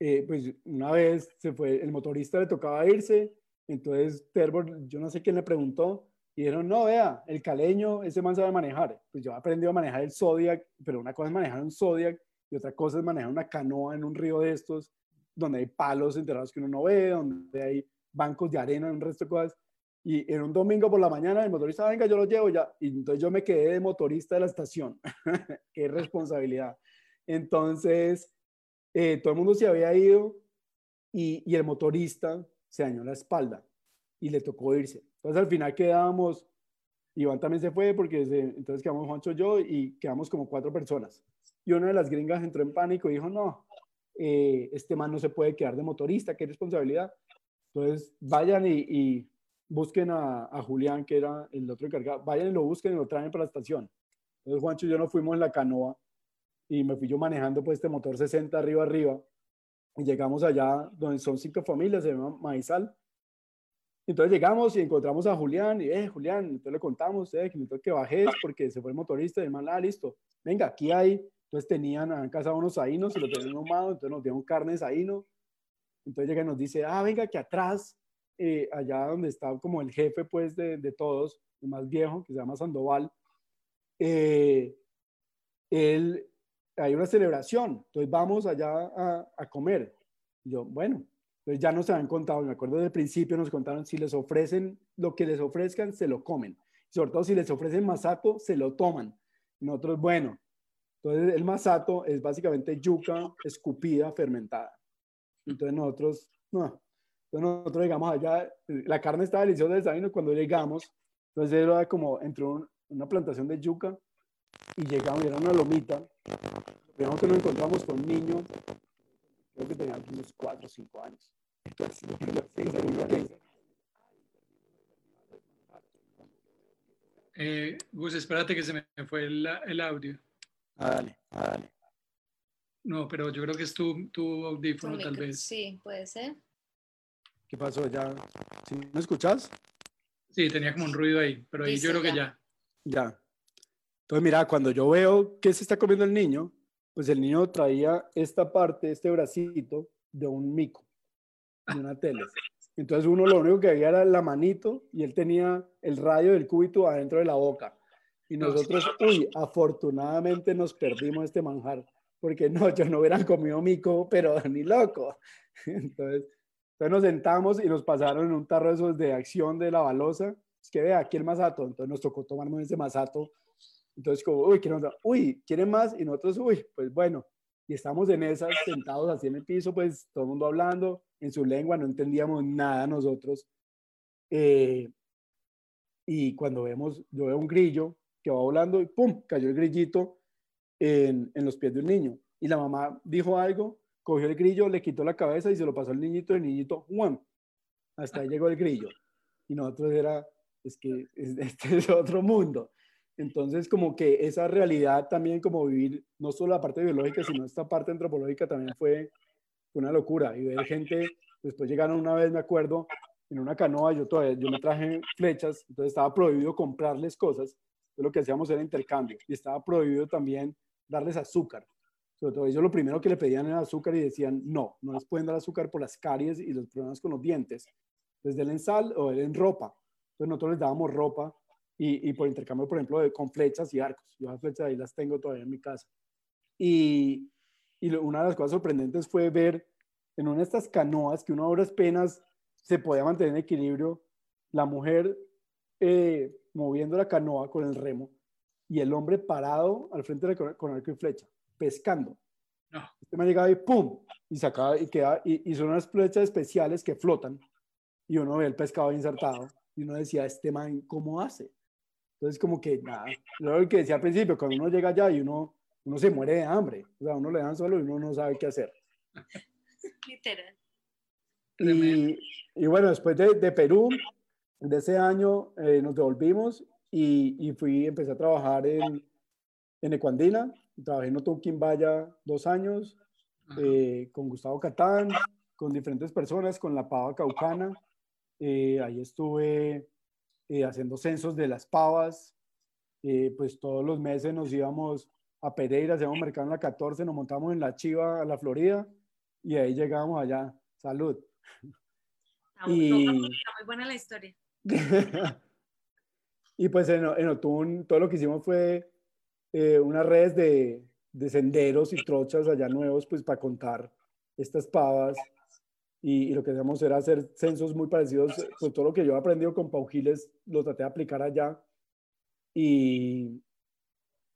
eh, pues una vez se fue, el motorista le tocaba irse, entonces Terbor, yo no sé quién le preguntó, y dijeron, no, vea, el caleño, ese man sabe manejar. Pues yo aprendí a manejar el Zodiac, pero una cosa es manejar un Zodiac y otra cosa es manejar una canoa en un río de estos, donde hay palos enterrados que uno no ve, donde hay bancos de arena, un resto de cosas. Y en un domingo por la mañana el motorista, venga, yo lo llevo ya. Y entonces yo me quedé de motorista de la estación. Qué responsabilidad. Entonces, eh, todo el mundo se había ido y, y, el motorista se dañó la espalda y le tocó irse. Entonces al final quedábamos, Iván también se fue porque entonces quedamos Juancho yo y quedamos como cuatro personas. Y una de las gringas entró en pánico y dijo, no, eh, este man no se puede quedar de motorista, qué responsabilidad. Entonces, vayan y, busquen a, Julián, que era el otro encargado, vayan y lo busquen y lo traen para la estación. Entonces, Juancho y yo nos fuimos en la canoa y me fui yo manejando pues este motor 60 arriba arriba y llegamos allá donde son cinco familias, se llama Maizal. Entonces llegamos y encontramos a Julián y, eh, Julián, entonces le contamos, eh, que necesito que bajes porque se fue el motorista y el man, ah, listo, venga, aquí hay entonces tenían, han cazado unos saínos y lo tenían ahumado, entonces nos dieron carne de saíno. Entonces llega y nos dice, ah, venga, que atrás, eh, allá donde está como el jefe pues de, de, todos, el más viejo, que se llama Sandoval, eh, él, hay una celebración, entonces vamos allá a, a comer. Y yo, bueno, entonces ya nos habían contado, me acuerdo del principio nos contaron, si les ofrecen lo que les ofrezcan, se lo comen. Sobre todo si les ofrecen masato, se lo toman. Nosotros, bueno, entonces, el masato es básicamente yuca escupida, fermentada. Entonces, nosotros, no, entonces nosotros llegamos allá, la carne estaba deliciosa del sabino cuando llegamos, entonces era como, entró una plantación de yuca y llegamos, era una lomita. Lo primero que nos encontramos con niños, creo que tenían unos 4 o 5 años. Eh, Gus, espérate que se me fue el, el audio. Ah, dale, ah, dale. No, pero yo creo que es tu, tu audífono, tal vez. Sí, puede ser. ¿Qué pasó? ¿Ya? ¿Sí? ¿Me escuchas? Sí, tenía como un ruido ahí, pero ahí yo creo que ya. Ya. Entonces, mira, cuando yo veo que se está comiendo el niño, pues el niño traía esta parte, este bracito de un mico, de una tele. Entonces uno lo único que veía era la manito y él tenía el radio del cúbito adentro de la boca. Y nosotros, uy, afortunadamente nos perdimos este manjar, porque no, yo no hubieran comido mico, pero ni loco. Entonces, entonces nos sentamos y nos pasaron en un tarro de esos de acción de la balosa. Es que vea, aquí el masato. Entonces nos tocó tomarnos ese masato. Entonces, como, uy, ¿quieren, uy, ¿quieren más? Y nosotros, uy, pues bueno. Y estamos en esas, sentados así en el piso, pues todo el mundo hablando en su lengua, no entendíamos nada nosotros. Eh, y cuando vemos, yo veo un grillo que va volando y ¡pum! cayó el grillito en, en, los pies de un niño. Y la mamá dijo algo, cogió el grillo, le quitó la cabeza y se lo pasó al niñito, el niñito, ¡juan! Hasta ahí llegó el grillo. Y nosotros era, es que este es otro mundo. Entonces, como que esa realidad también, como vivir, no solo la parte biológica, sino esta parte antropológica también fue una locura. Y ver gente, después llegaron una vez, me acuerdo, en una canoa, yo todavía, yo me traje flechas, entonces estaba prohibido comprarles cosas, lo que hacíamos era intercambio y estaba prohibido también darles azúcar. Sobre todo ellos lo primero que le pedían era azúcar y decían, no, no les pueden dar azúcar por las caries y los problemas con los dientes. Desde el en sal o el en ropa. Entonces nosotros les dábamos ropa y, por intercambio, por ejemplo, con flechas y arcos. Yo las flechas ahí las tengo todavía en mi casa. Y, y una de las cosas sorprendentes fue ver en una de estas canoas que una hora penas se podía mantener en equilibrio, la mujer eh, moviendo la canoa con el remo y el hombre parado al frente de con, con arco y flecha, pescando. No. Este me llegaba y ¡pum! Y sacaba y queda, y, y, son unas flechas especiales que flotan y uno ve el pescado insertado y uno decía, este man, ¿cómo hace? Entonces, como que nada, lo que decía al principio, cuando uno llega allá y uno, uno se muere de hambre, o sea, uno le dan solo y uno no sabe qué hacer. Literal. Y, y, bueno, después de, de, Perú, de ese año eh, nos devolvimos y, y, fui, empecé a trabajar en, en Ecuandina. Trabajé en Otunquimbaya dos años eh, con Gustavo Catán, con diferentes personas, con la pava caucana. Eh, ahí estuve eh, haciendo censos de las pavas. Eh, pues todos los meses nos íbamos a Pereira, hacíamos mercado en la 14, nos montamos en la Chiva, a la Florida, y ahí llegábamos allá. Salud. Está y... muy buena la historia. y pues en, en, Otún todo lo que hicimos fue eh, unas redes de, de, senderos y trochas allá nuevos, pues para contar estas pavas. Y, y, lo que hacíamos era hacer censos muy parecidos, pues todo lo que yo he aprendido con Paujiles lo traté de aplicar allá. Y,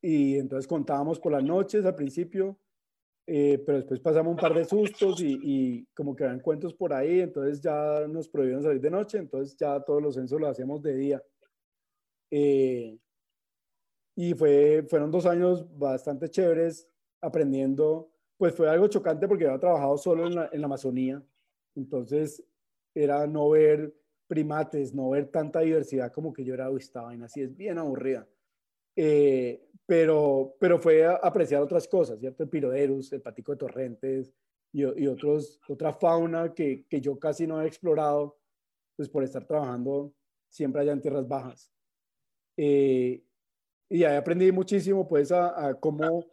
y entonces contábamos por las noches al principio eh, pero después pasamos un par de sustos y, como que eran cuentos por ahí, entonces ya nos prohibieron salir de noche, entonces ya todos los censos los hacíamos de día. Eh, y fue, fueron dos años bastante chéveres aprendiendo, pues fue algo chocante porque había trabajado solo en la, en la Amazonía, entonces era no ver primates, no ver tanta diversidad como que yo era, uy, esta vaina así es bien aburrida. Eh, pero, pero fue a apreciar otras cosas, ¿cierto? El piroderus, el patico de torrentes y, y otros, otra fauna que, que, yo casi no he explorado, pues por estar trabajando siempre allá en tierras bajas. Eh, y ahí aprendí muchísimo, pues, a, a, cómo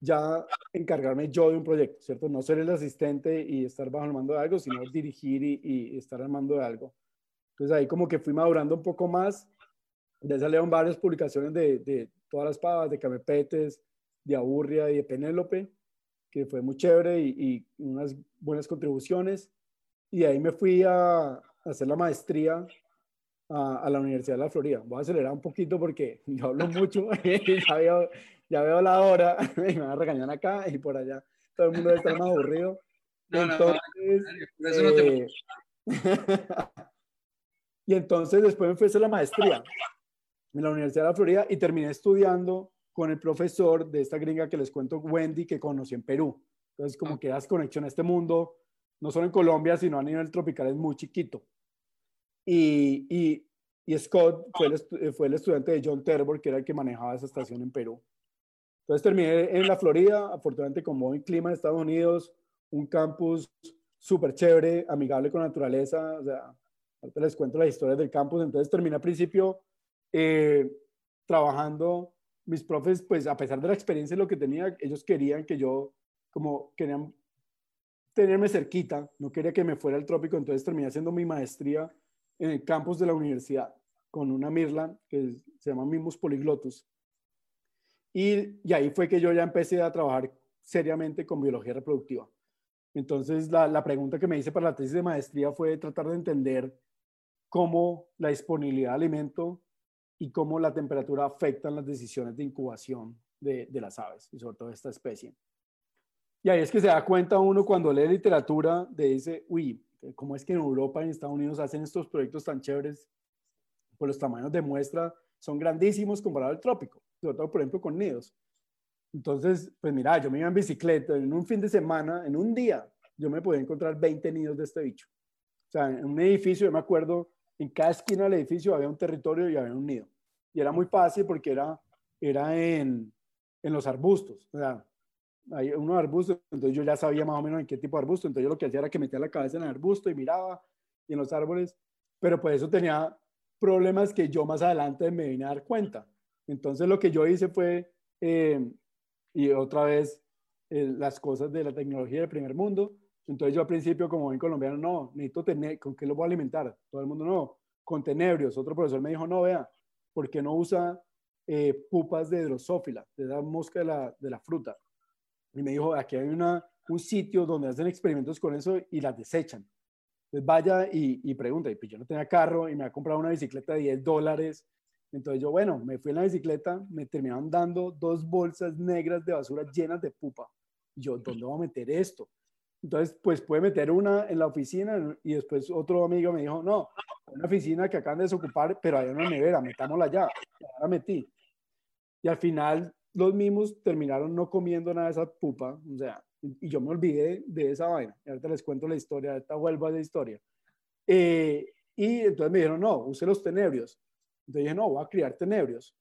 ya encargarme yo de un proyecto, ¿cierto? No ser el asistente y estar bajo el mando de algo, sino dirigir y, y estar al mando de algo. Entonces ahí como que fui madurando un poco más. Ya salieron varias publicaciones de, de, todas las pavas, de Camepetes, de Aburria y de Penélope, que fue muy chévere y, y unas buenas contribuciones. Y ahí me fui a, a hacer la maestría a, a, la Universidad de la Florida. Voy a acelerar un poquito porque yo hablo mucho, ya, veo, ya veo la hora, me van a regañar acá y por allá. Todo el mundo estar más aburrido. No, entonces, no, no, eso no te... eh, y entonces después me fui a hacer la maestría en la Universidad de la Florida y terminé estudiando con el profesor de esta gringa que les cuento, Wendy, que conocí en Perú. Entonces, como ah. que das conexión a este mundo, no solo en Colombia, sino a nivel tropical, es muy chiquito. Y, y, y Scott fue el, fue el, estudiante de John Terbor, que era el que manejaba esa estación en Perú. Entonces terminé en la Florida, afortunadamente con buen clima en Estados Unidos, un campus súper chévere, amigable con la naturaleza, o sea, ahorita les cuento las historias del campus, entonces terminé al principio eh, trabajando, mis profes, pues a pesar de la experiencia y lo que tenía, ellos querían que yo, como querían tenerme cerquita, no quería que me fuera al trópico, entonces terminé haciendo mi maestría en el campus de la universidad con una Mirla que se llama Mimus Polyglotus. Y, y ahí fue que yo ya empecé a trabajar seriamente con biología reproductiva. Entonces, la, la, pregunta que me hice para la tesis de maestría fue tratar de entender cómo la disponibilidad de alimento y cómo la temperatura afecta las decisiones de incubación de, de, las aves y sobre todo de esta especie. Y ahí es que se da cuenta uno cuando lee literatura de ese, uy, ¿cómo es que en Europa y en Estados Unidos hacen estos proyectos tan chéveres? Pues los tamaños de muestra son grandísimos comparado al trópico, sobre todo, por ejemplo, con nidos. Entonces, pues mira, yo me iba en bicicleta, en un fin de semana, en un día, yo me podía encontrar 20 nidos de este bicho. O sea, en un edificio, yo me acuerdo, en cada esquina del edificio había un territorio y había un nido. Y era muy fácil porque era, era en, en los arbustos. O sea, hay unos arbustos, entonces yo ya sabía más o menos en qué tipo de arbusto. Entonces yo lo que hacía era que metía la cabeza en el arbusto y miraba y en los árboles. Pero pues eso tenía problemas que yo más adelante me vine a dar cuenta. Entonces lo que yo hice fue, eh, y otra vez, eh, las cosas de la tecnología del primer mundo. Entonces yo al principio, como en colombiano, no, necesito tener, ¿con qué lo voy a alimentar? Todo el mundo no, con tenebrios. Otro profesor me dijo, no, vea, ¿por qué no usa eh, pupas de drosófila, de la mosca de la, de la fruta? Y me dijo, aquí hay una, un sitio donde hacen experimentos con eso y las desechan. Entonces vaya y, y pregunta, y pues yo no tenía carro y me ha comprado una bicicleta de 10 dólares. Entonces yo, bueno, me fui en la bicicleta, me terminaron dando dos bolsas negras de basura llenas de pupa. Y yo, ¿dónde voy a meter esto? Entonces, pues puede meter una en la oficina y después otro amigo me dijo, no, una oficina que acaban de desocupar, pero hay una nevera, metámosla ya. Ahora metí. Y al final los mismos terminaron no comiendo nada de esa pupa, o sea, y yo me olvidé de esa vaina. Y ahorita les cuento la historia, ahorita vuelvo a esa historia. Eh, y entonces me dijeron, no, use los tenebrios. Entonces dije, no, voy a criar tenebrios.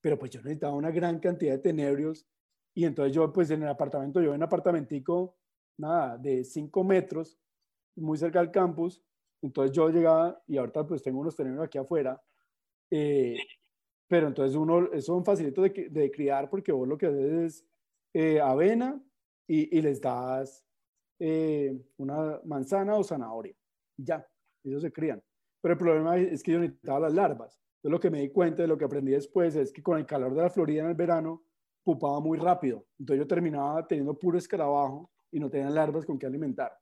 Pero pues yo necesitaba una gran cantidad de tenebrios. Y entonces yo, pues en el apartamento, yo en un apartamentico, nada, de 5 metros, muy cerca del campus. Entonces yo llegaba y ahorita pues tengo unos tenebrios aquí afuera. Eh, pero entonces uno, eso es un facilito de, de, criar porque vos lo que haces es eh, avena, y, les das eh, una manzana o zanahoria. Y ya, ellos se crían. Pero el problema es que yo necesitaba las larvas. Entonces lo que me di cuenta de lo que aprendí después es que con el calor de la Florida en el verano, pupaba muy rápido. Entonces yo terminaba teniendo puro escarabajo y no tenía larvas con qué alimentar.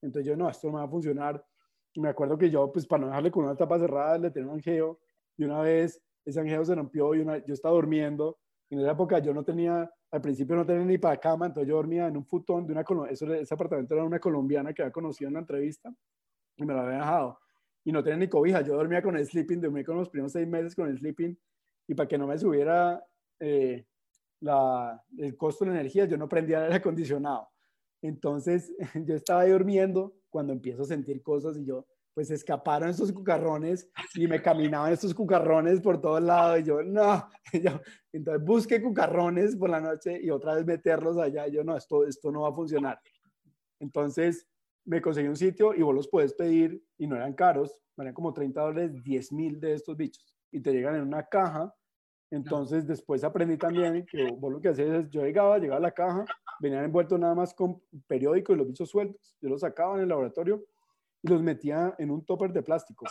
Entonces yo, no, esto no va a funcionar. Y me acuerdo que yo, pues para no dejarle con una tapa cerrada, le tenía un angeo y una vez ese angeo se rompió y una, yo estaba durmiendo. En esa época yo no tenía al principio no tenía ni para cama, entonces yo dormía en un futón de una, eso, ese apartamento era una colombiana que había conocido en una entrevista y me lo había dejado. Y no tenía ni cobija, yo dormía con el sleeping, dormí con los primeros seis meses con el sleeping y para que no me subiera eh, la, el costo de la energía, yo no prendía el aire acondicionado. Entonces yo estaba ahí durmiendo cuando empiezo a sentir cosas y yo, pues escaparon estos cucarrones y me caminaban estos cucarrones por todos lados y yo, no, entonces busqué cucarrones por la noche y otra vez meterlos allá y yo, no, esto, esto no va a funcionar. Entonces me conseguí un sitio y vos los puedes pedir y no eran caros, eran como 30 dólares, 10 mil de estos bichos y te llegan en una caja. Entonces después aprendí también que vos lo que hacías es, yo llegaba, llegaba a la caja, venían envueltos nada más con periódico y los bichos sueltos, yo los sacaba en el laboratorio y los metía en un topper de plástico.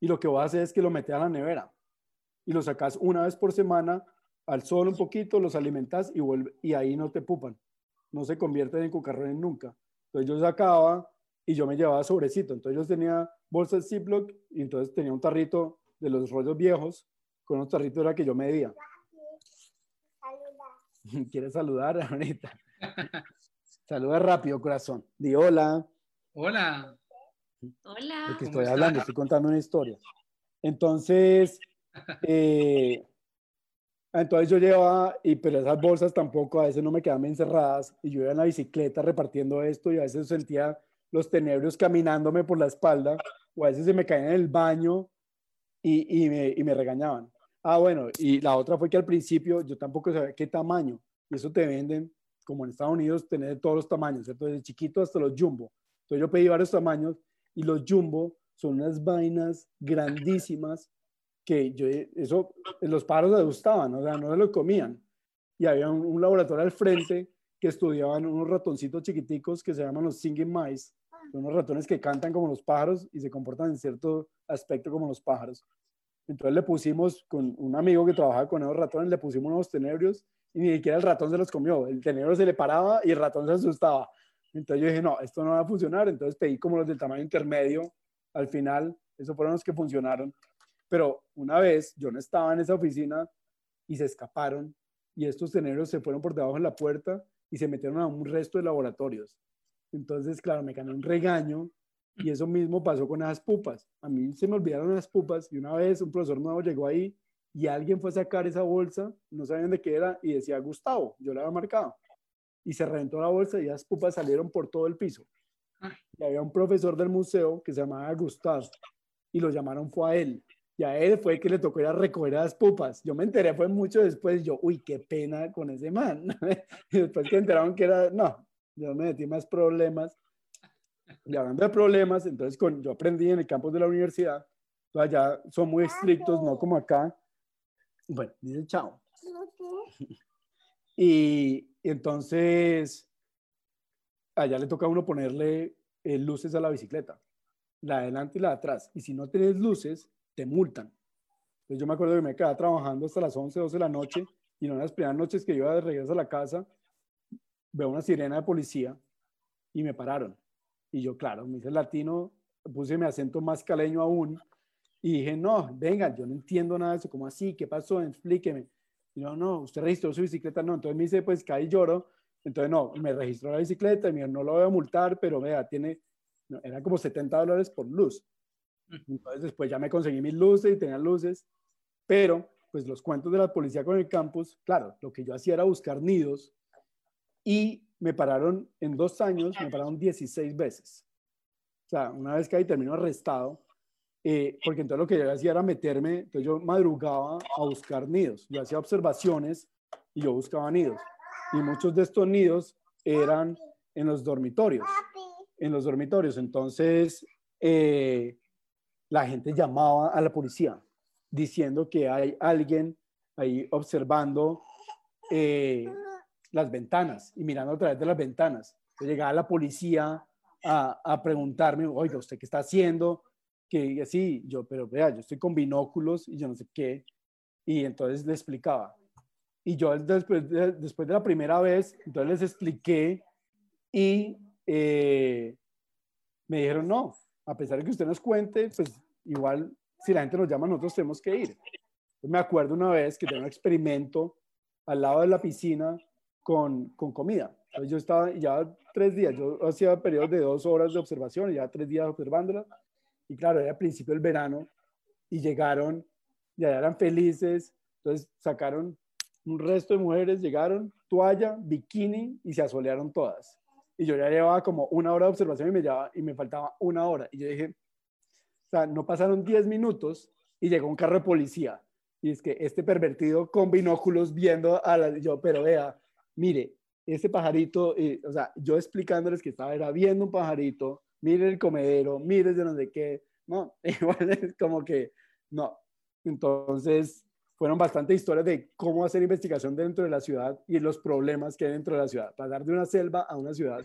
Y lo que voy a hacer es que lo metía a la nevera y lo sacas una vez por semana al sol un poquito, los alimentas y, vuelve, y ahí no te pupan. No se convierten en cucarrones nunca. Entonces yo sacaba y yo me llevaba sobrecito. Entonces yo tenía bolsas Ziploc y entonces tenía un tarrito de los rollos viejos con unos tarritos era que yo medía. ¿Quieres saludar ahorita? Saluda rápido, corazón. Di hola. Hola. Hola. Porque estoy hablando, estoy contando una historia. Entonces, eh, entonces yo llevaba, y pero esas bolsas tampoco a veces no me quedaban encerradas, y yo iba en la bicicleta repartiendo esto, y a veces sentía los tenebrios caminándome por la espalda, o a veces se me caían en el baño y, y, me, y me regañaban. Ah, bueno, y la otra fue que al principio yo tampoco sabía qué tamaño, y eso te venden, como en Estados Unidos, tener todos los tamaños, ¿cierto? Desde chiquito hasta los jumbo. Entonces yo pedí varios tamaños y los jumbo son unas vainas grandísimas que yo, eso, los pájaros les gustaban, o sea, no se lo comían. Y había un, laboratorio al frente que estudiaban unos ratoncitos chiquiticos que se llaman los singing mice. Son unos ratones que cantan como los pájaros y se comportan en cierto aspecto como los pájaros. Entonces le pusimos con un amigo que trabajaba con esos ratones, le pusimos unos tenebrios y ni siquiera el ratón se los comió. El tenebrio se le paraba y el ratón se asustaba. Entonces yo dije, no, esto no va a funcionar. Entonces pedí como los del tamaño intermedio. Al final, esos fueron los que funcionaron. Pero una vez yo no estaba en esa oficina y se escaparon y estos teneros se fueron por debajo de la puerta y se metieron a un resto de laboratorios. Entonces, claro, me gané un regaño y eso mismo pasó con esas pupas. A mí se me olvidaron las pupas y una vez un profesor nuevo llegó ahí y alguien fue a sacar esa bolsa, no sabían de qué era y decía Gustavo, yo la había marcado y se reventó la bolsa y las pupas salieron por todo el piso. Y había un profesor del museo que se llamaba Gustavo y lo llamaron fue a él. Y a él fue que le tocó ir a recoger las pupas. Yo me enteré, fue mucho después, yo, uy, qué pena con ese man. y después que enteraron que era, no, yo me metí más problemas. Y hablando de problemas, entonces con, yo aprendí en el campus de la universidad, allá son muy estrictos, no como acá. Bueno, dice chao. y, entonces, allá le toca a uno ponerle eh, luces a la bicicleta, la de adelante y la de atrás. Y si no tienes luces, te multan. Entonces yo me acuerdo que me quedaba trabajando hasta las 11, 12 de la noche y en una de las primeras noches que iba de regreso a la casa, veo una sirena de policía y me pararon. Y yo, claro, me hice latino, puse mi acento más caleño aún y dije, no, venga, yo no entiendo nada de eso, ¿cómo así? ¿Qué pasó? Explíqueme. Y no, no, usted registró su bicicleta, no. Entonces me dice, pues caí lloro. Entonces, no, me registró la bicicleta y me dijo, no lo voy a multar, pero vea, tiene, no, eran como 70 dólares por luz. Entonces después ya me conseguí mis luces y tenía luces, pero pues los cuentos de la policía con el campus, claro, lo que yo hacía era buscar nidos y me pararon en dos años, me pararon 16 veces. O sea, una vez que ahí terminó arrestado, eh, porque entonces lo que yo hacía era meterme, entonces yo madrugaba a buscar nidos, yo hacía observaciones y yo buscaba nidos. Y muchos de estos nidos eran en los dormitorios, en los dormitorios. Entonces, eh, la gente llamaba a la policía diciendo que hay alguien ahí observando eh, las ventanas y mirando a través de las ventanas. llegaba la policía a, a, preguntarme, oiga, ¿usted qué está haciendo? Que así, yo, pero vea, yo estoy con binóculos y yo no sé qué. Y entonces le explicaba. Y yo después de, después de la primera vez, entonces les expliqué y eh, me dijeron, no, a pesar de que usted nos cuente, pues igual si la gente nos llama, nosotros tenemos que ir. me acuerdo una vez que tenía un experimento al lado de la piscina con, con comida. Entonces yo estaba ya tres días, yo hacía periodos de dos horas de observación y ya tres días observándola. Y claro, era principio del verano y llegaron, ya eran felices, entonces sacaron un resto de mujeres, llegaron, toalla, bikini y se asolearon todas. Y yo ya llevaba como una hora de observación y me, llevaba, y me faltaba una hora. Y yo dije, sea, no pasaron 10 minutos y llegó un carro de policía. Y es que este pervertido con binóculos viendo a la... Yo, pero vea, mire, ese pajarito, o sea, yo explicándoles que estaba era viendo un pajarito, mire el comedero, mire de no sé qué, no, igual es como que, no. Entonces, fueron bastantes historias de cómo hacer investigación dentro de la ciudad y los problemas que hay dentro de la ciudad, pasar de una selva a una ciudad.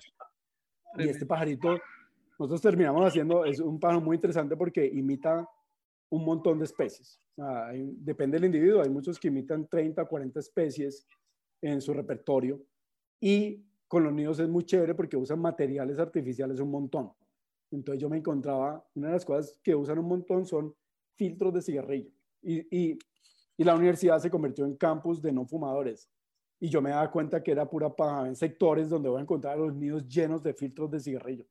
Y este pajarito nosotros terminamos haciendo, es un pájaro muy interesante porque imita un montón de especies. depende del individuo, hay muchos que imitan 30, 40 especies en su repertorio y con los nidos es muy chévere porque usan materiales artificiales un montón. Entonces yo me encontraba, una de las cosas que usan un montón son filtros de cigarrillo y, y, y la universidad se convirtió en campus de no fumadores. Y yo me daba cuenta que era pura paja en sectores donde voy a encontrar los nidos llenos de filtros de cigarrillo.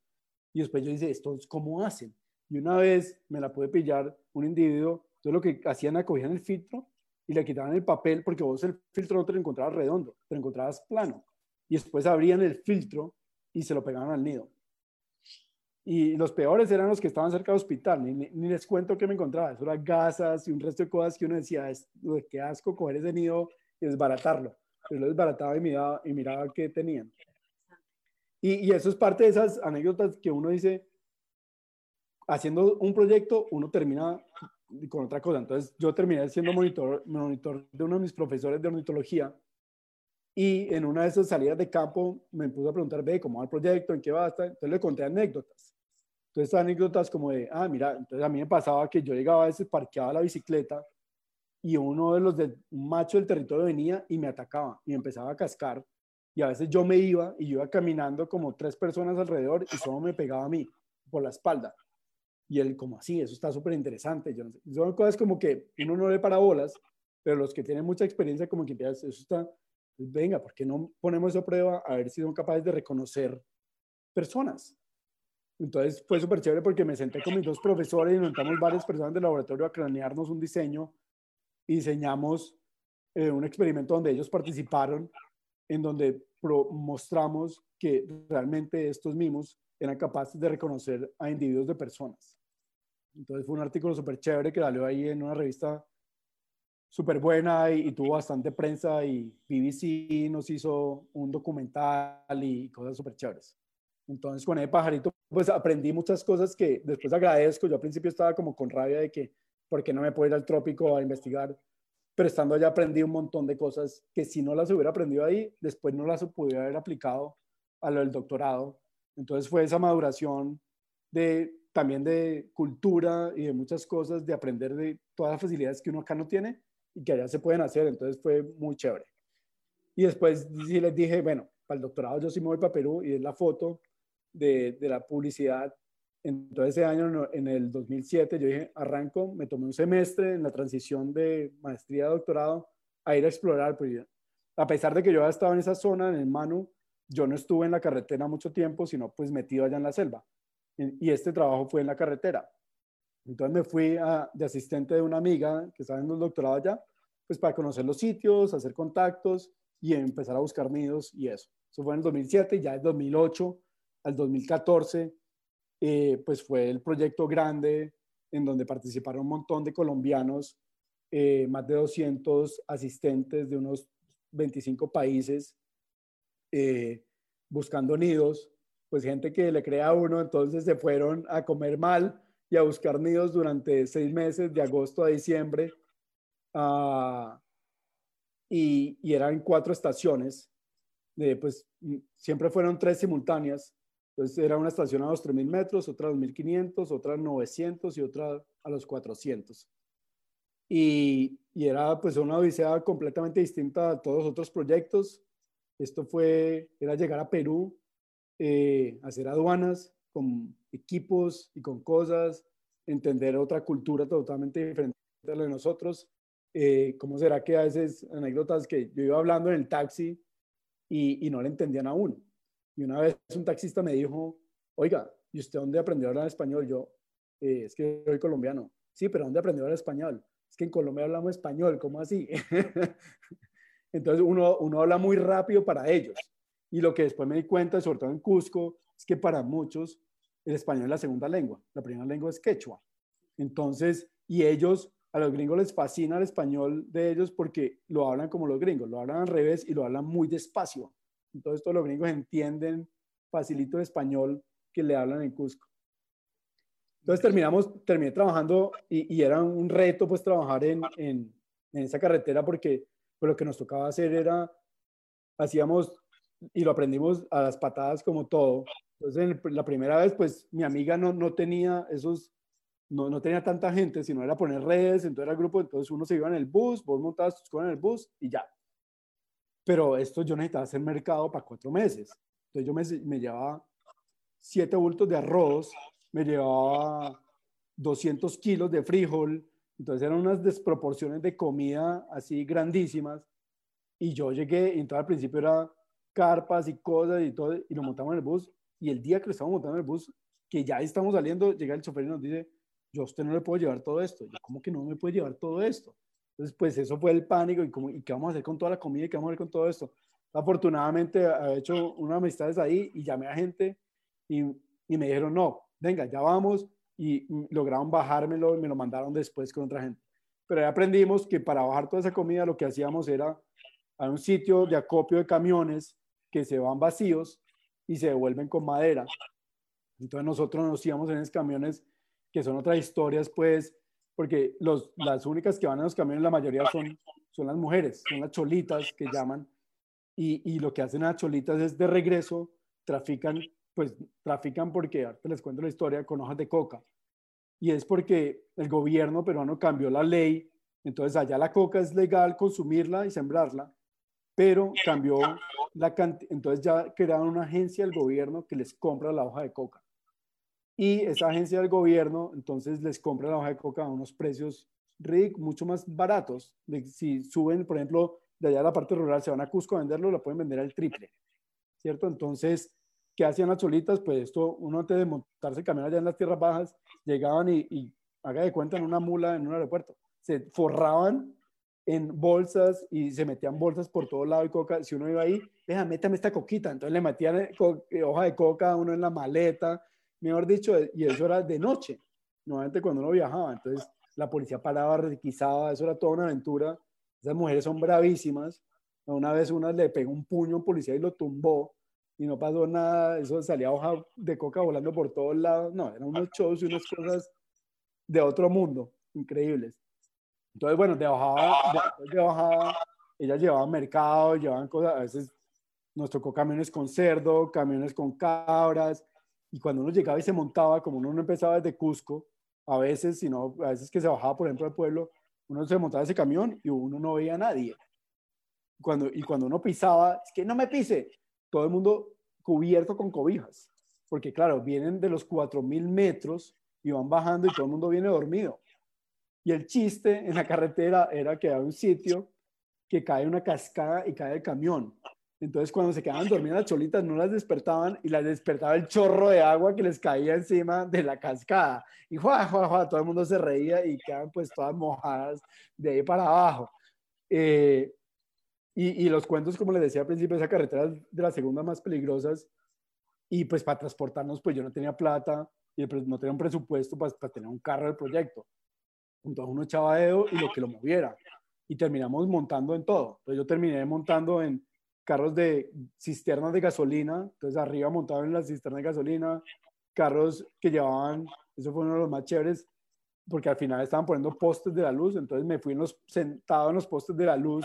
Y después yo dije, ¿estos cómo hacen? Y una vez me la pude pillar un individuo, entonces lo que hacían era cogían el filtro y le quitaban el papel porque vos el filtro no te lo encontrabas redondo, te lo encontrabas plano. Y después abrían el filtro y se lo pegaban al nido. Y los peores eran los que estaban cerca del hospital, ni, les cuento qué me encontraba, eso eran gasas y un resto de cosas que uno decía, es, qué asco coger ese nido y desbaratarlo. Pero lo desbarataba y miraba, y miraba qué tenían. Y, eso es parte de esas anécdotas que uno dice, haciendo un proyecto, uno termina con otra cosa. Entonces, yo terminé siendo monitor, monitor de uno de mis profesores de ornitología y en una de esas salidas de campo me puso a preguntar, ve, ¿cómo va el proyecto? ¿En qué va? Entonces le conté anécdotas. Entonces, anécdotas como de, ah, mira, entonces a mí me pasaba que yo llegaba a veces, parqueaba la bicicleta y uno de los de un macho del territorio venía y me atacaba y me empezaba a cascar y a veces yo me iba y yo iba caminando como tres personas alrededor y solo me pegaba a mí por la espalda. Y él como así, eso está súper interesante. No sé. Son cosas como que uno no le para bolas, pero los que tienen mucha experiencia como que eso está, pues venga, ¿por qué no ponemos a prueba a ver si son capaces de reconocer personas? Entonces fue súper chévere porque me senté con mis dos profesores y nos juntamos varias personas del laboratorio a cranearnos un diseño y diseñamos eh, un experimento donde ellos participaron en donde mostramos que realmente estos mimos eran capaces de reconocer a individuos de personas. Entonces fue un artículo súper chévere que salió ahí en una revista súper buena y, tuvo bastante prensa y BBC nos hizo un documental y cosas súper chéveres. Entonces con el pajarito pues aprendí muchas cosas que después agradezco. Yo al principio estaba como con rabia de que, ¿por qué no me puedo ir al trópico a investigar? pero estando allá aprendí un montón de cosas que si no las hubiera aprendido ahí, después no las pudiera haber aplicado a lo del doctorado. Entonces fue esa maduración de también de cultura y de muchas cosas, de aprender de todas las facilidades que uno acá no tiene y que allá se pueden hacer. Entonces fue muy chévere. Y después sí les dije, bueno, para el doctorado yo sí me voy para Perú y es la foto de, de la publicidad. Entonces ese año, en el 2007, yo dije, arranco, me tomé un semestre en la transición de maestría a doctorado a ir a explorar. Pues, a pesar de que yo había estado en esa zona, en el Manu, yo no estuve en la carretera mucho tiempo, sino pues metido allá en la selva. Y este trabajo fue en la carretera. Entonces me fui de asistente de una amiga que estaba en un doctorado allá, pues para conocer los sitios, hacer contactos y empezar a buscar nidos y eso. Eso fue en el 2007 y ya en 2008 al 2014, eh, pues fue el proyecto grande en donde participaron un montón de colombianos, eh, más de 200 asistentes de unos 25 países eh, buscando nidos, pues gente que le crea a uno, entonces se fueron a comer mal y a buscar nidos durante seis meses, de agosto a diciembre, uh, y, y, eran cuatro estaciones, pues siempre fueron tres simultáneas, entonces era una estación a los 3.000 metros, otra a los 1.500, otra a 900 y otra a los 400. Y, y, era pues una odisea completamente distinta a todos los otros proyectos. Esto fue, era llegar a Perú, eh, hacer aduanas con equipos y con cosas, entender otra cultura totalmente diferente de la de nosotros. Eh, ¿Cómo será que a veces anécdotas que yo iba hablando en el taxi y, y no le entendían a uno? Y una vez un taxista me dijo, oiga, ¿y usted dónde aprendió a hablar español? Yo, eh, es que soy colombiano. Sí, pero ¿dónde aprendió a hablar español? Es que en Colombia hablamos español, ¿cómo así? Entonces uno, uno habla muy rápido para ellos. Y lo que después me di cuenta, sobre todo en Cusco, es que para muchos el español es la segunda lengua. La primera lengua es quechua. Entonces, y ellos, a los gringos les fascina el español de ellos porque lo hablan como los gringos, lo hablan al revés y lo hablan muy despacio. Entonces, todos los gringos entienden facilito el español que le hablan en Cusco. Entonces terminamos, terminé trabajando y, y era un reto pues trabajar en, en, en esa carretera porque pues, lo que nos tocaba hacer era, hacíamos y lo aprendimos a las patadas como todo. Entonces, la primera vez, pues mi amiga no, no tenía esos, no, no, tenía tanta gente, sino era poner redes, entonces era grupo, entonces uno se iba en el bus, vos montabas tus cosas en el bus y ya. Pero esto yo necesitaba hacer mercado para cuatro meses. Entonces yo me, me llevaba siete bultos de arroz, me llevaba 200 kilos de frijol, entonces eran unas desproporciones de comida así grandísimas. Y yo llegué, y entonces al principio era carpas y cosas y todo, y lo montamos en el bus. Y el día que lo estamos montando en el bus, que ya estamos saliendo, llega el chofer y nos dice, yo a usted no le puedo llevar todo esto. Yo, ¿cómo que no me puede llevar todo esto? Entonces, pues eso fue el pánico y, como, ¿y qué vamos a hacer con toda la comida y qué vamos a hacer con todo esto? Afortunadamente, he hecho unas amistades ahí y llamé a gente y, y me dijeron, no, venga, ya vamos y lograron bajármelo y me lo mandaron después con otra gente. Pero ahí aprendimos que para bajar toda esa comida lo que hacíamos era a un sitio de acopio de camiones que se van vacíos y se devuelven con madera. Entonces nosotros nos íbamos en esos camiones, que son otras historias, pues, porque las únicas que van en los camiones, la mayoría son, son las mujeres, son las cholitas que llaman, y, y lo que hacen las cholitas es de regreso, trafican, pues trafican porque, ahorita les cuento la historia, con hojas de coca. Y es porque el gobierno peruano cambió la ley, entonces allá la coca es legal consumirla y sembrarla, pero cambió la cantidad, entonces ya crearon una agencia del gobierno que les compra la hoja de coca. Y esa agencia del gobierno entonces les compra la hoja de coca a unos precios mucho más baratos. si suben, por ejemplo, de allá a la parte rural, se van a Cusco a venderlo, lo pueden vender al triple, ¿cierto? Entonces, ¿qué hacían las cholitas? Pues esto, uno antes de montarse camión allá en las tierras bajas, llegaban y, y haga de cuenta en una mula en un aeropuerto, se forraban en bolsas y se metían bolsas por todo lado y coca. Si uno iba ahí, deja, métame esta coquita. Entonces le metían eh, eh, hoja de coca a uno en la maleta, mejor dicho, eh, y eso era de noche, nuevamente cuando uno viajaba. Entonces la policía paraba, requisaba, eso era toda una aventura. Esas mujeres son bravísimas. Una vez una le pegó un puño a un policía y lo tumbó y no pasó nada. Eso salía hoja de coca volando por todos lados. No, eran unos shows y unas cosas de otro mundo, increíbles. Entonces, bueno, de bajada, de, bajada, ellas llevaban mercado, llevaban cosas, a veces nos tocó camiones con cerdo, camiones con cabras, y cuando uno llegaba y se montaba, como uno no empezaba desde Cusco, a veces, sino a veces que se bajaba, por ejemplo, al pueblo, uno se montaba ese camión y uno no veía a nadie. Cuando, y cuando uno pisaba, es que no me pise, todo el mundo cubierto con cobijas, porque claro, vienen de los 4.000 metros y van bajando y todo el mundo viene dormido. Y el chiste en la carretera era que había un sitio que cae una cascada y cae el camión. Entonces, cuando se quedaban dormidas las cholitas, no las despertaban y las despertaba el chorro de agua que les caía encima de la cascada. Y juá, juá, juá, todo el mundo se reía y quedaban pues todas mojadas de ahí para abajo. Eh, y, y, los cuentos, como les decía al principio, esa carretera es de las segundas más peligrosas. Y pues para transportarnos, pues yo no tenía plata y pues, no tenía un presupuesto para, para tener un carro del proyecto. Entonces uno echaba dedo y lo que lo moviera. Y terminamos montando en todo. Entonces yo terminé montando en carros de cisternas de gasolina, entonces arriba montado en la cisterna de gasolina, carros que llevaban, eso fue uno de los más chéveres, porque al final estaban poniendo postes de la luz, entonces me fui en los, sentado en los postes de la luz,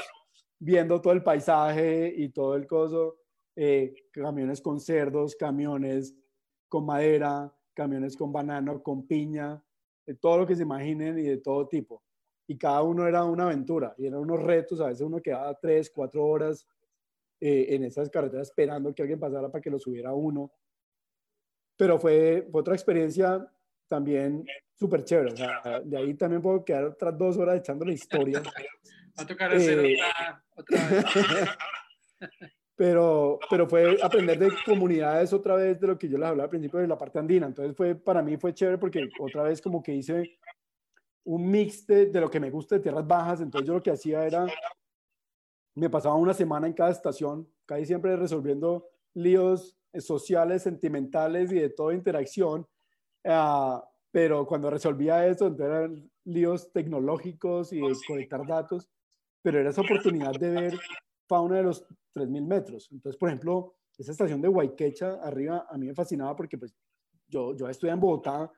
viendo todo el paisaje y todo el coso, eh, camiones con cerdos, camiones con madera, camiones con banano, con piña, de todo lo que se imaginen y de todo tipo. Y cada uno era una aventura y eran unos retos, a veces uno quedaba tres, cuatro horas eh, en esas carreteras esperando que alguien pasara para que lo subiera uno. Pero fue, otra experiencia también súper chévere. O sea, de ahí también puedo quedar otras dos horas echando la historia. Va a tocar hacer eh, otra, vez. pero, pero fue aprender de comunidades otra vez de lo que yo les hablaba al principio de la parte andina. Entonces fue, para mí fue chévere porque otra vez como que hice un mix de, de, lo que me gusta de tierras bajas. Entonces yo lo que hacía era me pasaba una semana en cada estación, casi siempre resolviendo líos sociales, sentimentales y de toda interacción. Ah, pero cuando resolvía eso, entonces eran líos tecnológicos y de conectar datos, pero era esa oportunidad de ver fauna de los 3.000 metros. Entonces, por ejemplo, esa estación de Guayquecha arriba a mí me fascinaba porque pues yo, yo estudié en Bogotá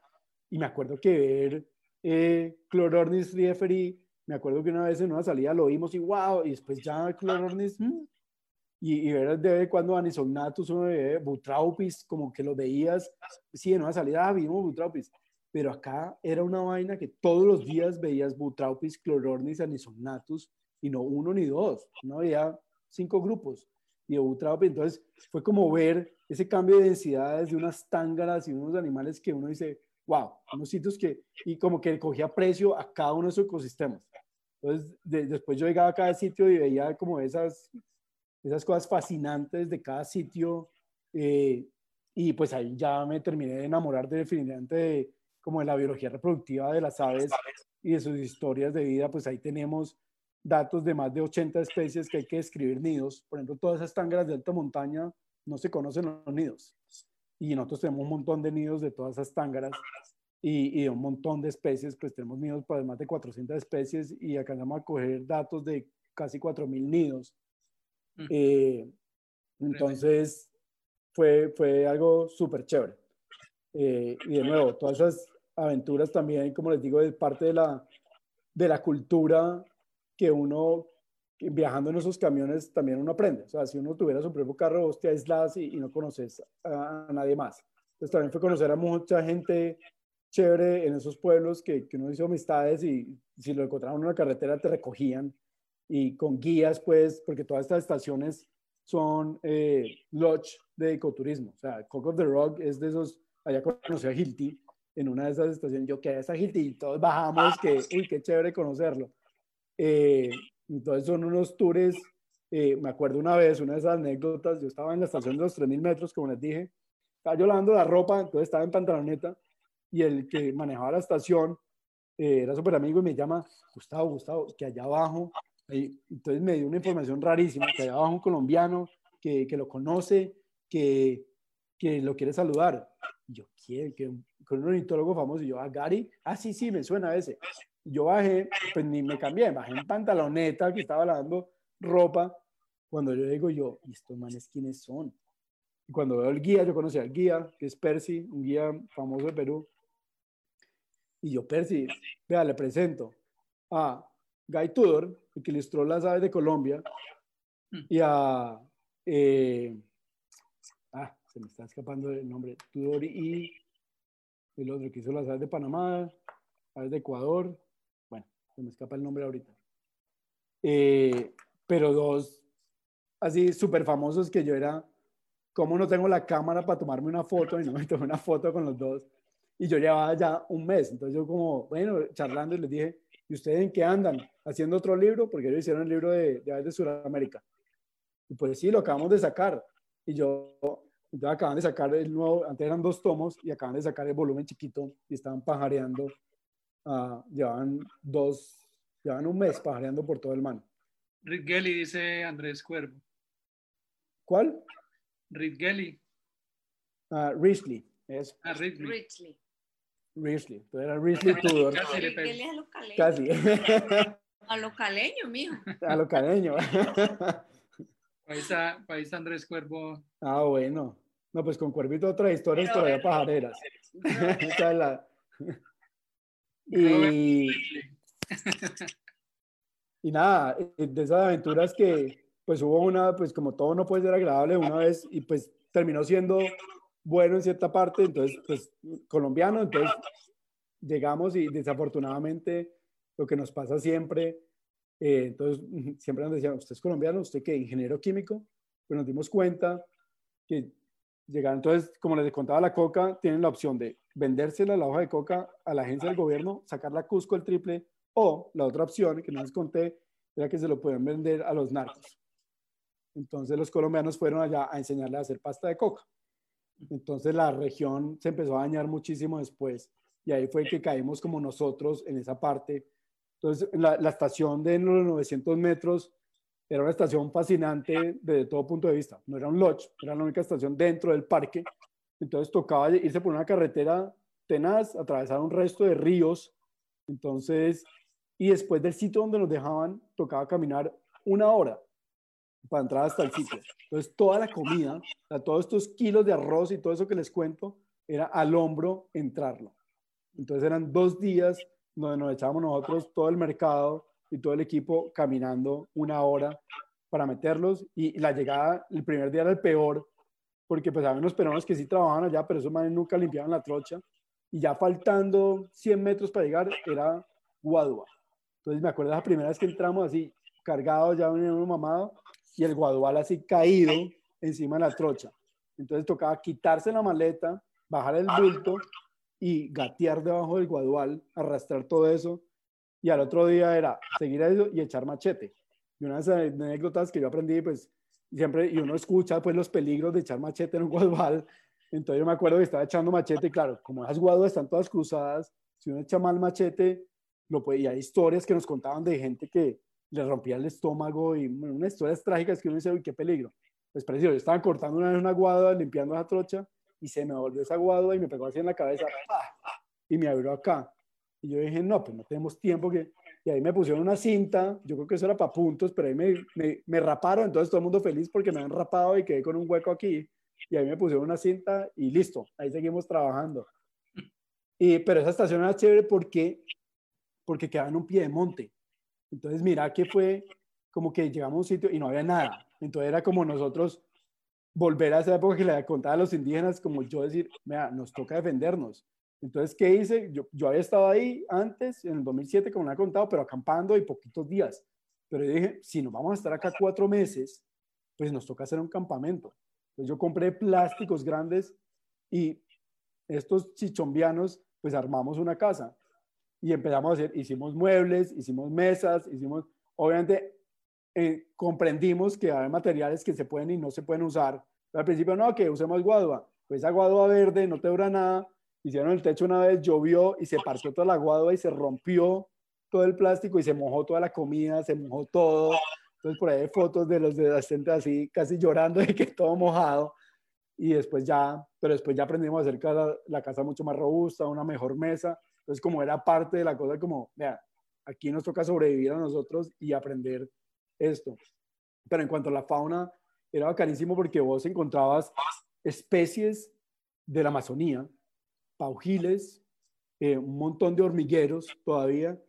y me acuerdo que ver eh, Clorornis rieferi me acuerdo que una vez en una salida lo vimos y wow, y después ya Clorornis, mm, y, y ver de cuando Anisognatus, uno de Butraupis, como que lo veías, sí, en una salida ah, vimos Butraupis, pero acá era una vaina que todos los días veías Butraupis, Clorornis, Anisognatus, y no uno ni dos, no había cinco grupos, y de Butraupis, entonces fue como ver ese cambio de densidades de unas tángaras y unos animales que uno dice, wow, unos sitios que, y como que cogía precio a cada uno de esos ecosistemas. Entonces, después yo llegaba a cada sitio y veía como esas, esas cosas fascinantes de cada sitio. Eh, y pues ahí ya me terminé de enamorar definitivamente de, como de la biología reproductiva de las aves y de sus historias de vida. Pues ahí tenemos datos de más de 80 especies que hay que describir nidos. Por ejemplo, todas esas tangras de alta montaña no se conocen los nidos. Y nosotros tenemos un montón de nidos de todas esas tángaras y, y, un montón de especies, pues tenemos nidos para más de 400 especies y alcanzamos a coger datos de casi 4.000 nidos. Mm. Eh, entonces, fue, fue algo súper chévere. Eh, y de nuevo, todas esas aventuras también, como les digo, es parte de la, de la cultura que uno, viajando en esos camiones, también uno aprende. O sea, si uno tuviera su propio carro, hostia, aislas y, y no conoces a, a, nadie más. Entonces también fue conocer a mucha gente chévere en esos pueblos que, que uno hizo amistades y si lo encontraban en una carretera te recogían y con guías, pues, porque todas estas estaciones son eh, lodge de ecoturismo. O sea, Cock of the Rock es de esos, allá conocí a Hilti en una de esas estaciones, yo que esa Hilti y todos bajamos, que, uy, qué chévere conocerlo. Eh, entonces son unos tours, eh, me acuerdo una vez, una de esas anécdotas, yo estaba en la estación de los 3.000 metros, como les dije, estaba yo lavando la ropa, entonces estaba en pantaloneta y el que manejaba la estación eh, era súper amigo y me llama, Gustavo, Gustavo, que allá abajo, entonces me dio una información rarísima, que allá abajo un colombiano que, que lo conoce, que, que lo quiere saludar. Y yo, ¿quién? Que, con un ornitólogo famoso. Y yo, ¿a ah, Gary? Ah, sí, sí, me suena a ese. Yo bajé, pues ni me cambié, bajé en pantaloneta que estaba lavando ropa. Cuando yo digo yo, ¿y estos manes quiénes son? Y cuando veo el guía, yo conocí al guía, que es Percy, un guía famoso de Perú. Y yo, Percy, vea, le presento a Guy Tudor, el que ilustró las aves de Colombia, y a... eh, ah, se me está escapando el nombre. Tudor y el otro que hizo las aves de Panamá, aves de Ecuador. Se me escapa el nombre ahorita. Eh, pero dos así súper famosos que yo era, ¿cómo no tengo la cámara para tomarme una foto? Y no me tomé una foto con los dos. Y yo llevaba ya un mes. Entonces yo como, bueno, charlando y les dije, ¿y ustedes en qué andan? ¿Haciendo otro libro? Porque ellos hicieron el libro de, de de Sudamérica. Y pues sí, lo acabamos de sacar. Y yo, entonces acaban de sacar el nuevo, antes eran dos tomos y acaban de sacar el volumen chiquito y estaban pajareando. Ah, llevaban dos, llevaban un mes pajareando por todo el man. Rick Gelly dice Andrés Cuervo. ¿Cuál? Rick Gelly. Ah, Risley. Es Ah, Ridley. Richly. Risley. Entonces era Risley Tudor. Casi le ¿Qué pego. le a lo caleño? Casi. A lo caleño, mijo. A lo cadeño. Ahí está, ahí está Andrés Cuervo. Ah, bueno. No, pues con Cuervito otras historias todavía pajareras. Esa es la- Robert Y, y nada, eh, de esas aventuras que pues hubo una, pues como todo no puede ser agradable una vez y pues terminó siendo bueno en cierta parte, entonces pues colombiano, entonces llegamos y desafortunadamente lo que nos pasa siempre, eh, entonces siempre nos decían, ¿usted es colombiano? ¿Usted qué? ¿Ingeniero químico? Pues nos dimos cuenta que llegaron, entonces como les contaba la coca, tienen la opción de vendérsela la hoja de coca a la agencia del gobierno, sacarla a Cusco el triple, o la otra opción que no les conté era que se lo pueden vender a los narcos. Entonces los colombianos fueron allá a enseñarle a hacer pasta de coca. Entonces la región se empezó a dañar muchísimo después y ahí fue que caímos como nosotros en esa parte. Entonces la, la estación de los 900 metros era una estación fascinante desde todo punto de vista. No era un lodge, era la única estación dentro del parque. Entonces tocaba irse por una carretera tenaz, atravesar un resto de ríos. Entonces, y después del sitio donde nos dejaban, tocaba caminar una hora para entrar hasta el sitio. Entonces, toda la comida, o sea, todos estos kilos de arroz y todo eso que les cuento, era al hombro entrarlo. Entonces, eran dos días donde nos echábamos nosotros todo el mercado y todo el equipo caminando una hora para meterlos. Y la llegada, el primer día era el peor, porque pues había unos peruanos que sí trabajaban allá, pero esos manes nunca limpiaban la trocha. Y ya faltando 100 metros para llegar, era Guadua. Entonces me acuerdo de la primera vez que entramos así, cargados, ya uno mamado, y el guadual así caído encima de la trocha. Entonces tocaba quitarse la maleta, bajar el bulto y gatear debajo del guadual, arrastrar todo eso. Y al otro día era seguir eso y echar machete. Y una de esas anécdotas que yo aprendí, pues siempre, y uno escucha pues los peligros de echar machete en un guadual. Entonces yo me acuerdo que estaba echando machete y claro, como esas guaduas están todas cruzadas, si uno echa mal machete, lo puede, y hay historias que nos contaban de gente que le rompía el estómago y bueno, unas historias trágicas que uno dice, uy, qué peligro. Pues parecido, yo estaba cortando una vez una guada, limpiando esa trocha, y se me volvió esa guada y me pegó así en la cabeza, ¡pah! y me abrió acá. Y yo dije, no, pues no tenemos tiempo que... Y ahí me pusieron una cinta, yo creo que eso era para puntos, pero ahí me, me, me raparon, entonces todo el mundo feliz porque me han rapado y quedé con un hueco aquí. Y ahí me pusieron una cinta y listo, ahí seguimos trabajando. Y, pero esa estación era chévere porque, porque quedaba en un pie de monte. Entonces, mira que fue como que llegamos a un sitio y no había nada. Entonces era como nosotros volver a esa época que le contaba a los indígenas, como yo decir, mira, nos toca defendernos. Entonces, ¿qué hice? Yo, yo había estado ahí antes, en el 2007, como le he contado, pero acampando y poquitos días. Pero dije, si nos vamos a estar acá cuatro meses, pues nos toca hacer un campamento. Entonces yo compré plásticos grandes y estos chichombianos, pues armamos una casa y empezamos a hacer, hicimos muebles, hicimos mesas, hicimos, obviamente eh, comprendimos que hay materiales que se pueden y no se pueden usar. Al principio no, que usemos guadua. Pues esa guadua verde no te dura nada. Hicieron el techo una vez, llovió y se partió toda la guadua y se rompió todo el plástico y se mojó toda la comida, se mojó todo. Entonces por ahí hay fotos de los adolescentes así casi llorando de que todo mojado. Y después ya, pero después ya aprendimos a hacer casa, la casa mucho más robusta, una mejor mesa. Entonces como era parte de la cosa como, vea, aquí nos toca sobrevivir a nosotros y aprender esto. Pero en cuanto a la fauna, era bacanísimo porque vos encontrabas especies de la Amazonía, paujiles, eh, un montón de hormigueros todavía,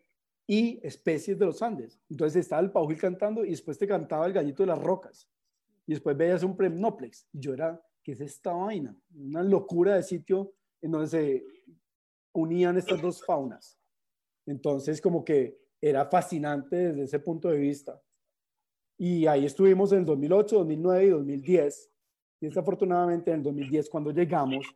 y especies de los Andes. Entonces estaba el paujil cantando y después te cantaba el gallito de las rocas. Y después veías un premnoplex. Y yo era, ¿qué es esta vaina? Una locura de sitio en donde se unían estas dos faunas. Entonces como que era fascinante desde ese punto de vista. Y ahí estuvimos en el 2008, 2009 y 2010. Y desafortunadamente en el 2010 cuando llegamos,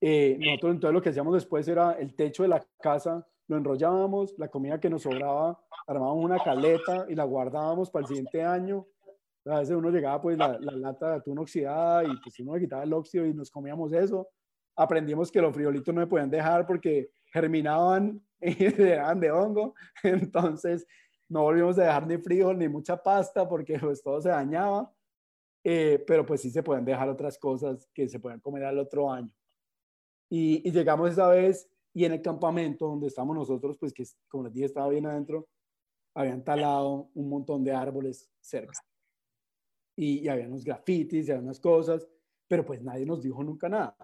eh, nosotros entonces lo que hacíamos después era el techo de la casa, lo enrollábamos, la comida que nos sobraba, armábamos una caleta y la guardábamos para el siguiente año. A veces uno llegaba pues la, la lata de atún oxidada y pues uno le quitaba el óxido y nos comíamos eso. Aprendimos que los friolitos no me podían dejar porque germinaban y eran de hongo. Entonces no volvimos a dejar ni frijol ni mucha pasta porque pues todo se dañaba. Eh, pero pues sí se pueden dejar otras cosas que se pueden comer al otro año. Y, llegamos esa vez y en el campamento donde estamos nosotros, pues que como les dije estaba bien adentro, habían talado un montón de árboles cerca. Y, y había unos grafitis y había unas cosas, pero pues nadie nos dijo nunca nada.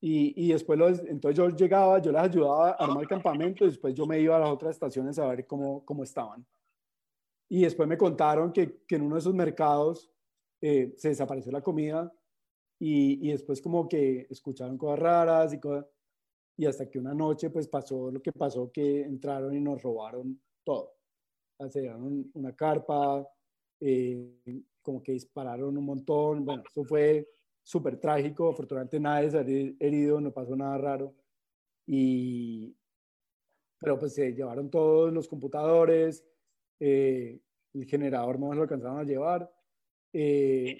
Y, y después, los, entonces yo llegaba, yo les ayudaba a armar el campamento y después yo me iba a las otras estaciones a ver cómo, cómo estaban. Y después me contaron que, que en uno de esos mercados eh, se desapareció la comida y, después como que escucharon cosas raras y cosas, y hasta que una noche pues pasó lo que pasó, que entraron y nos robaron todo. Se una carpa, eh, como que dispararon un montón, bueno, eso fue súper trágico, afortunadamente nadie se herido, no pasó nada raro, y, pero pues se llevaron todos los computadores, eh, el generador no lo alcanzaron a llevar, eh,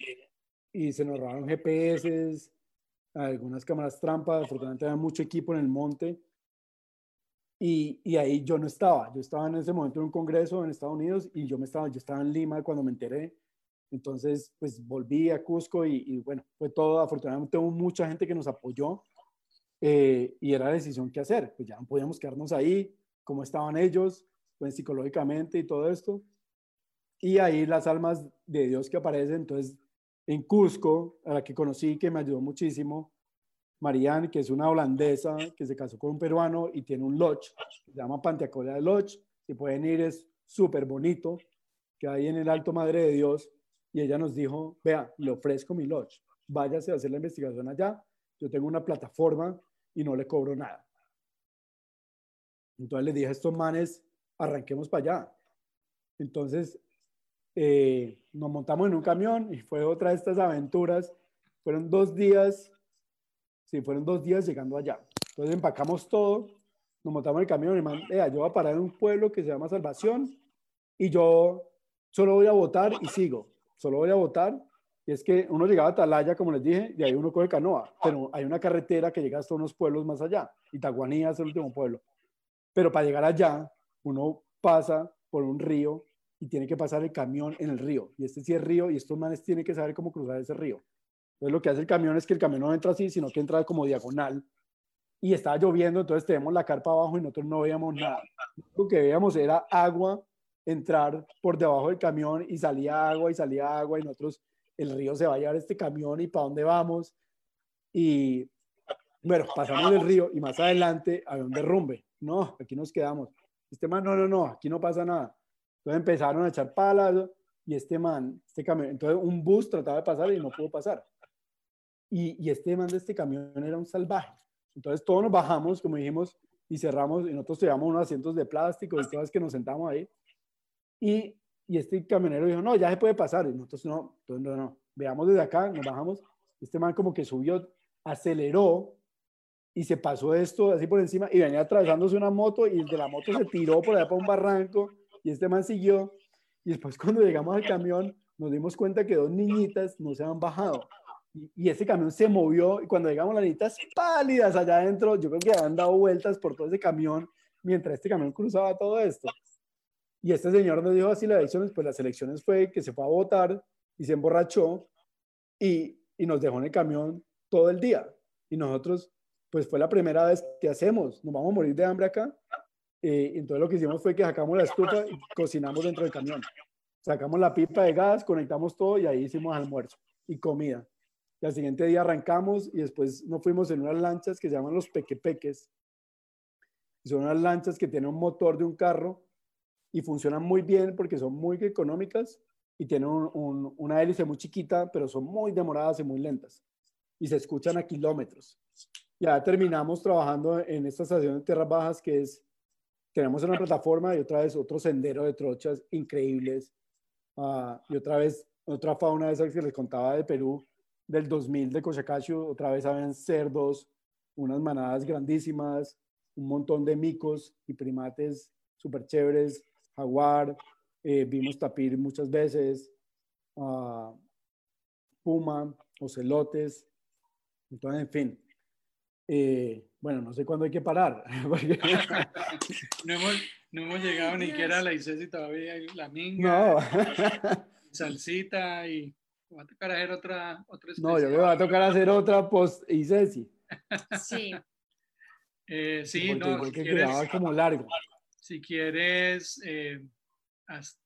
y se nos robaron GPS, algunas cámaras trampas, afortunadamente había mucho equipo en el monte. Y, y, ahí yo no estaba, yo estaba en ese momento en un congreso en Estados Unidos y yo, me estaba, yo estaba en Lima cuando me enteré. Entonces, pues volví a Cusco y, bueno, fue todo, afortunadamente hubo mucha gente que nos apoyó eh, y era la decisión que hacer, pues ya no podíamos quedarnos ahí, como estaban ellos, pues psicológicamente y todo esto. Y ahí las almas de Dios que aparecen, entonces en Cusco, a la que conocí, que me ayudó muchísimo, Marianne, que es una holandesa que se casó con un peruano y tiene un lodge, se llama Panteacola Lodge, si pueden ir es súper bonito, que hay en el Alto Madre de Dios, y ella nos dijo, vea, le ofrezco mi lodge, váyase a hacer la investigación allá, yo tengo una plataforma y no le cobro nada. Entonces le dije a estos manes, arranquemos para allá. Entonces eh, nos montamos en un camión y fue otra de estas aventuras. Fueron dos días, sí, fueron dos días llegando allá. Entonces empacamos todo, nos montamos en el camión y man, yo voy a parar en un pueblo que se llama Salvación y yo solo voy a votar y sigo, solo voy a votar. Y es que uno llegaba a Atalaya, como les dije, y ahí uno coge canoa, pero hay una carretera que llega hasta unos pueblos más allá. Itaguanía es el último pueblo. Pero para llegar allá, uno pasa por un río y tiene que pasar el camión en el río. Y este sí es río y estos manes tienen que saber cómo cruzar ese río. Entonces lo que hace el camión es que el camión no entra así, sino que entra como diagonal. Y estaba lloviendo, entonces tenemos la carpa abajo y nosotros no veíamos nada. Lo que veíamos era agua entrar por debajo del camión y salía agua y salía agua y nosotros, el río se va a llevar este camión y para dónde vamos. Y bueno, pasamos el río y más adelante había un derrumbe. No, aquí nos quedamos. Este man, no, no, no, aquí no pasa nada. Entonces empezaron a echar palas y este man, este camión, entonces un bus trataba de pasar y no pudo pasar. Y, y este man de este camión era un salvaje. Entonces todos nos bajamos, como dijimos, y cerramos, y nosotros llevamos unos asientos de plástico y cosas que nos sentamos ahí. Y, y este camionero dijo, no, ya se puede pasar. Y nosotros no, entonces no, no, veamos desde acá, nos bajamos. Este man como que subió, aceleró y se pasó esto así por encima y venía atravesándose una moto y el de la moto se tiró por allá para un barranco y este man siguió. Y después cuando llegamos al camión, nos dimos cuenta que dos niñitas no se habían bajado. Y, ese camión se movió y cuando llegamos las niñitas pálidas allá adentro, yo creo que habían dado vueltas por todo ese camión mientras este camión cruzaba todo esto. Y este señor nos dijo así las elecciones, pues las elecciones fue que se fue a votar y se emborrachó y, y nos dejó en el camión todo el día. Y nosotros, pues fue la primera vez que hacemos, nos vamos a morir de hambre acá. Eh, entonces lo que hicimos fue que sacamos la estufa y cocinamos dentro del camión. Sacamos la pipa de gas, conectamos todo y ahí hicimos almuerzo y comida. Y al siguiente día arrancamos y después nos fuimos en unas lanchas que se llaman los pequepeques. Son unas lanchas que tienen un motor de un carro y funcionan muy bien porque son muy económicas y tienen una hélice muy chiquita, pero son muy demoradas y muy lentas. Y se escuchan a kilómetros. Ya terminamos trabajando en esta estación de tierras bajas que es, tenemos una plataforma y otra vez otro sendero de trochas increíbles. Ah, y otra vez otra fauna de esa que les contaba de Perú, del 2000 de Cochacacho, otra vez habían cerdos, unas manadas grandísimas, un montón de micos y primates súper chéveres, jaguar, eh, vimos tapir muchas veces, uh, puma, ocelotes, entonces, en fin. Eh, bueno, no sé cuándo hay que parar. no, hemos, no, hemos, llegado ni siquiera a la ICESI todavía, la minga, no. salsita y va a tocar hacer otra, otra No, yo me va a tocar hacer otra post ICESI. Sí. Eh, sí, no. Porque quedaba como largo. Si quieres, eh,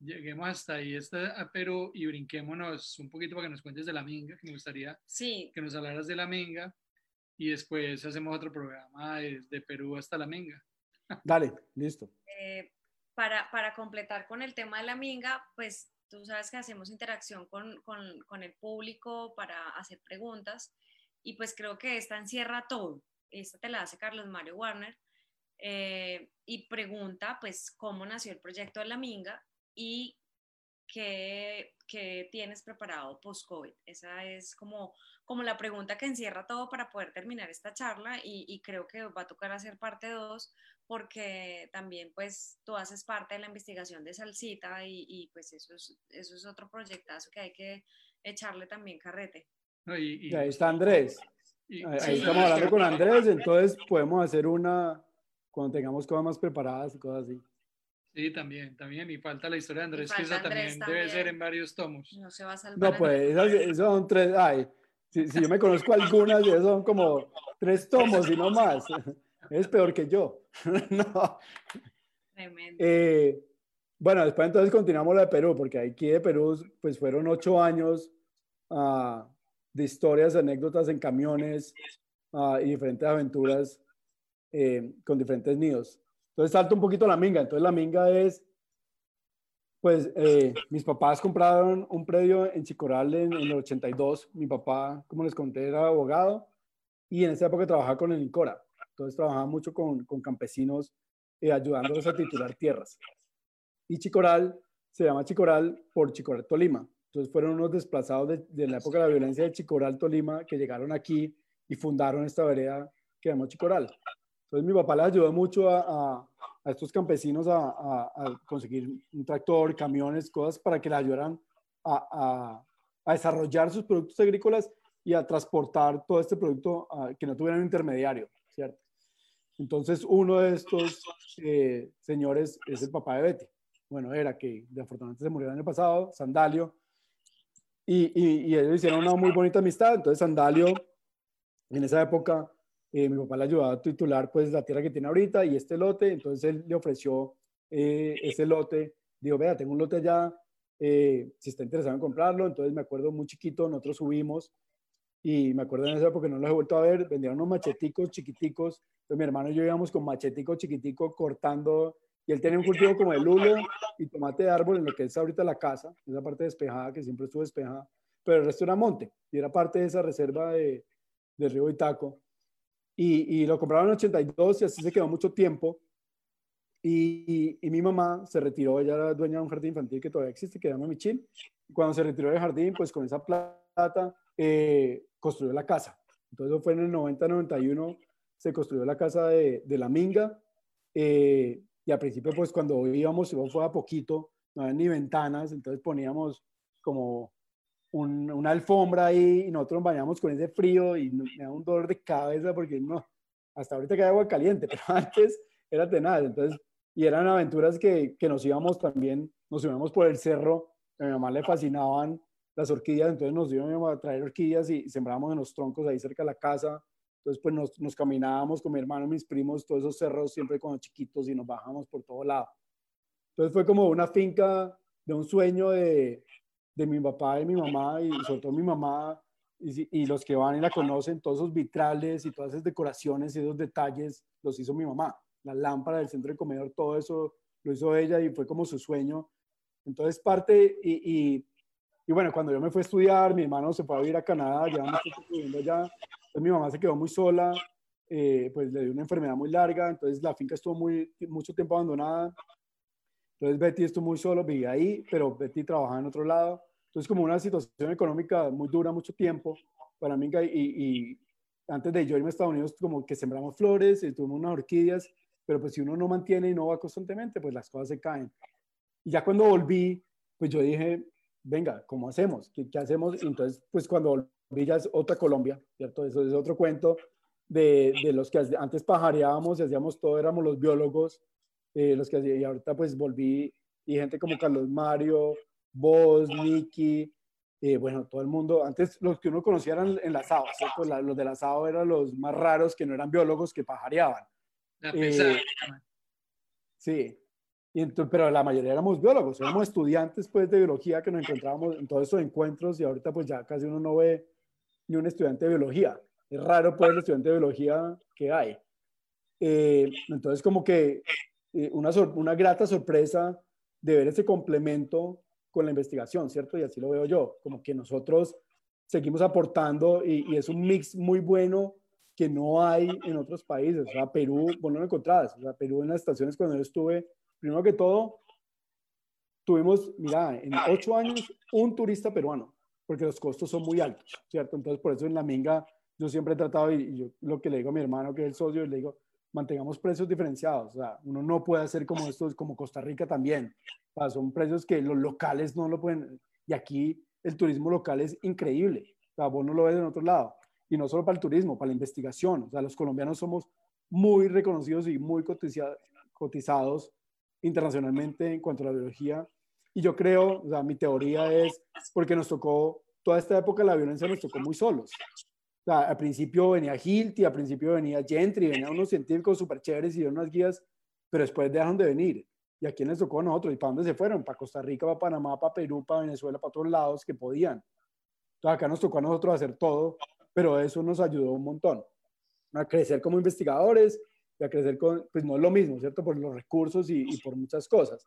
lleguemos hasta ahí, hasta a Perú y brinquémonos un poquito para que nos cuentes de la minga, que me gustaría sí. que nos hablaras de la minga y después hacemos otro programa desde Perú hasta la minga. Dale, listo. Eh, para, para completar con el tema de la minga, pues tú sabes que hacemos interacción con, con, con el público para hacer preguntas y pues creo que esta encierra todo. Esta te la hace Carlos Mario Warner eh, y pregunta pues cómo nació el proyecto de la Minga y qué, qué tienes preparado post-COVID. Esa es como, como la pregunta que encierra todo para poder terminar esta charla y, y creo que va a tocar hacer parte 2 porque también pues tú haces parte de la investigación de Salsita y, y pues eso es, eso es otro proyectazo que hay que echarle también carrete. y, ahí está Andrés. ahí estamos hablando con Andrés, entonces podemos hacer una, cuando tengamos cosas más preparadas y cosas así. Sí, también, también. Y falta la historia de Andrés, que esa también, debe ser en varios tomos. No se va a salvar. No, pues, esas, son tres. Ay, si, si, yo me conozco algunas, son como tres tomos y no más. Es peor que yo. no. Tremendo. Eh, bueno, después entonces continuamos la de Perú, porque aquí de Perú, pues fueron ocho años uh, de historias, anécdotas en camiones uh, y diferentes aventuras eh, con diferentes nidos. Entonces salto un poquito la minga. Entonces la minga es, pues eh, mis papás compraron un predio en Chicoral en, en, el 82. Mi papá, como les conté, era abogado y en esa época trabajaba con el INCORA. Entonces trabajaba mucho con, con campesinos eh, ayudándolos a titular tierras. Y Chicoral se llama Chicoral por Chicoral, Tolima. Entonces fueron unos desplazados de, de, la época de la violencia de Chicoral, Tolima, que llegaron aquí y fundaron esta vereda que llamó Chicoral. Entonces mi papá le ayudó mucho a, a, a estos campesinos a, a, conseguir un tractor, camiones, cosas para que le ayudaran a, desarrollar sus productos agrícolas y a transportar todo este producto que no tuvieran un intermediario, ¿cierto? Entonces uno de estos eh, señores es el papá de Betty. Bueno, era que de afortunadamente se murió el año pasado, Sandalio, y, y, y ellos hicieron una muy bonita amistad. Entonces Sandalio, en esa época, eh, mi papá le ayudaba a titular pues la tierra que tiene ahorita y este lote, entonces él le ofreció eh, ese lote, digo, vea, tengo un lote allá, eh, si está interesado en comprarlo, entonces me acuerdo muy chiquito, nosotros subimos y me acuerdo en esa época no los he vuelto a ver, vendían unos macheticos chiquiticos, entonces mi hermano y yo íbamos con machetico chiquitico cortando y él tenía un cultivo como el lulo y tomate de árbol en lo que es ahorita la casa, esa parte despejada que siempre estuvo despejada, pero el resto era monte y era parte de esa reserva de, del río Itaco. Y, y, lo compraron en 82 y así se quedó mucho tiempo. Y, y, mi mamá se retiró, ella era dueña de un jardín infantil que todavía existe, que se llama Michil. Y cuando se retiró del jardín, pues con esa plata eh, construyó la casa. Entonces fue en el 90-91, se construyó la casa de, de la Minga. Eh, y al principio, pues cuando íbamos, fue a poquito, no había ni ventanas, entonces poníamos como un, una alfombra ahí y nosotros nos bañamos con ese frío y me da un dolor de cabeza porque no, hasta ahorita hay agua caliente, pero antes era tenaz. Entonces, y eran aventuras que, que nos íbamos también, nos íbamos por el cerro, a mi mamá le fascinaban las orquídeas, entonces nos íbamos a traer orquídeas y sembrábamos en los troncos ahí cerca de la casa. Entonces, pues nos, nos caminábamos con mi hermano, mis primos, todos esos cerros siempre cuando chiquitos y nos bajamos por todo lado. Entonces fue como una finca de un sueño de, de mi papá y mi mamá, y sobre todo mi mamá, y, y, los que van y la conocen, todos esos vitrales y todas esas decoraciones y esos detalles los hizo mi mamá. la lámpara del centro de comedor, todo eso lo hizo ella y fue como su sueño. Entonces parte y, y, bueno, cuando yo me fui a estudiar, mi hermano se fue a vivir a Canadá, llevamos viviendo allá, entonces mi mamá se quedó muy sola, eh, pues le dio una enfermedad muy larga, entonces la finca estuvo muy, mucho tiempo abandonada. Entonces Betty estuvo muy solo, vivía ahí, pero Betty trabajaba en otro lado. Entonces como una situación económica muy dura, mucho tiempo para mí y, y antes de yo irme a Estados Unidos como que sembramos flores y tuvimos unas orquídeas, pero pues si uno no mantiene y no va constantemente, pues las cosas se caen. Y ya cuando volví, pues yo dije, venga, ¿cómo hacemos? ¿Qué, qué hacemos? entonces, pues cuando volví ya es otra Colombia, ¿cierto? Eso es otro cuento de, de, los que antes pajareábamos y hacíamos todo, éramos los biólogos, eh, los que y ahorita pues volví y gente como Carlos Mario, vos, Nicky, eh, bueno, todo el mundo, antes los que uno conocía eran enlazados, los del asado eran los más raros que no eran biólogos que pajareaban. Eh, sí, y entonces, pero la mayoría éramos biólogos, éramos estudiantes pues de biología que nos encontrábamos en todos esos encuentros y ahorita pues ya casi uno no ve ni un estudiante de biología. Es raro, pues, el estudiante de biología que hay. Eh, entonces, como que eh, una, una grata sorpresa de ver ese complemento con la investigación, ¿cierto? Y así lo veo yo, como que nosotros seguimos aportando y, es un mix muy bueno que no hay en otros países. O sea, Perú, bueno, no lo encontrabas. O sea, Perú en las estaciones cuando yo estuve, primero que todo, tuvimos, mira, en ocho años, un turista peruano, porque los costos son muy altos, ¿cierto? Entonces, por eso en la Minga yo siempre he tratado, y, yo lo que le digo a mi hermano, que es el socio, le digo, mantengamos precios diferenciados. O sea, uno no puede hacer como esto, como Costa Rica también. O sea, son precios que los locales no lo pueden. Y aquí el turismo local es increíble. O sea, vos no lo ves en otro lado. Y no solo para el turismo, para la investigación. O sea, los colombianos somos muy reconocidos y muy cotizados internacionalmente en cuanto a la biología. Y yo creo, o sea, mi teoría es porque nos tocó, toda esta época la violencia nos tocó muy solos sea, al principio venía Hilti, al principio venía Gentry, venían unos científicos súper chéveres y unas guías, pero después dejaron de venir. ¿Y a quién les tocó a nosotros? ¿Y para dónde se fueron? Para Costa Rica, para Panamá, para Perú, para Venezuela, para todos lados que podían. Entonces acá nos tocó a nosotros hacer todo, pero eso nos ayudó un montón a crecer como investigadores y a crecer con, pues no es lo mismo, ¿cierto? Por los recursos y, y por muchas cosas.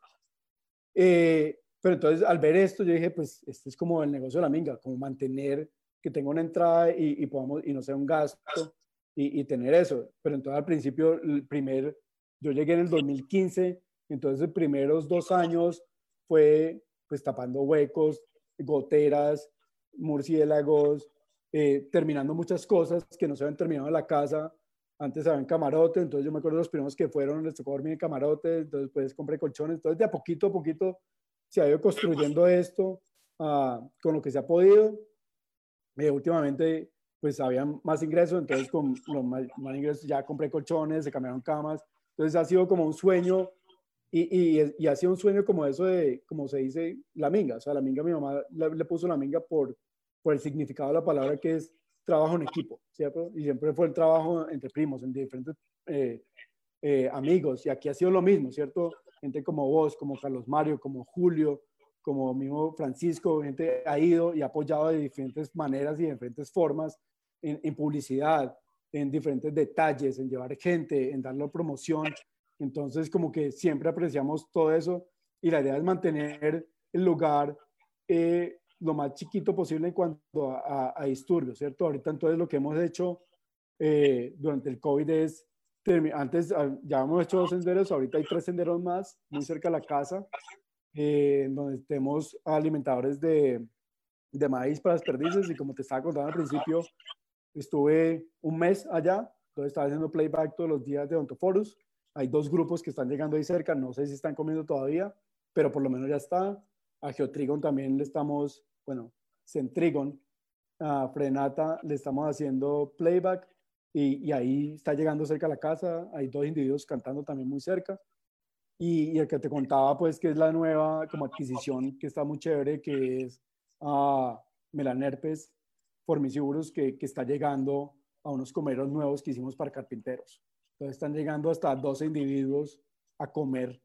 Eh, pero entonces al ver esto yo dije, pues este es como el negocio de la minga, como mantener que tenga una entrada y, y, podamos, y no sea un gasto y, y, tener eso. Pero entonces al principio, el primer, yo llegué en el 2015, entonces los primeros dos años fue pues tapando huecos, goteras, murciélagos, eh, terminando muchas cosas que no se habían terminado en la casa. Antes habían camarote, entonces yo me acuerdo de los primeros que fueron, les tocó dormir en camarote, entonces pues compré colchones. Entonces de a poquito a poquito se ha ido construyendo esto uh, con lo que se ha podido eh, últimamente pues había más ingresos, entonces con los más, ingresos ya compré colchones, se cambiaron camas, entonces ha sido como un sueño y, y, y, ha sido un sueño como eso de, como se dice, la minga, o sea, la minga, mi mamá le, puso la minga por, por el significado de la palabra que es trabajo en equipo, ¿cierto? Y siempre fue el trabajo entre primos, en diferentes eh, eh, amigos, y aquí ha sido lo mismo, ¿cierto? Gente como vos, como Carlos Mario, como Julio, como mismo Francisco, gente ha ido y ha apoyado de diferentes maneras y de diferentes formas en, publicidad, en diferentes detalles, en llevar gente, en darle promoción. Entonces, como que siempre apreciamos todo eso y la idea es mantener el lugar eh, lo más chiquito posible en cuanto a, disturbios, ¿cierto? Ahorita entonces lo que hemos hecho eh, durante el COVID es, antes ah, ya hemos hecho dos senderos, ahorita hay tres senderos más muy cerca de la casa eh, donde tenemos alimentadores de, de maíz para las perdices y como te estaba contando al principio, estuve un mes allá, donde estaba haciendo playback todos los días de Ontoforus. Hay dos grupos que están llegando ahí cerca, no sé si están comiendo todavía, pero por lo menos ya está. A Geotrigon también le estamos, bueno, Centrigon, a Frenata le estamos haciendo playback y, y, ahí está llegando cerca a la casa. Hay dos individuos cantando también muy cerca. Y, el que te contaba, pues, que es la nueva como adquisición que está muy chévere, que es uh, Melanerpes formiciurus, que, que está llegando a unos comeros nuevos que hicimos para carpinteros. Entonces están llegando hasta 12 individuos a comer.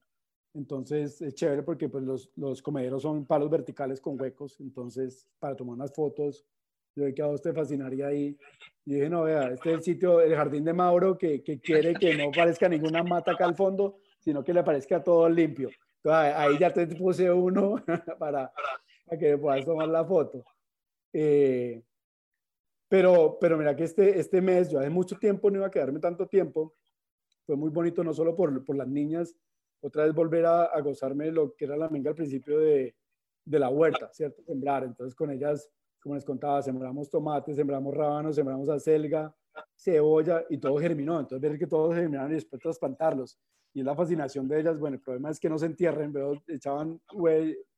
Entonces es chévere porque pues, los, los comederos son palos verticales con huecos. Entonces, para tomar unas fotos Yo vi que a vos fascinaría ahí. Y dije, no, vea, este es el sitio, el jardín de Mauro, que, que quiere que no parezca ninguna mata acá al fondo, sino que le parezca todo limpio. Entonces ahí ya te puse uno para, para que puedas tomar la foto. Eh, pero, pero mira que este, este mes, yo hace mucho tiempo no iba a quedarme tanto tiempo. Fue muy bonito, no solo por, por las niñas, otra vez volver a, a gozarme lo que era la minga al principio de, de la huerta, ¿cierto? Sembrar. Entonces con ellas, como les contaba, sembramos tomates, sembramos rábanos, sembramos acelga, cebolla y todo germinó. Entonces ver que todos germinaron y después trasplantarlos. Y la fascinación de ellas. Bueno, el problema es que no se entierren, pero echaban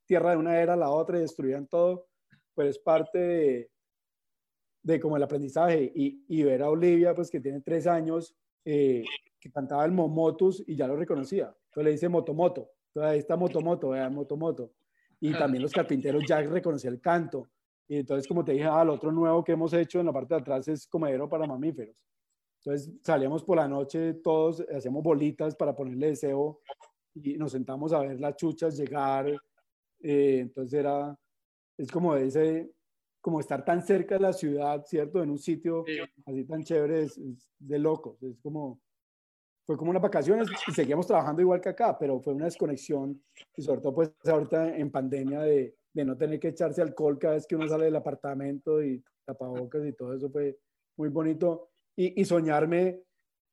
tierra de una era a la otra y destruían todo. Pues es parte de, de como el aprendizaje. Y, y ver a Olivia, pues que tiene tres años, eh, que cantaba el Momotus y ya lo reconocía. Entonces le dice Motomoto. Entonces ahí está Motomoto, vea, Motomoto. Y también los carpinteros ya reconocían el canto. Y entonces, como te dije, ah, el otro nuevo que hemos hecho en la parte de atrás es comedero para mamíferos. Entonces salíamos por la noche todos, hacíamos bolitas para ponerle deseo y nos sentamos a ver las chuchas llegar. Eh, entonces era, es como ese, como estar tan cerca de la ciudad, ¿cierto? En un sitio así tan chévere, es, es de locos. Es como, fue como unas vacaciones y seguíamos trabajando igual que acá, pero fue una desconexión y sobre todo pues ahorita en pandemia de, de no tener que echarse alcohol cada vez que uno sale del apartamento y tapabocas y todo eso fue muy bonito y, y soñarme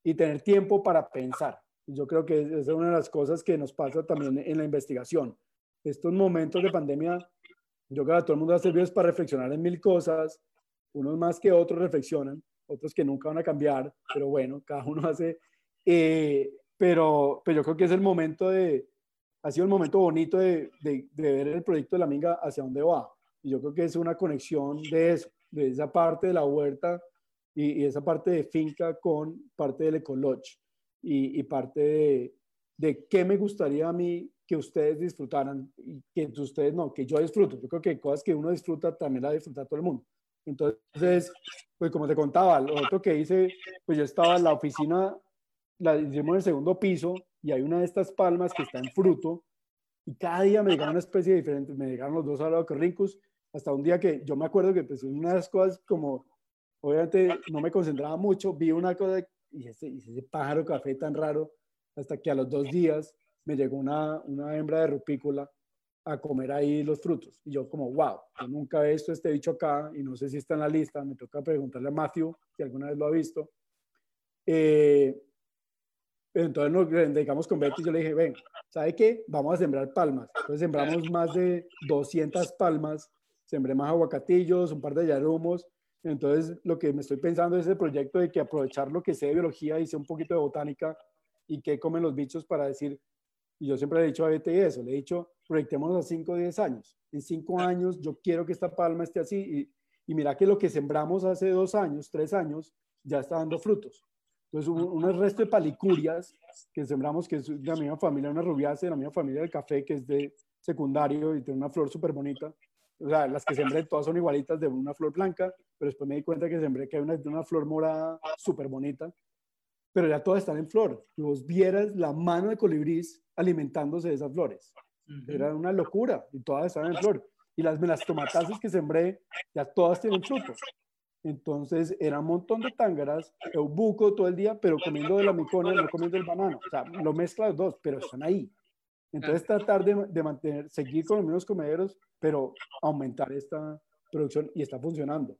y tener tiempo para pensar. Yo creo que es una de las cosas que nos pasa también en la investigación. Estos momentos de pandemia, yo creo que a todo el mundo ha servido para reflexionar en mil cosas, unos más que otros reflexionan, otros que nunca van a cambiar, pero bueno, cada uno hace eh, pero, pero yo creo que es el momento de, ha sido el momento bonito de, de, ver el proyecto de la Minga hacia dónde va. Y yo creo que es una conexión de eso, de esa parte de la huerta y, y esa parte de finca con parte del ecolodge y, y parte de, de qué me gustaría a mí que ustedes disfrutaran y que ustedes no, que yo disfruto. Yo creo que cosas que uno disfruta también la disfruta todo el mundo. Entonces, pues como te contaba, lo otro que hice, pues yo estaba en la oficina la hicimos en el segundo piso y hay una de estas palmas que está en fruto y cada día me llegaron una especie diferente, me llegaron los dos rincos hasta un día que yo me acuerdo que pues una de las cosas como, obviamente no me concentraba mucho, vi una cosa y ese, ese pájaro café tan raro, hasta que a los dos días me llegó una, una hembra de rupícola a comer ahí los frutos. Y yo como, wow, yo nunca he visto este bicho acá y no sé si está en la lista, me toca preguntarle a Matthew si alguna vez lo ha visto. Eh, entonces nos dedicamos con Betty y yo le dije, ven, ¿sabe qué? Vamos a sembrar palmas. Entonces sembramos más de 200 palmas, sembré más aguacatillos, un par de yarumos. Entonces lo que me estoy pensando es el proyecto de que aprovechar lo que sé de biología y sé un poquito de botánica y qué comen los bichos para decir, y yo siempre le he dicho a Betty eso, le he dicho, proyectémonos a 5 o 10 años. En 5 años yo quiero que esta palma esté así y, y mira que lo que sembramos hace 2 años, 3 años, ya está dando frutos. Entonces, un, un resto de palicurias que sembramos, que es de la misma familia, una rubiácea, de la misma familia del café, que es de secundario y tiene una flor súper bonita. O sea, las que sembré todas son igualitas de una flor blanca, pero después me di cuenta que sembré que hay una, una flor morada súper bonita, pero ya todas están en flor. Y vos vieras la mano de colibrís alimentándose de esas flores. Era una locura y todas estaban en flor. Y las, las tomatazas que sembré, ya todas tienen frutos. Entonces era un montón de tángaras, buco todo el día, pero comiendo de la micona, no comiendo el banano. O sea, lo mezcla los dos, pero están ahí. Entonces tratar de, de, mantener, seguir con los mismos comederos, pero aumentar esta producción y está funcionando.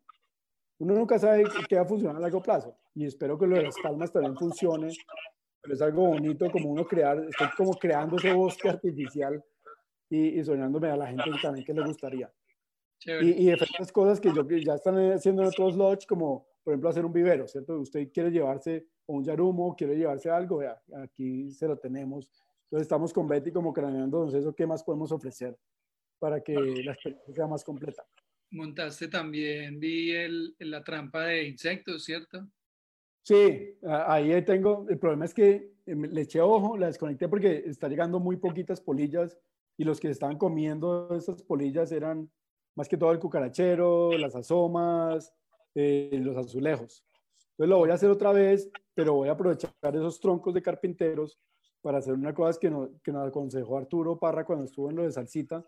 Uno nunca sabe qué va a funcionar a largo plazo y espero que lo de las palmas también funcione, pero es algo bonito como uno crear, estoy como creando ese bosque artificial y, y soñándome a la gente también que le gustaría. Y, y diferentes cosas que, yo, ya están haciendo en otros lodge, como por ejemplo hacer un vivero, ¿cierto? Usted quiere llevarse un yarumo, quiere llevarse algo, vea, aquí se lo tenemos. Entonces estamos con Betty como craneando, entonces eso qué más podemos ofrecer para que la experiencia sea más completa. Montaste también, vi el, la trampa de insectos, ¿cierto? Sí, ahí tengo, el problema es que em, le eché ojo, la desconecté porque está llegando muy poquitas polillas y los que estaban comiendo esas polillas eran más que todo el cucarachero, las asomas, eh, los azulejos. Entonces lo voy a hacer otra vez, pero voy a aprovechar esos troncos de carpinteros para hacer una cosa que, no, que nos aconsejó Arturo Parra cuando estuvo en lo de salsita.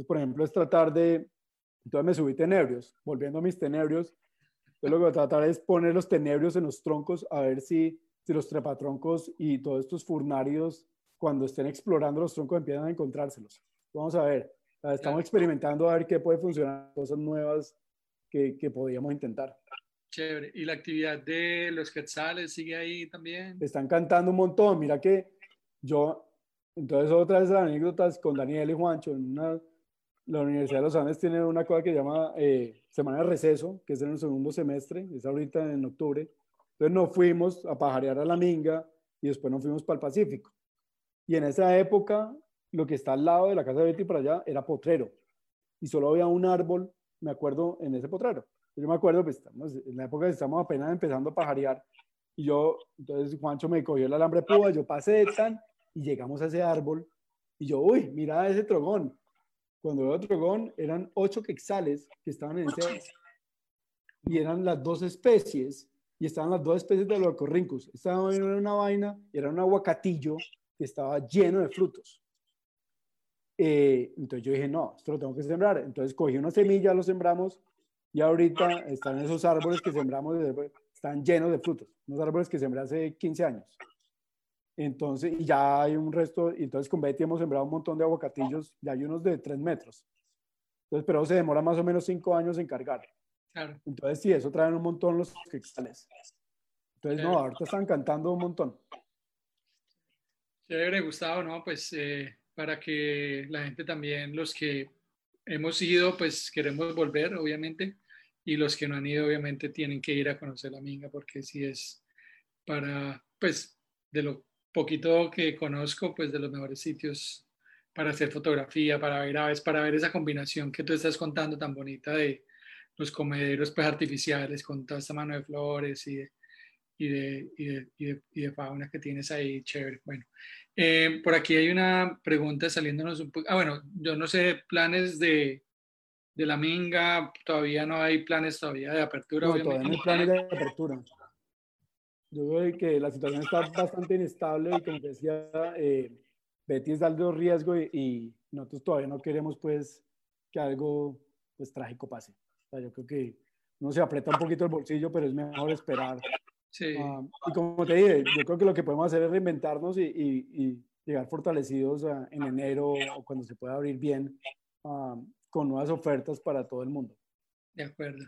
Entonces, por ejemplo, es tratar de, Entonces me subí tenebrios, volviendo a mis tenebrios. Entonces lo que voy a tratar es poner los tenebrios en los troncos a ver si, si los trepatroncos y todos estos furnarios, cuando estén explorando los troncos, empiezan a encontrárselos. Vamos a ver. Estamos experimentando a ver qué puede funcionar, cosas nuevas que, que podríamos intentar. Chévere. ¿Y la actividad de los quetzales sigue ahí también? Están cantando un montón. Mira que yo, entonces otra vez las anécdotas con Daniel y Juancho, en una la Universidad de los Andes tiene una cosa que llama eh, Semana de Receso, que es en el segundo semestre, es ahorita en octubre. Entonces nos fuimos a pajarear a la Minga y después nos fuimos para el Pacífico. Y en esa época, lo que está al lado de la casa de Betty para allá era potrero. Y solo había un árbol, me acuerdo, en ese potrero. Yo me acuerdo, pues estamos, en la época estamos apenas empezando a pajarear. Y yo, entonces Juancho me cogió el alambre púa, yo pasé tan y llegamos a ese árbol. Y yo, uy, mira ese trogón cuando veo dragón, eran ocho quexales que estaban en ese... Y eran las dos especies, y estaban las dos especies de los corrincus. Estaba en una vaina, era un aguacatillo que estaba lleno de frutos. Eh, entonces yo dije, no, esto lo tengo que sembrar. Entonces cogí una semilla, lo sembramos, y ahorita están esos árboles que sembramos, están llenos de frutos. Unos árboles que sembré hace 15 años. Entonces, y ya hay un resto, y entonces con Betty hemos sembrado un montón de aguacatillos, ya hay unos de tres metros. Entonces, pero se demora más o menos cinco años en cargar. Claro. Entonces, sí, eso traen un montón los cristales. Entonces, no, ahorita están cantando un montón. Chévere, Gustavo, ¿no? Pues eh, para que la gente también, los que hemos ido, pues queremos volver, obviamente, y los que no han ido, obviamente, tienen que ir a conocer la Minga, porque sí es para, pues, de lo poquito que conozco, pues de los mejores sitios para hacer fotografía, para ver aves, para ver esa combinación que tú estás contando tan bonita de los comederos pues, artificiales con toda esta mano de flores y de, y de, y de, y de, fauna que tienes ahí, chévere. Bueno, eh, por aquí hay una pregunta saliéndonos un poco. Ah, bueno, yo no sé, planes de, de la minga, todavía no hay planes todavía de apertura. No, todavía no hay planes de apertura. Yo creo que la situación está bastante inestable y como decía, eh, Betty es de alto riesgo y, nosotros todavía no queremos pues que algo pues trágico pase. O sea, yo creo que uno se aprieta un poquito el bolsillo, pero es mejor esperar. Sí. Ah, y como te dije, yo creo que lo que podemos hacer es reinventarnos y, y, llegar fortalecidos en enero o cuando se pueda abrir bien ah, con nuevas ofertas para todo el mundo. De acuerdo.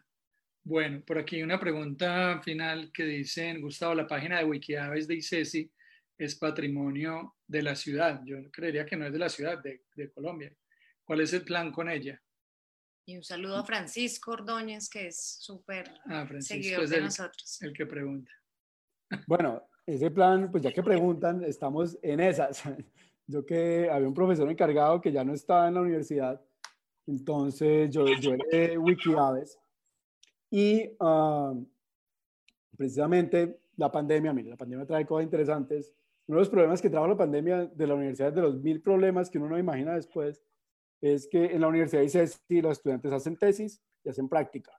Bueno, por aquí una pregunta final que dicen, Gustavo, la página de Wikiaves de ICESI es patrimonio de la ciudad. Yo creería que no es de la ciudad, de, Colombia. ¿Cuál es el plan con ella? Y un saludo a Francisco Ordóñez, que es súper ah, seguidor de nosotros. El que pregunta. Bueno, ese plan, pues ya que preguntan, estamos en esas. Yo que había un profesor encargado que ya no estaba en la universidad, entonces yo, yo era Wikiaves y ah, precisamente la pandemia, mire, la pandemia trae cosas interesantes. Uno de los problemas que trajo la pandemia de la universidad, de los mil problemas que uno no imagina después, es que en la universidad dice si los estudiantes hacen tesis y hacen práctica.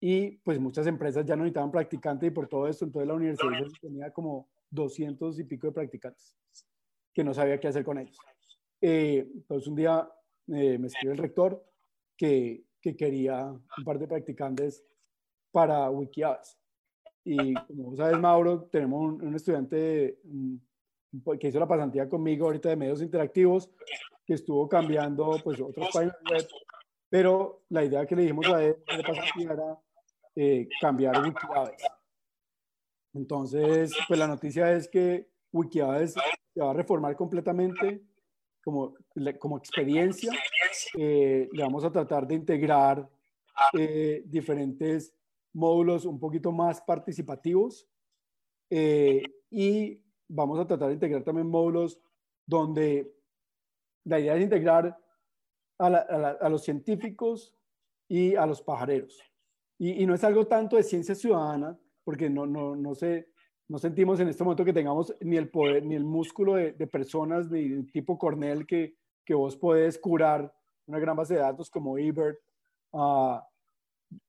Y pues muchas empresas ya no necesitaban practicantes y por todo esto, entonces la universidad tenía como 200 y pico de practicantes que no sabía qué hacer con ellos. Eh, entonces un día eh, me escribe el rector que que quería un par de practicantes para Wikiaves. Y como sabes, Mauro, tenemos un, estudiante que hizo la pasantía conmigo ahorita de medios interactivos, que estuvo cambiando pues otros páginas web, pero la idea que le dijimos a él de pasantía era eh, cambiar Wikiaves. Entonces, pues la noticia es que Wikiaves se va a reformar completamente como, como experiencia eh, le vamos a tratar de integrar eh, diferentes módulos un poquito más participativos eh, y vamos a tratar de integrar también módulos donde la idea es integrar a, a, los científicos y a los pajareros. Y, y, no es algo tanto de ciencia ciudadana, porque no, no, no, sé, no sentimos en este momento que tengamos ni el poder, ni el músculo de, de personas de tipo Cornell que, que vos podés curar una gran base de datos como eBird. Uh,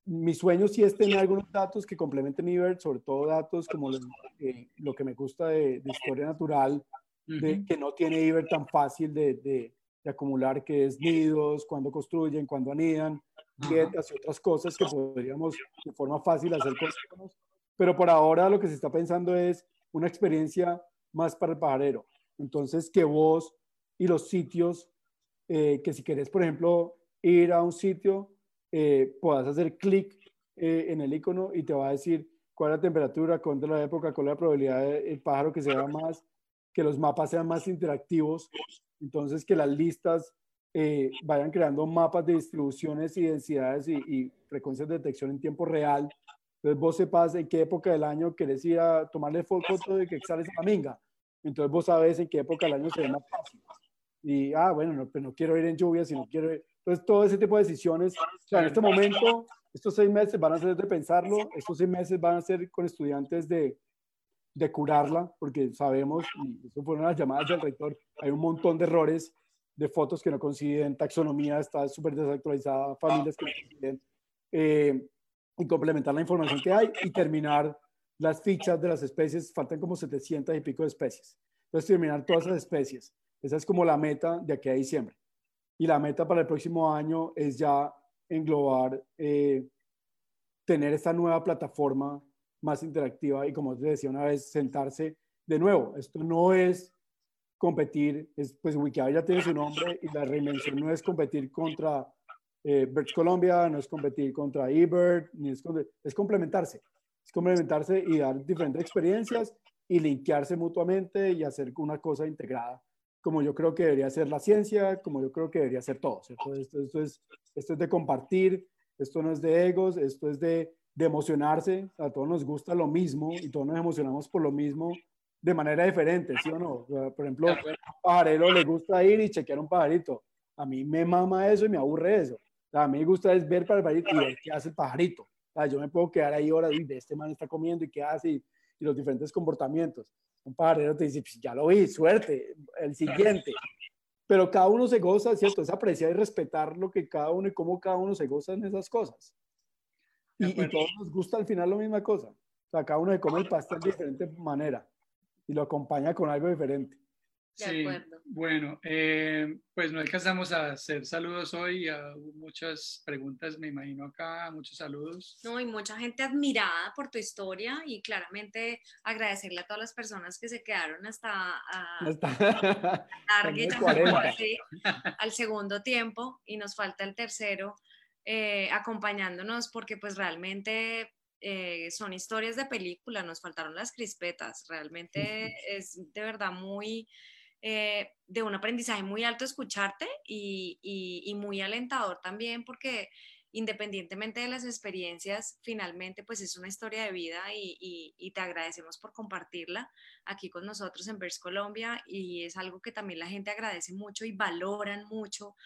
mi sueño sí es tener algunos datos que complementen eBird, sobre todo datos como eh, lo que me gusta de, historia natural, de, que no tiene eBird tan fácil de, de, acumular, que es nidos, cuando construyen, cuando anidan. dietas y otras cosas que podríamos de forma fácil hacer con pero por ahora lo que se está pensando es una experiencia más para el pajarero. Entonces, que vos y los sitios, eh, que si querés, por ejemplo, ir a un sitio, eh, puedas hacer clic eh, en el icono y te va a decir cuál es la temperatura, cuál es la época, cuál es la probabilidad del pájaro que se vea más, que los mapas sean más interactivos, entonces que las listas eh, vayan creando mapas de distribuciones y densidades y, frecuencias de detección en tiempo real. Entonces vos sepas en qué época del año querés ir a tomarle foto de que sales a la minga. Entonces vos sabes en qué época del año se ve más fácil. Y, ah, bueno, no, pues no quiero ir en lluvia, sino quiero ir. Entonces todo ese tipo de decisiones, o sea, en este momento, estos seis meses van a ser de pensarlo, estos seis meses van a ser con estudiantes de, de curarla, porque sabemos, y eso fueron las llamadas del rector, hay un montón de errores de fotos que no coinciden, taxonomía está súper desactualizada, familias que no coinciden, eh, y complementar la información que hay y terminar las fichas de las especies, faltan como 700 y pico de especies. Entonces, terminar todas esas especies. Esa es como la meta de aquí a diciembre. Y la meta para el próximo año es ya englobar, eh, tener esta nueva plataforma más interactiva y como te decía una vez, sentarse de nuevo. Esto no es competir, es, pues Wikipedia ya tiene su nombre y la reinvención no es competir contra eh, Birds Colombia, no es competir contra eBird, ni es, es complementarse, es complementarse y dar diferentes experiencias y linkearse mutuamente y hacer una cosa integrada, como yo creo que debería ser la ciencia, como yo creo que debería ser todo, Esto, esto, es, esto es de compartir, esto no es de egos, esto es de, de emocionarse, a todos nos gusta lo mismo y todos nos emocionamos por lo mismo de manera diferente, ¿sí o no? por ejemplo, a un pajarero le gusta ir y chequear un pajarito. A mí me mama eso y me aburre eso. a mí me gusta es ver para el pajarito y ver qué hace el pajarito. yo me puedo quedar ahí horas y de este man está comiendo y qué hace y, los diferentes comportamientos. Un pajarero te dice, pues, ya lo vi, suerte, el siguiente. Pero cada uno se goza, ¿cierto? Es apreciar y respetar lo que cada uno y cómo cada uno se goza en esas cosas. Y, y todos nos gusta al final la misma cosa. O sea, cada uno se come el pastel de diferente manera y lo acompaña con algo diferente. Sí, bueno, eh, pues no alcanzamos a hacer saludos hoy, hubo muchas preguntas, me imagino acá, muchos saludos. No, y mucha gente admirada por tu historia y claramente agradecerle a todas las personas que se quedaron hasta, hasta al segundo tiempo y nos falta el tercero eh, acompañándonos porque pues realmente eh, son historias de película, nos faltaron las crispetas, realmente es de verdad muy, eh, de un aprendizaje muy alto escucharte y, muy alentador también porque independientemente de las experiencias, finalmente pues es una historia de vida y, y, te agradecemos por compartirla aquí con nosotros en Vers Colombia y es algo que también la gente agradece mucho y valoran mucho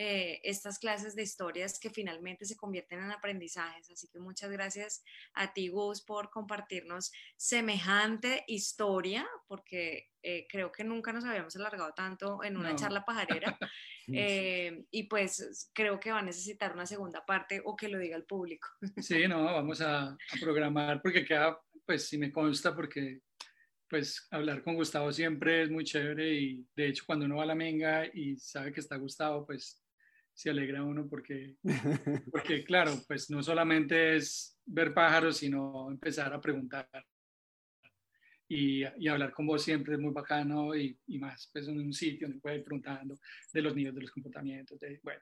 eh, estas clases de historias que finalmente se convierten en aprendizajes. Así que muchas gracias a ti, Gus, por compartirnos semejante historia, porque eh, creo que nunca nos habíamos alargado tanto en una charla pajarera. Eh, y pues creo que va a necesitar una segunda parte o que lo diga el público. Sí, no, vamos a, a programar porque queda, pues si me consta, porque pues hablar con Gustavo siempre es muy chévere y de hecho cuando uno va a la menga y sabe que está Gustavo, pues se alegra uno porque, porque claro, pues no solamente es ver pájaros, sino empezar a preguntar. Y, y hablar con vos siempre es muy bacano y, y, más pues en un sitio donde puede ir preguntando de los niños, de los comportamientos. De, bueno,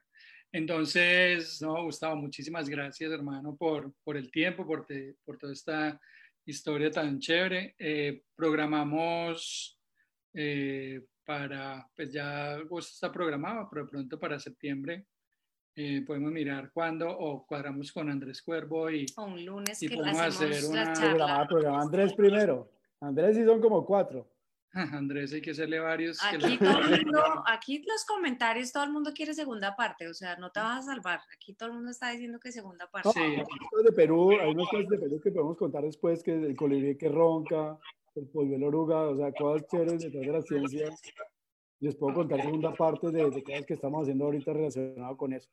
entonces, no, Gustavo, muchísimas gracias, hermano, por, por el tiempo, por, por toda esta historia tan chévere. Eh, programamos eh, para, pues ya agosto está programado, pero de pronto para septiembre eh, podemos mirar cuándo o cuadramos con Andrés Cuervo y, o un lunes y podemos hacer una programa, programa Andrés primero. Andrés y son como cuatro. Andrés hay que hacerle varios. Aquí, todo el mundo, aquí los comentarios, todo el mundo quiere segunda parte, o sea, no te vas a salvar. Aquí todo el mundo está diciendo que segunda parte. Sí. de Perú, hay unas cosas de Perú que podemos contar después, que el colibrí que ronca, el polluelo oruga, o sea, cosas chéveres detrás de la ciencia. Les puedo contar segunda parte de, de cosas que estamos haciendo ahorita relacionado con eso.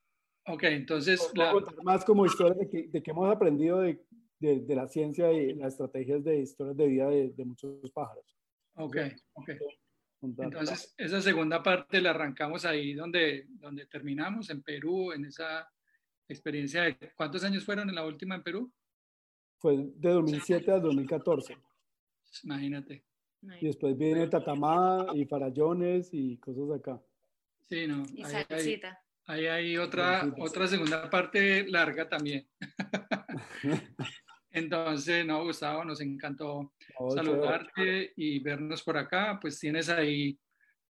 Ok, entonces... La... contar más como historias de que, de que hemos aprendido de, de, de, la ciencia y las estrategias de historias de vida de, de muchos pájaros. Ok, ok. Entonces, esa segunda parte la arrancamos ahí donde, donde terminamos, en Perú, en esa experiencia de cuántos años fueron en la última en Perú. Fue de 2007 a 2014. Imagínate. Y después viene Tatamá y Farallones y cosas acá. Sí, no. Y ahí- salsita. Ahí hay otra, Salsita. otra segunda parte larga también. Entonces, no, Gustavo, nos encantó Oh, chévere. saludarte y vernos por acá. Pues tienes ahí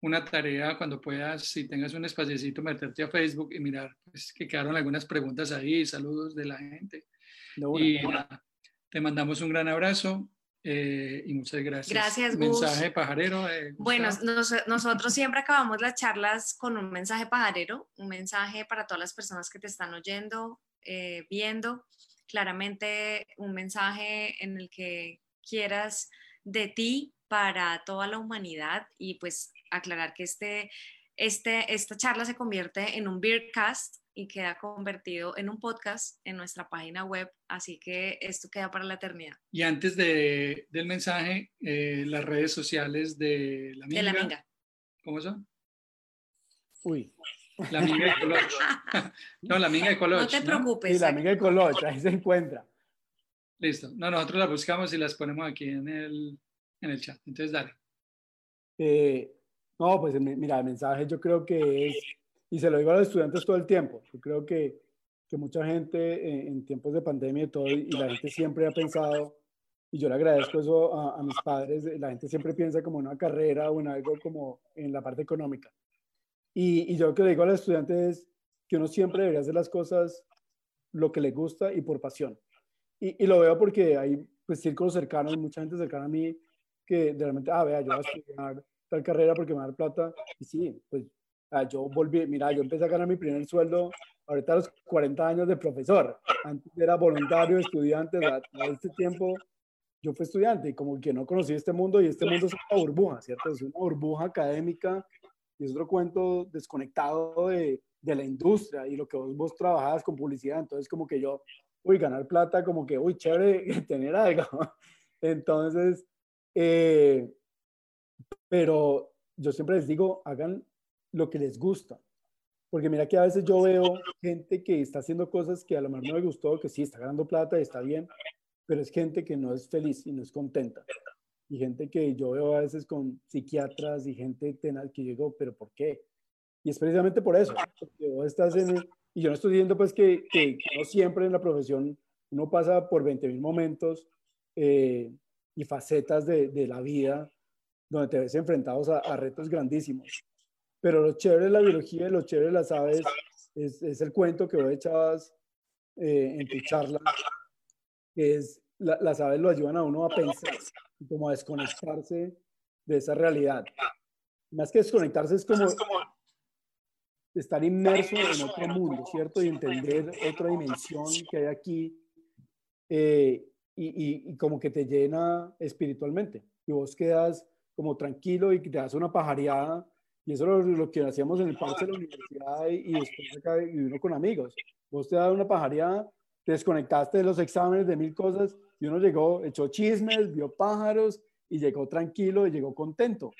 una tarea cuando puedas, si tengas un espaciecito, meterte a Facebook y mirar pues, que quedaron algunas preguntas ahí, saludos de la gente. De una. Y nada, te mandamos un gran abrazo eh, y muchas gracias. Gracias, Gus. Mensaje pajarero. eh, Bueno, nos- nosotros siempre acabamos las charlas con un mensaje pajarero, un mensaje para todas las personas que te están oyendo, eh, viendo, claramente un mensaje en el que quieras de ti para toda la humanidad y pues aclarar que este, este, esta charla se convierte en un Beardcast y queda convertido en un podcast en nuestra página web, así que esto queda para la eternidad. Y antes de, del mensaje, eh, las redes sociales de la De la Minga. minga. ¿Cómo son? Uy. La Minga de Coloch. no, la Minga de Coloch. No te ¿no? preocupes. La amiga de Coloch, ahí se encuentra. Listo. No, nosotros la buscamos y las ponemos aquí en el, en el chat. Entonces, dale. Eh, no, pues mi- mira, el mensaje yo creo que es, y se lo digo a los estudiantes todo el tiempo, yo creo que, que mucha gente eh, en tiempos de pandemia y todo, y la gente siempre ha pensado, y yo le agradezco eso a, a mis padres, la gente siempre piensa como en una carrera o en algo como en la parte económica. Y, y yo lo que le digo a los estudiantes es que uno siempre debería hacer las cosas lo que le gusta y por pasión. Y, y lo veo porque hay pues círculos cercanos, mucha gente cercana a mí que de repente, ah, vea, yo voy a estudiar tal carrera porque me va a dar plata. Y sí, pues yo volví, mira, yo empecé a ganar mi primer sueldo ahorita a los 40 años de profesor. Antes era voluntario, estudiante, a este tiempo yo fui estudiante y como que no conocí este mundo y este mundo es una burbuja, ¿cierto? Es una burbuja académica y es otro cuento desconectado de, de la industria y lo que vos, vos trabajabas con publicidad. Entonces como que yo, uy, ganar plata, como que, uy, chévere tener algo. Entonces, eh, pero yo siempre les digo, hagan lo que les gusta. Porque mira que a veces yo veo gente que está haciendo cosas que a lo mejor no me gustó, que sí está ganando plata y está bien, pero es gente que no es feliz y no es contenta. Y gente que yo veo a veces con psiquiatras y gente tenaz que yo digo, pero ¿por qué? Y es precisamente por eso, porque vos estás en... el- y yo no estoy diciendo pues que, que, que no siempre en la profesión uno pasa por 20 mil momentos eh, y facetas de, de la vida donde te ves enfrentados a, a retos grandísimos. Pero lo chévere de la biología y lo chévere de las aves es, es el cuento que vos echabas eh, en tu charla, que es la- las aves lo ayudan a uno a pensar y como a desconectarse de esa realidad. Más que desconectarse es como estar inmerso en otro mundo, ¿cierto? Y entender otra dimensión que hay aquí eh, y, y- y como que te llena espiritualmente. Y vos quedas como tranquilo y te das una pajareada. Y eso es lo, que hacíamos en el parque de la universidad y, y después acá y uno con amigos. Vos te das una pajareada, te desconectaste de los exámenes, de mil cosas, y uno llegó, echó chismes, vio pájaros y llegó tranquilo y llegó contento.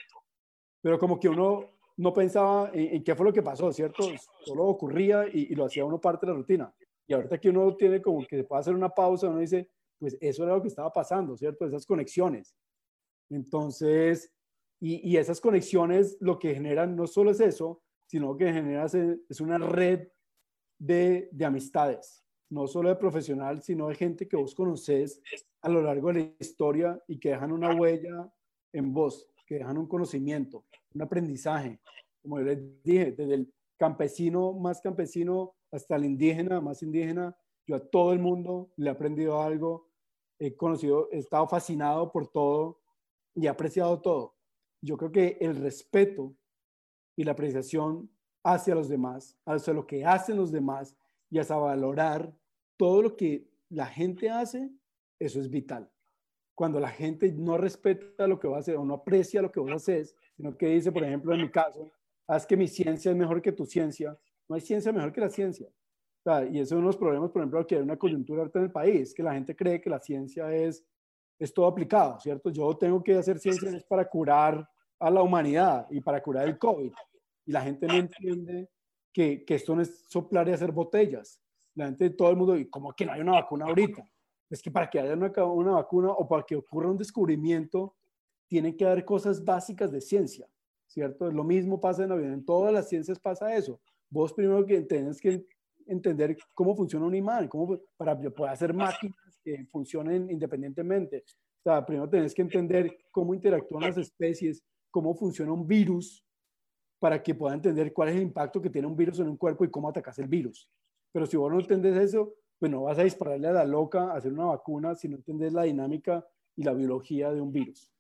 Pero como que uno no pensaba en, en qué fue lo que pasó, ¿cierto? Solo ocurría y, y lo hacía uno parte de la rutina. Y ahorita que uno tiene como que se puede hacer una pausa, uno dice, pues eso era lo que estaba pasando, ¿cierto? Esas conexiones. Entonces, y, esas conexiones lo que generan no solo es eso, sino que genera es una red de, de amistades, no solo de profesional, sino de gente que vos conoces a lo largo de la historia y que dejan una huella en vos, que dejan un conocimiento, un aprendizaje. Como yo les dije, desde el campesino más campesino hasta el indígena más indígena, yo a todo el mundo le he aprendido algo, he conocido, he estado fascinado por todo y he apreciado todo. Yo creo que el respeto y la apreciación hacia los demás, hacia lo que hacen los demás y hacia valorar todo lo que la gente hace, eso es vital. Cuando la gente no respeta lo que va a hacer o no aprecia lo que vos haces, sino que dice, por ejemplo, en mi caso, haz que mi ciencia es mejor que tu ciencia, no hay ciencia mejor que la ciencia. O sea, y eso es uno de los problemas, por ejemplo, que hay una coyuntura ahorita en el país, que la gente cree que la ciencia es, es todo aplicado, ¿cierto? Yo tengo que hacer ciencia es para curar a la humanidad y para curar el COVID. Y la gente no entiende que, que esto no es soplar y hacer botellas, La gente, todo el mundo, ¿y cómo que no hay una vacuna ahorita? Es que para que haya una, una vacuna o para que ocurra un descubrimiento, tienen que haber cosas básicas de ciencia, ¿cierto? Lo mismo pasa en la vida, en todas las ciencias pasa eso. Vos primero que tenés que entender cómo funciona un imán, cómo, para poder hacer máquinas que funcionen independientemente. O sea, primero tenés que entender cómo interactúan las especies, cómo funciona un virus, para que pueda entender cuál es el impacto que tiene un virus en un cuerpo y cómo atacas el virus. Pero si vos no entendés eso, pues no vas a dispararle a la loca a hacer una vacuna si no entendés la dinámica y la biología de un virus.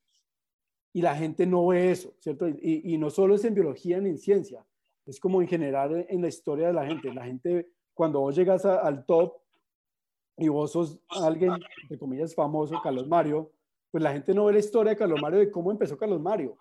Y la gente no ve eso, ¿cierto? Y, y no solo es en biología ni en ciencia, es como en general en la historia de la gente. La gente, cuando vos llegas al top y vos sos alguien, de comillas, famoso, Carlos Mario, pues la gente no ve la historia de Carlos Mario, de cómo empezó Carlos Mario,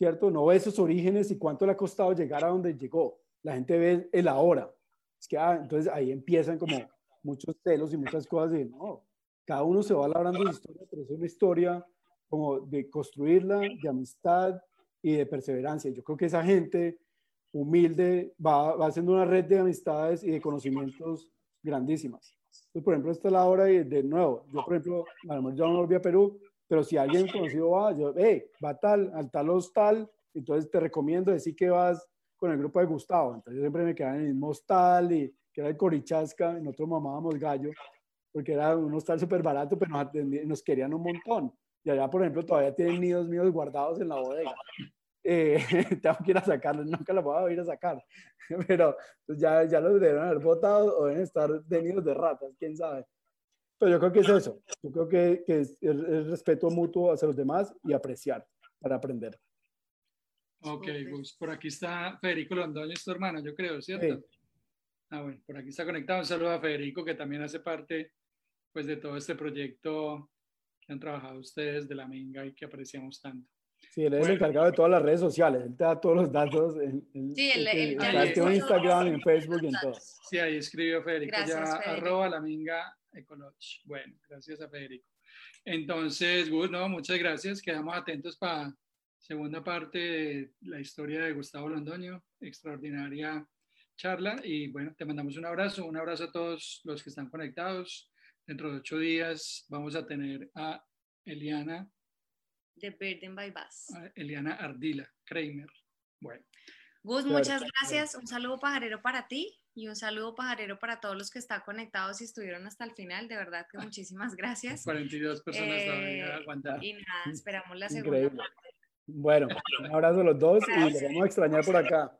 ¿cierto? No ve esos orígenes y cuánto le ha costado llegar a donde llegó. La gente ve el ahora. Es que, ah, entonces ahí empiezan como muchos celos y muchas cosas de, no, cada uno se va labrando su historia, pero es una historia como de construirla, de amistad y de perseverancia. Yo creo que esa gente humilde, va, va haciendo una red de amistades y de conocimientos grandísimas. Entonces, por ejemplo, esta es la hora de, de nuevo. Yo, por ejemplo, a lo mejor ya no volví a Perú, pero si alguien conocido va, yo, hey, va tal, al tal hostal, entonces te recomiendo decir que vas con el grupo de Gustavo. Entonces yo siempre me quedaba en el mismo hostal y que era el Corichasca, y nosotros mamábamos gallo, porque era un hostal súper barato, pero nos, nos querían un montón. Y allá, por ejemplo, todavía tienen nidos míos guardados en la bodega eh, tengo que ir a sacarlos, nunca los voy a ir a sacar, pero pues ya, ya los deben haber botado o deben estar tenidos de ratas, quién sabe. Pero yo creo que es eso, yo creo que, que es el, respeto mutuo hacia los demás y apreciar para aprender. Ok, Gus, por aquí está Federico Londoño, es tu hermano, yo creo, ¿cierto? Ah, bueno, por aquí está conectado. Un saludo a Federico, que también hace parte pues, de todo este proyecto que han trabajado ustedes de la Menga y que apreciamos tanto. Sí, él es el encargado de todas las redes sociales. Él te da todos los datos. En, sí, él, en Instagram, en Facebook, en todo. Sí, ahí escribió Federico ya, arroba la minga Ecology. Bueno, gracias a Federico. Entonces, Gus, no, muchas gracias. Quedamos atentos para segunda parte de la historia de Gustavo Londoño. Extraordinaria charla. Y bueno, te mandamos un abrazo. Un abrazo a todos los que están conectados. Dentro de ocho días vamos a tener a Eliana de Burden by Bus. Ah, Eliana Ardila, Kramer. Bueno. Gus, muchas gracias. Un saludo pajarero para ti y un saludo pajarero para todos los que están conectados y estuvieron hasta el final. De verdad que muchísimas gracias. 42 personas eh, todavía aguantando. Y nada, esperamos la segunda parte. Bueno, un abrazo a los dos y los vamos a extrañar por acá.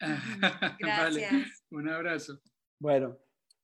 Gracias. Un abrazo. Bueno.